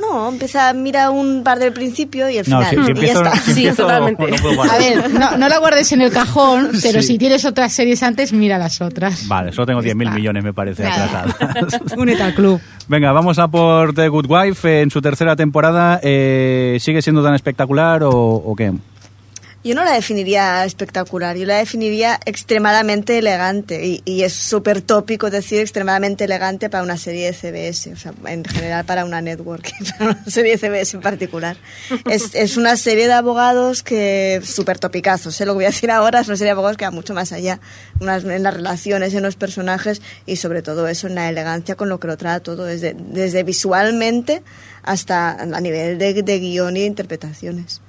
No empieza mira un par del principio y el
No,
final
si- si
y ya está
si empiezo, no puedo guardar.
A ver, no, no la guardes en el cajón, pero
Sí.
si tienes otras series antes, mira las otras.
Vale, solo tengo 10.000 millones, me parece, atrasadas.
Únete al club.
Venga, vamos a por The Good Wife. En su tercera temporada, eh, ¿sigue siendo tan espectacular o, o qué?
Yo no la definiría espectacular, yo la definiría extremadamente elegante y, y es súper tópico decir extremadamente elegante para una serie de CBS, o sea, en general para una network, para una serie de CBS en particular. Es, es una serie de abogados que súper topicazos, sé lo que voy a decir ahora, es una serie de abogados que va mucho más allá, unas- en las relaciones, en los personajes y sobre todo eso, en la elegancia con lo que lo trata todo, desde, desde visualmente hasta a nivel de, de guion y de interpretaciones.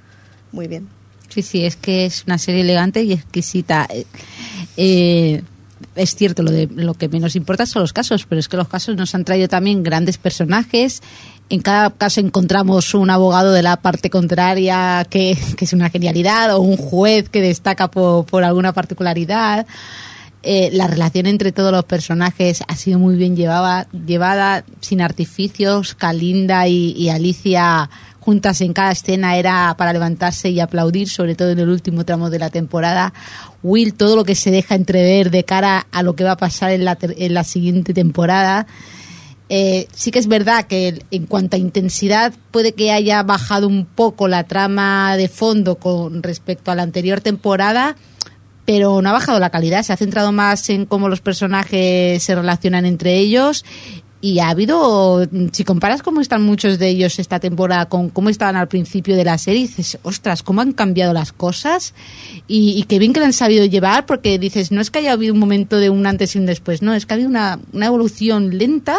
Muy bien.
Sí, sí, es que es una serie elegante y exquisita. Eh, Eh, es cierto, lo, de, lo que menos importa son los casos, pero es que los casos nos han traído también grandes personajes. En cada caso encontramos un abogado de la parte contraria que, que es una genialidad o un juez que destaca por, por alguna particularidad. Eh, la relación entre todos los personajes ha sido muy bien llevada, llevada sin artificios. Kalinda y, y Alicia juntas en cada escena era para levantarse y aplaudir, sobre todo en el último tramo de la temporada. Will, todo lo que se deja entrever de cara a lo que va a pasar en la, en la siguiente temporada. Eh, sí que es verdad que en cuanto a intensidad puede que haya bajado un poco la trama de fondo con respecto a la anterior temporada, pero no ha bajado la calidad, se ha centrado más en cómo los personajes se relacionan entre ellos y ha habido, si comparas cómo están muchos de ellos esta temporada con cómo estaban al principio de la serie, dices, ostras, cómo han cambiado las cosas y, y qué bien que lo han sabido llevar, porque dices, no es que haya habido un momento de un antes y un después, no, es que ha habido una, una evolución lenta,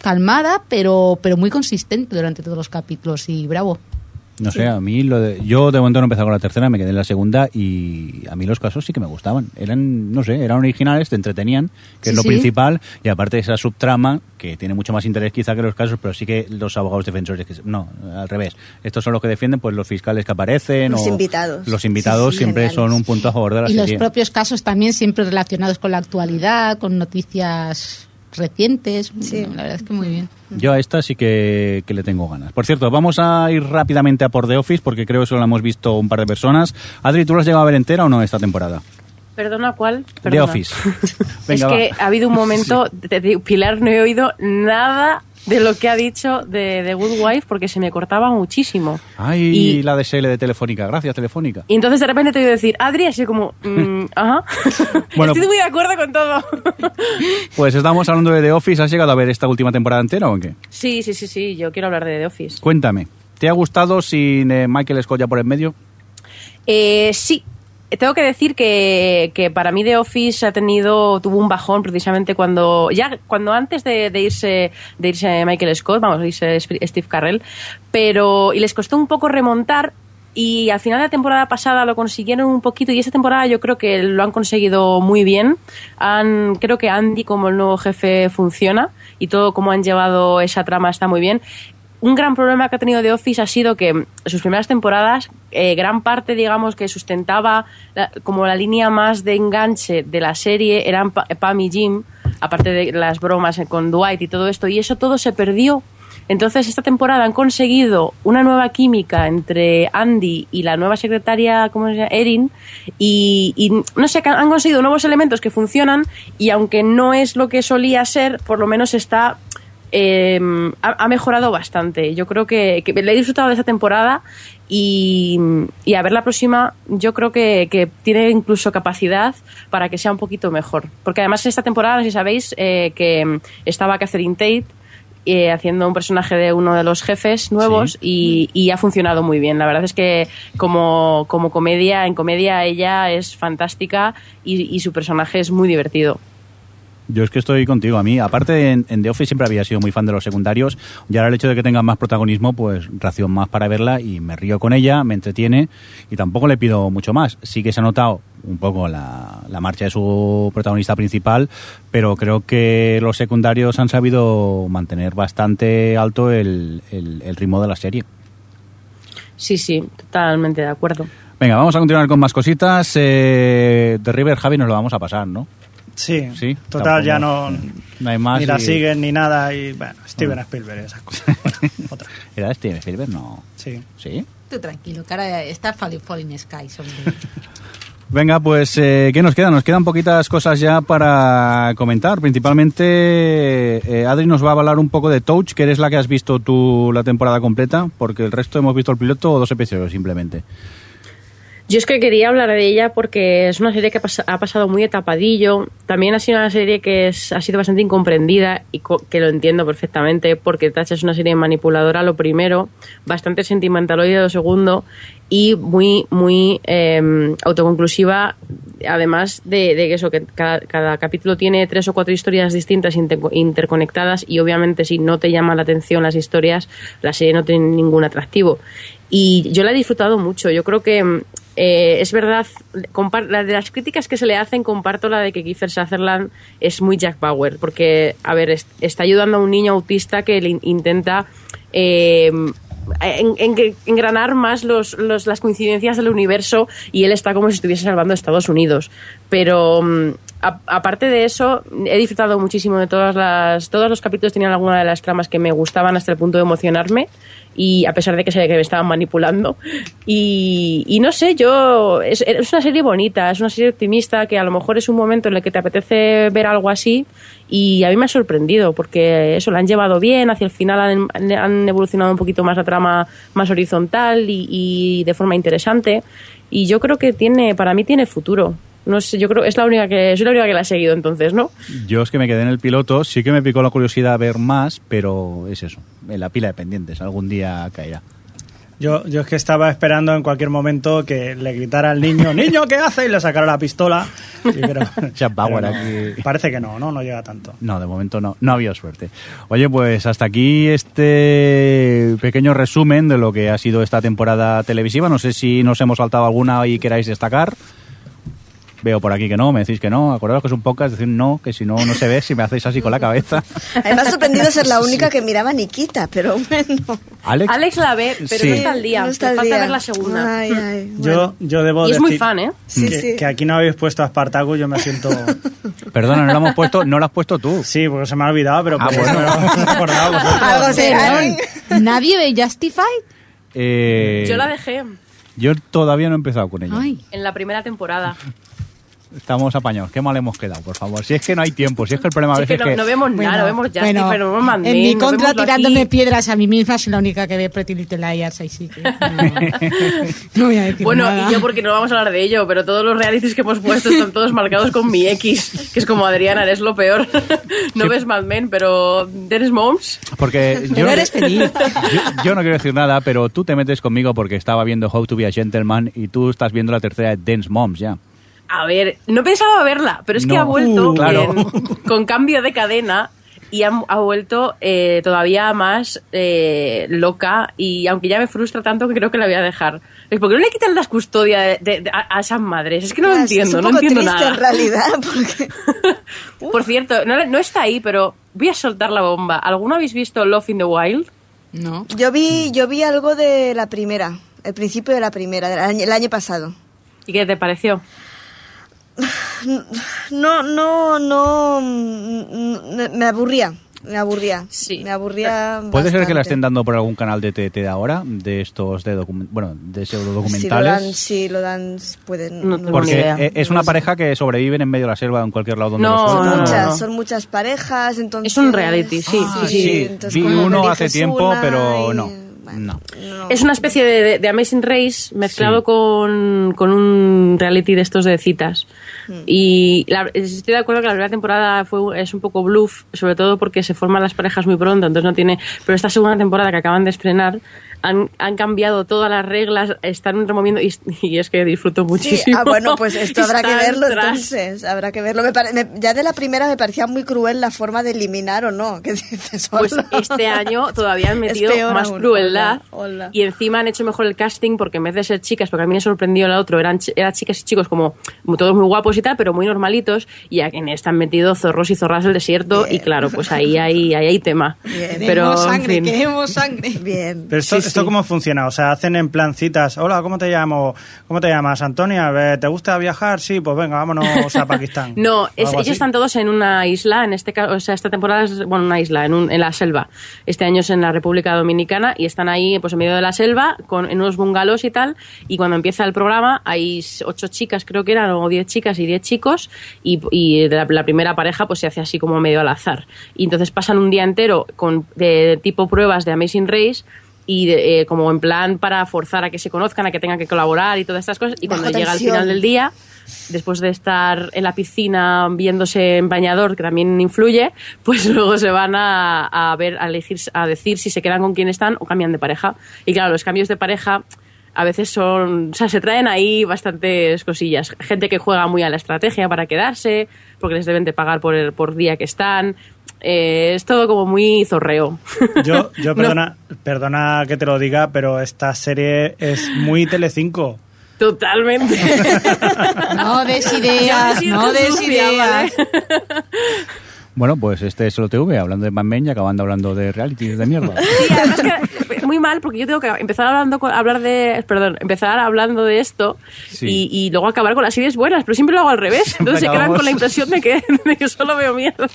calmada, pero, pero muy consistente durante todos los capítulos y bravo.
No sé, a mí lo de, yo de momento no empecé con la tercera, me quedé en la segunda y a mí los casos sí que me gustaban. Eran, no sé, eran originales, te entretenían, que
Sí,
es lo
sí.
principal, y aparte esa subtrama que tiene mucho más interés quizá que los casos, pero sí que los abogados defensores, que, no, al revés. Estos son los que defienden pues los fiscales que aparecen
Los
o
invitados.
los invitados
Sí,
siempre son un punto a favor de la
y los
serie.
propios casos también siempre relacionados con la actualidad, con noticias recientes. La verdad es que muy bien.
Yo a esta sí que, que le tengo ganas. Por cierto, vamos a ir rápidamente a por The Office porque creo que solo la hemos visto un par de personas. Adri, ¿tú lo has llegado a ver entera o no esta temporada?
Perdona, ¿cuál?
The
Perdona.
Office.
es
Venga,
que
va.
ha habido un momento, te digo, Pilar, no he oído nada de lo que ha dicho de, de Good Wife porque se me cortaba muchísimo.
Ay,
Y-
la DSL de Telefónica. Gracias, Telefónica.
Y entonces de repente te he oído decir, Adri, así como, mm, ajá.
Bueno.
Estoy muy de acuerdo con todo.
Pues estamos hablando de The Office. ¿Has llegado a ver esta última temporada entera o qué?
sí, sí, sí, sí, yo quiero hablar de The Office.
Cuéntame. ¿Te ha gustado sin eh, Michael Scott ya por en medio?
Eh, sí, tengo que decir que, que para mí The Office ha tenido tuvo un bajón precisamente cuando ya cuando antes de, irse de irse Michael Scott, vamos, de irse Steve Carrell, pero y les costó un poco remontar y al final de la temporada pasada lo consiguieron un poquito y esta temporada yo creo que lo han conseguido muy bien. Han, creo que Andy como el nuevo jefe funciona y todo como han llevado esa trama está muy bien un gran problema que ha tenido The Office ha sido que sus primeras temporadas, eh, gran parte, digamos, que sustentaba como la línea más de enganche de la serie eran Pa- Pam y Jim, aparte de las bromas con Dwight y todo esto, y eso todo se perdió. Entonces, esta temporada han conseguido una nueva química entre Andy y la nueva secretaria, ¿cómo se llama? Erin, y, y no sé, han conseguido nuevos elementos que funcionan, y aunque no es lo que solía ser, por lo menos está eh, ha, ha mejorado bastante. Yo creo que, que le he disfrutado de esta temporada y, y a ver la próxima, yo creo que, que tiene incluso capacidad para que sea un poquito mejor. Porque además esta temporada, no sé si sabéis, eh, que estaba Catherine Tate eh, haciendo un personaje de uno de los jefes nuevos y, y ha funcionado muy bien. La verdad es que como, como comedia, en comedia ella es fantástica y, y su personaje es muy divertido.
Yo es que estoy contigo. A mí, aparte en, en The Office siempre había sido muy fan de los secundarios y ahora el hecho de que tenga más protagonismo, pues ración más para verla y me río con ella, me entretiene y tampoco le pido mucho más. Sí que se ha notado un poco la, la marcha de su protagonista principal, pero creo que los secundarios han sabido mantener bastante alto el, el- el ritmo de la serie.
Sí, sí, totalmente de acuerdo.
Venga, vamos a continuar con más cositas. Eh, de River Javi nos lo vamos a pasar, ¿no?
Sí,
Sí,
total, ya no,
no hay más.
ni la
y-
siguen ni nada. Y bueno, Steven Spielberg y esas cosas.
¿Era de Steven Spielberg? No.
Sí.
¿Sí?
Tú tranquilo, cara, está Falling, Falling Skies, hombre.
Venga, pues, eh, ¿qué nos queda? Nos quedan poquitas cosas ya para comentar. Principalmente, eh, Adri nos va a hablar un poco de Touch, que eres la que has visto tú la temporada completa, porque el resto hemos visto el piloto o dos episodios simplemente.
Yo es que quería hablar de ella porque es una serie que ha, pas- ha pasado muy etapadillo. También ha sido una serie que es- ha sido bastante incomprendida y que lo entiendo perfectamente porque Touch es una serie manipuladora, lo primero, bastante sentimentaloide, lo segundo, y muy, muy eh, autoconclusiva. Además de, de eso, que cada, capítulo tiene tres o cuatro historias distintas, inter- interconectadas, y obviamente si no te llaman la atención las historias, la serie no tiene ningún atractivo. Y yo la he disfrutado mucho. Yo creo que mm, eh, es verdad, la de las críticas que se le hacen, comparto la de que Kiefer Sutherland es muy Jack Bauer, porque, a ver, est- está ayudando a un niño autista que le in- intenta eh, en- en- engranar más los, las coincidencias del universo y él está como si estuviese salvando Estados Unidos. Pero mm, aparte de eso, he disfrutado muchísimo de todas las. Todos los capítulos tenían alguna de las tramas que me gustaban hasta el punto de emocionarme. Y a pesar de que se que me estaban manipulando. Y, y no sé, yo. Es, es una serie bonita, es una serie optimista que a lo mejor es un momento en el que te apetece ver algo así. Y a mí me ha sorprendido porque eso lo han llevado bien. Hacia el final han, han evolucionado un poquito más la trama más horizontal y, y de forma interesante. Y yo creo que tiene, para mí tiene futuro. No sé, yo creo es la única que soy la única que la ha seguido entonces, ¿no?
Yo es que me quedé en el piloto, sí que me picó la curiosidad a ver más, pero es eso, en la pila de pendientes, algún día caerá.
Yo, yo es que estaba esperando en cualquier momento que le gritara al niño, niño, ¿qué hace? Y le sacara la pistola. Y pero no,
aquí.
Parece que no, no, no llega tanto.
No, de momento no, no ha habido suerte. Oye, pues hasta aquí este pequeño resumen de lo que ha sido esta temporada televisiva. No sé si nos hemos saltado alguna y queráis destacar. Veo por aquí que no, me decís que no. Acordaos que es un podcast, decir no, que si no, no se ve, si me hacéis así con la cabeza.
Me ha sorprendido ser la única que miraba a Nikita, pero bueno.
Alex,
la ve, pero
Sí.
no está al día.
No está al
falta
día.
ver la segunda.
Ay, ay.
Yo, yo debo
Y es muy
decir
fan, ¿eh?
Sí,
que,
sí.
que aquí no habéis puesto a Spartacus, yo me siento...
Perdona, no lo hemos puesto, no lo has puesto tú.
Sí, porque se me ha olvidado, pero
Ah,
por eso
bueno.
he acordado vosotros.
Algo será.
¿Nadie ve Justified?
Eh,
Yo la dejé
yo todavía no he empezado con ella.
Ay.
en la primera temporada.
Estamos apañados. Qué mal hemos quedado, por favor. Si es que no hay tiempo, si es que el problema
Sí,
veces
que no,
es que...
no vemos nada, no vemos Justified,
bueno,
no
En mi contra, tirándome
aquí.
piedras a mí misma, soy la única que ve Pretty Little Liars, ahí sí que... No, no voy a decir
Bueno,
nada.
y yo porque no vamos a hablar de ello, pero todos los realities que hemos puesto están todos marcados con mi X, que es como Adriana, eres lo peor. No
Sí.
ves Mad Men, pero ¿eres moms?
Porque yo,
Pero eres feliz.
yo, yo no quiero decir nada, pero tú te metes conmigo porque estaba viendo How to be a Gentleman y tú estás viendo la tercera de Dance Moms ya.
A ver, no pensaba verla, pero es que
No.
ha vuelto
Uh, claro.
en- con cambio de cadena y ha, ha vuelto eh, todavía más eh, loca y aunque ya me frustra tanto que creo que la voy a dejar. Es porque no le quitan las custodias de- de- de- a, a esas madres. Es que no lo
Es
entiendo,
un
no
poco
entiendo
triste
nada.
en realidad, porque
Por cierto, no, no está ahí, pero voy a soltar la bomba. ¿Alguno habéis visto Love in the Wild?
No.
yo vi, yo vi algo de la primera, el principio de la primera, del año, el año pasado.
¿Y qué te pareció?
No, no, no, me aburría, me aburría,
Sí.
me aburría.
¿Puede ser que la estén dando por algún canal de TT de ahora? De estos de bueno, de
Si lo
pseudodocumentales.
dan, sí, lo dan, pueden.
No
no
Porque
idea.
e- es una pareja que sobreviven en medio de la selva en cualquier lado donde
No,
Son muchas,
no.
son muchas parejas, entonces.
Es un reality, sí,
Ah,
sí, sí.
entonces
Vi uno hace tiempo,
una
pero
y-
no. No.
no.
Es una especie de, de- de Amazing Race mezclado
Sí.
con, con un reality de estos de citas.
Hmm.
Y la- estoy de acuerdo que la primera temporada fue, es un poco bluff, sobre todo porque se forman las parejas muy pronto, entonces no tiene... Pero esta segunda temporada que acaban de estrenar han, han cambiado todas las reglas, están removiendo y, y es que disfruto
Sí,
muchísimo.
ah, bueno, pues esto habrá que verlo
tras-
entonces, habrá que verlo. Me pare- me- ya de la primera me parecía muy cruel la forma de eliminar o no. ¿Qué dices?
Pues este año todavía han metido más
aún.
crueldad
Hola, hola.
y encima han hecho mejor el casting porque en vez de ser chicas, porque a mí me sorprendió el otro, eran, eran chicas y chicos como todos muy guapos y tal, pero muy normalitos y aquí en esta han metido zorros y zorras del desierto y claro, pues ahí hay, ahí hay tema.
Bien.
Pero, en
sangre,
fin.
queremos sangre.
Bien.
Pero esto,
Sí,
esto
sí.
cómo funciona, o sea, hacen en plan citas. Hola, ¿cómo te llamo? ¿Cómo te llamas, Antonia? ¿Te gusta viajar? Sí, pues venga, vámonos a Pakistán.
No, es- ellos
así.
están todos en una isla, en este caso, o sea, esta temporada es, bueno, una isla, en, un- en la selva. Este año es en la República Dominicana y están ahí, pues en medio de la selva, con, en unos bungalows y tal, y cuando empieza el programa hay ocho chicas, creo que eran, o diez chicas y diez chicos, y, y la, la primera pareja pues se hace así como medio al azar. Y entonces pasan un día entero con de tipo pruebas de Amazing Race, y de- eh, como en plan para forzar a que se conozcan, a que tengan que colaborar y todas estas cosas. Y cuando llega al final del día, después de estar en la piscina viéndose en bañador, que también influye, pues luego se van a, a ver, a elegir, a decir si se quedan con quien están o cambian de pareja. Y claro, los cambios de pareja a veces son, o sea, se traen ahí bastantes cosillas. Gente que juega muy a la estrategia para quedarse, porque les deben de pagar por el por día que están. Eh, es todo como muy zorreo.
Yo, yo
No.
perdona, perdona que te lo diga, pero esta serie es muy Telecinco.
Totalmente.
No des ideas, no des ideas.
Bueno, pues este es TV, hablando de Batman y acabando hablando de reality de mierda.
Sí, además que muy mal porque yo tengo que empezar hablando con- hablar de perdón empezar hablando de esto
Sí.
y, y luego acabar con las series buenas pero siempre lo hago al revés entonces se quedan con la impresión de que, de que solo veo mierda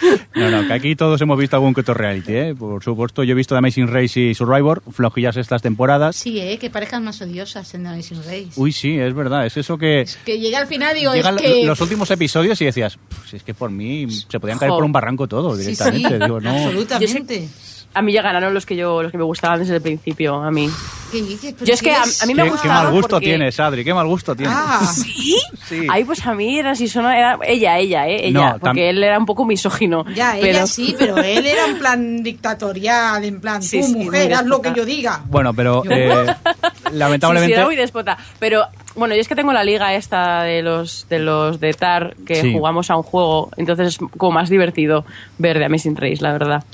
No, no, que aquí todos hemos visto algún que otro reality, ¿eh? Por supuesto, yo he visto The Amazing Race y Survivor, flojillas estas temporadas.
Sí, eh, que parejas más odiosas en The Amazing Race.
Uy, sí, es verdad, es eso que...
Que llega al final digo,
Llegan
es que...
los últimos episodios y decías, "Pff, si es que por mí se podían caer
Jo.
por un barranco todo
Sí,
directamente.
sí,
Digo, no.
absolutamente.
A mí ya ganaron los que yo los que me gustaban desde el principio a mí
¿Qué dices? Pero
yo es que a, mí me
Qué, mal gusto
porque-
tienes, Adri, qué mal gusto tienes.
Ah,
¿Sí?
Sí.
Ay, pues a mí era si sonó, era ella, ella, eh, ella,
No,
porque él era un poco misógino.
Ya,
pero...
ella sí, pero él era en plan dictatorial, en plan,
Sí,
tú
sí,
mujer, haz lo que yo diga.
Bueno, pero eh, lamentablemente...
sí, era muy déspota. Pero bueno, yo es que tengo la liga esta de los de los de TAR que
Sí.
jugamos a un juego, entonces es como más divertido ver The Amazing Race, la verdad.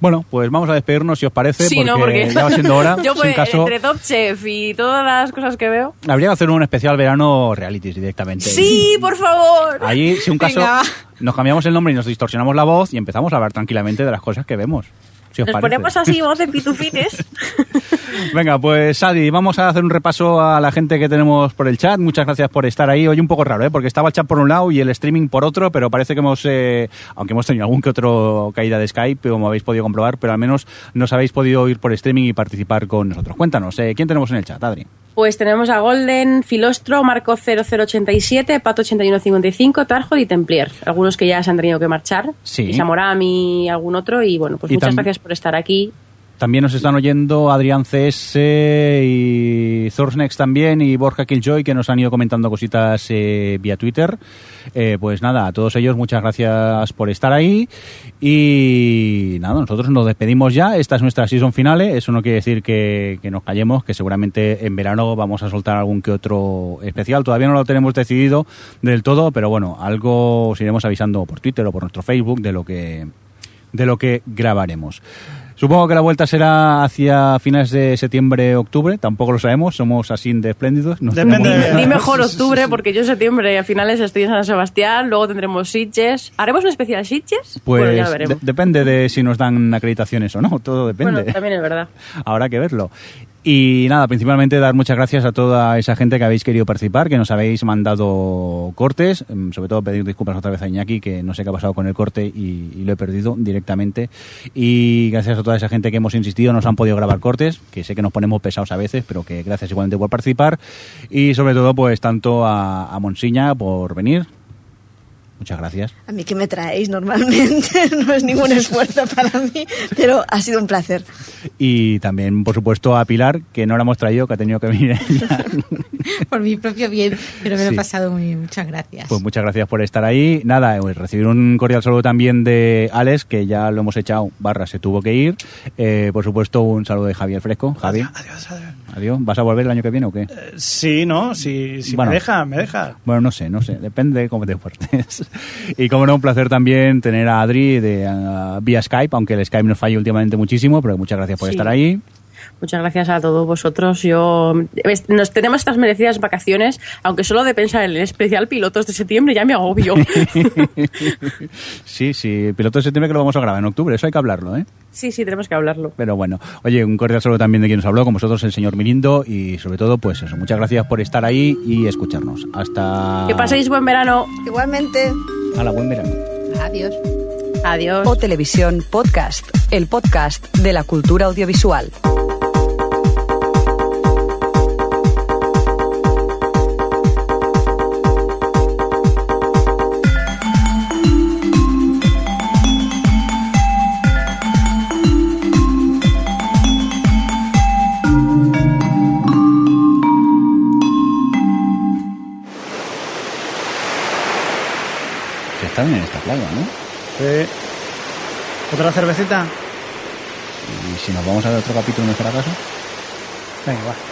Bueno, pues vamos a despedirnos, si os parece,
sí,
porque,
no, porque
ya va siendo hora.
yo pues,
caso,
entre Top Chef y todas las cosas que veo.
habría que hacer un especial verano realities directamente.
Sí, por favor.
Allí, si un caso,
Venga.
nos cambiamos el nombre y nos distorsionamos la voz y empezamos a hablar tranquilamente de las cosas que vemos. Os
Nos
parece.
ponemos así, voz en pitufines.
Venga, pues Adi, vamos a hacer un repaso a la gente que tenemos por el chat. Muchas gracias por estar ahí. Hoy un poco raro, ¿eh? porque estaba el chat por un lado y el streaming por otro, pero parece que hemos, eh, aunque hemos tenido algún que otro caída de Skype, como habéis podido comprobar, pero al menos nos habéis podido ir por streaming y participar con nosotros. Cuéntanos, eh, ¿quién tenemos en el chat, Adri?
Pues tenemos a Golden, Filostro, Marco 0087, Pato 8155, Tarjo y Templier. Algunos que ya se han tenido que marchar.
Sí.
Samorami y algún otro. Y bueno, pues
Y
muchas gracias por estar aquí.
También nos están oyendo Adrián CS y Thorsnex también y Borja Killjoy que nos han ido comentando cositas eh, vía Twitter. Eh, pues nada, a todos ellos muchas gracias por estar ahí y nada, nosotros nos despedimos ya. Esta es nuestra season finale. Eso no quiere decir que, que nos callemos, que seguramente en verano vamos a soltar algún que otro especial. Todavía no lo tenemos decidido del todo, pero bueno, algo os iremos avisando por Twitter o por nuestro Facebook de lo que de lo que grabaremos. Supongo que la vuelta será hacia finales de septiembre, octubre. Tampoco lo sabemos. Somos así de espléndidos. No
Depende
tenemos-
Di mejor octubre, porque yo en septiembre a finales estoy en San Sebastián, luego tendremos Sitges. ¿Haremos un especial Sitges?
Pues
bueno, ya lo
de-
veremos.
depende de si nos dan acreditaciones o no. Todo depende.
Bueno, también es verdad.
Habrá que verlo. Y nada, principalmente dar muchas gracias a toda esa gente que habéis querido participar, que nos habéis mandado cortes, mm, sobre todo pedir disculpas otra vez a Iñaki, que no sé qué ha pasado con el corte y, lo he perdido directamente. Y gracias a toda esa gente que hemos insistido, nos han podido grabar cortes, que sé que nos ponemos pesados a veces, pero que gracias igualmente por participar. Y sobre todo, pues tanto a, a Monsiña por venir. Muchas gracias.
A mí que me traéis normalmente, no es ningún esfuerzo para mí, pero ha sido un placer.
Y también, por supuesto, a Pilar, que no la hemos traído, que ha tenido que venir ella.
Por mi propio bien, pero me lo
Sí.
he pasado muy bien. Muchas gracias.
Pues muchas gracias por estar ahí. Nada, eh, recibir un cordial saludo también de Alex, que ya lo hemos echado, barra, se tuvo que ir. Eh, por supuesto, un saludo de Javier Fresco. Javi.
Adiós, adiós.
Adiós. ¿Vas a volver el año que viene o qué?
Sí, ¿no? Si, si
Bueno.
me deja, me deja.
Bueno, no sé, no sé. Depende de cómo te fuertes. Y como no, un placer también tener a Adri de, ah, vía Skype, aunque el Skype nos falla últimamente muchísimo, pero muchas gracias por
Sí.
estar ahí.
Muchas gracias a todos vosotros. Yo nos tenemos estas merecidas vacaciones, aunque solo de pensar en el especial pilotos de septiembre ya me agobio.
sí, sí, piloto de septiembre que lo vamos a grabar en octubre, eso hay que hablarlo, ¿eh?
sí, sí, tenemos que hablarlo.
Pero bueno, oye, un cordial saludo también de quien nos habló, con vosotros el señor Mirindo, y sobre todo, pues eso, muchas gracias por estar ahí y escucharnos. Hasta...
Que paséis buen verano.
Igualmente.
A la buen verano.
Adiós.
Adiós.
O Televisión Podcast, el podcast de la cultura audiovisual.
Está bien en esta playa, ¿no?
Sí. ¿Otra cervecita?
Y si nos vamos a ver otro capítuno, ¿no será caso?
Venga, va.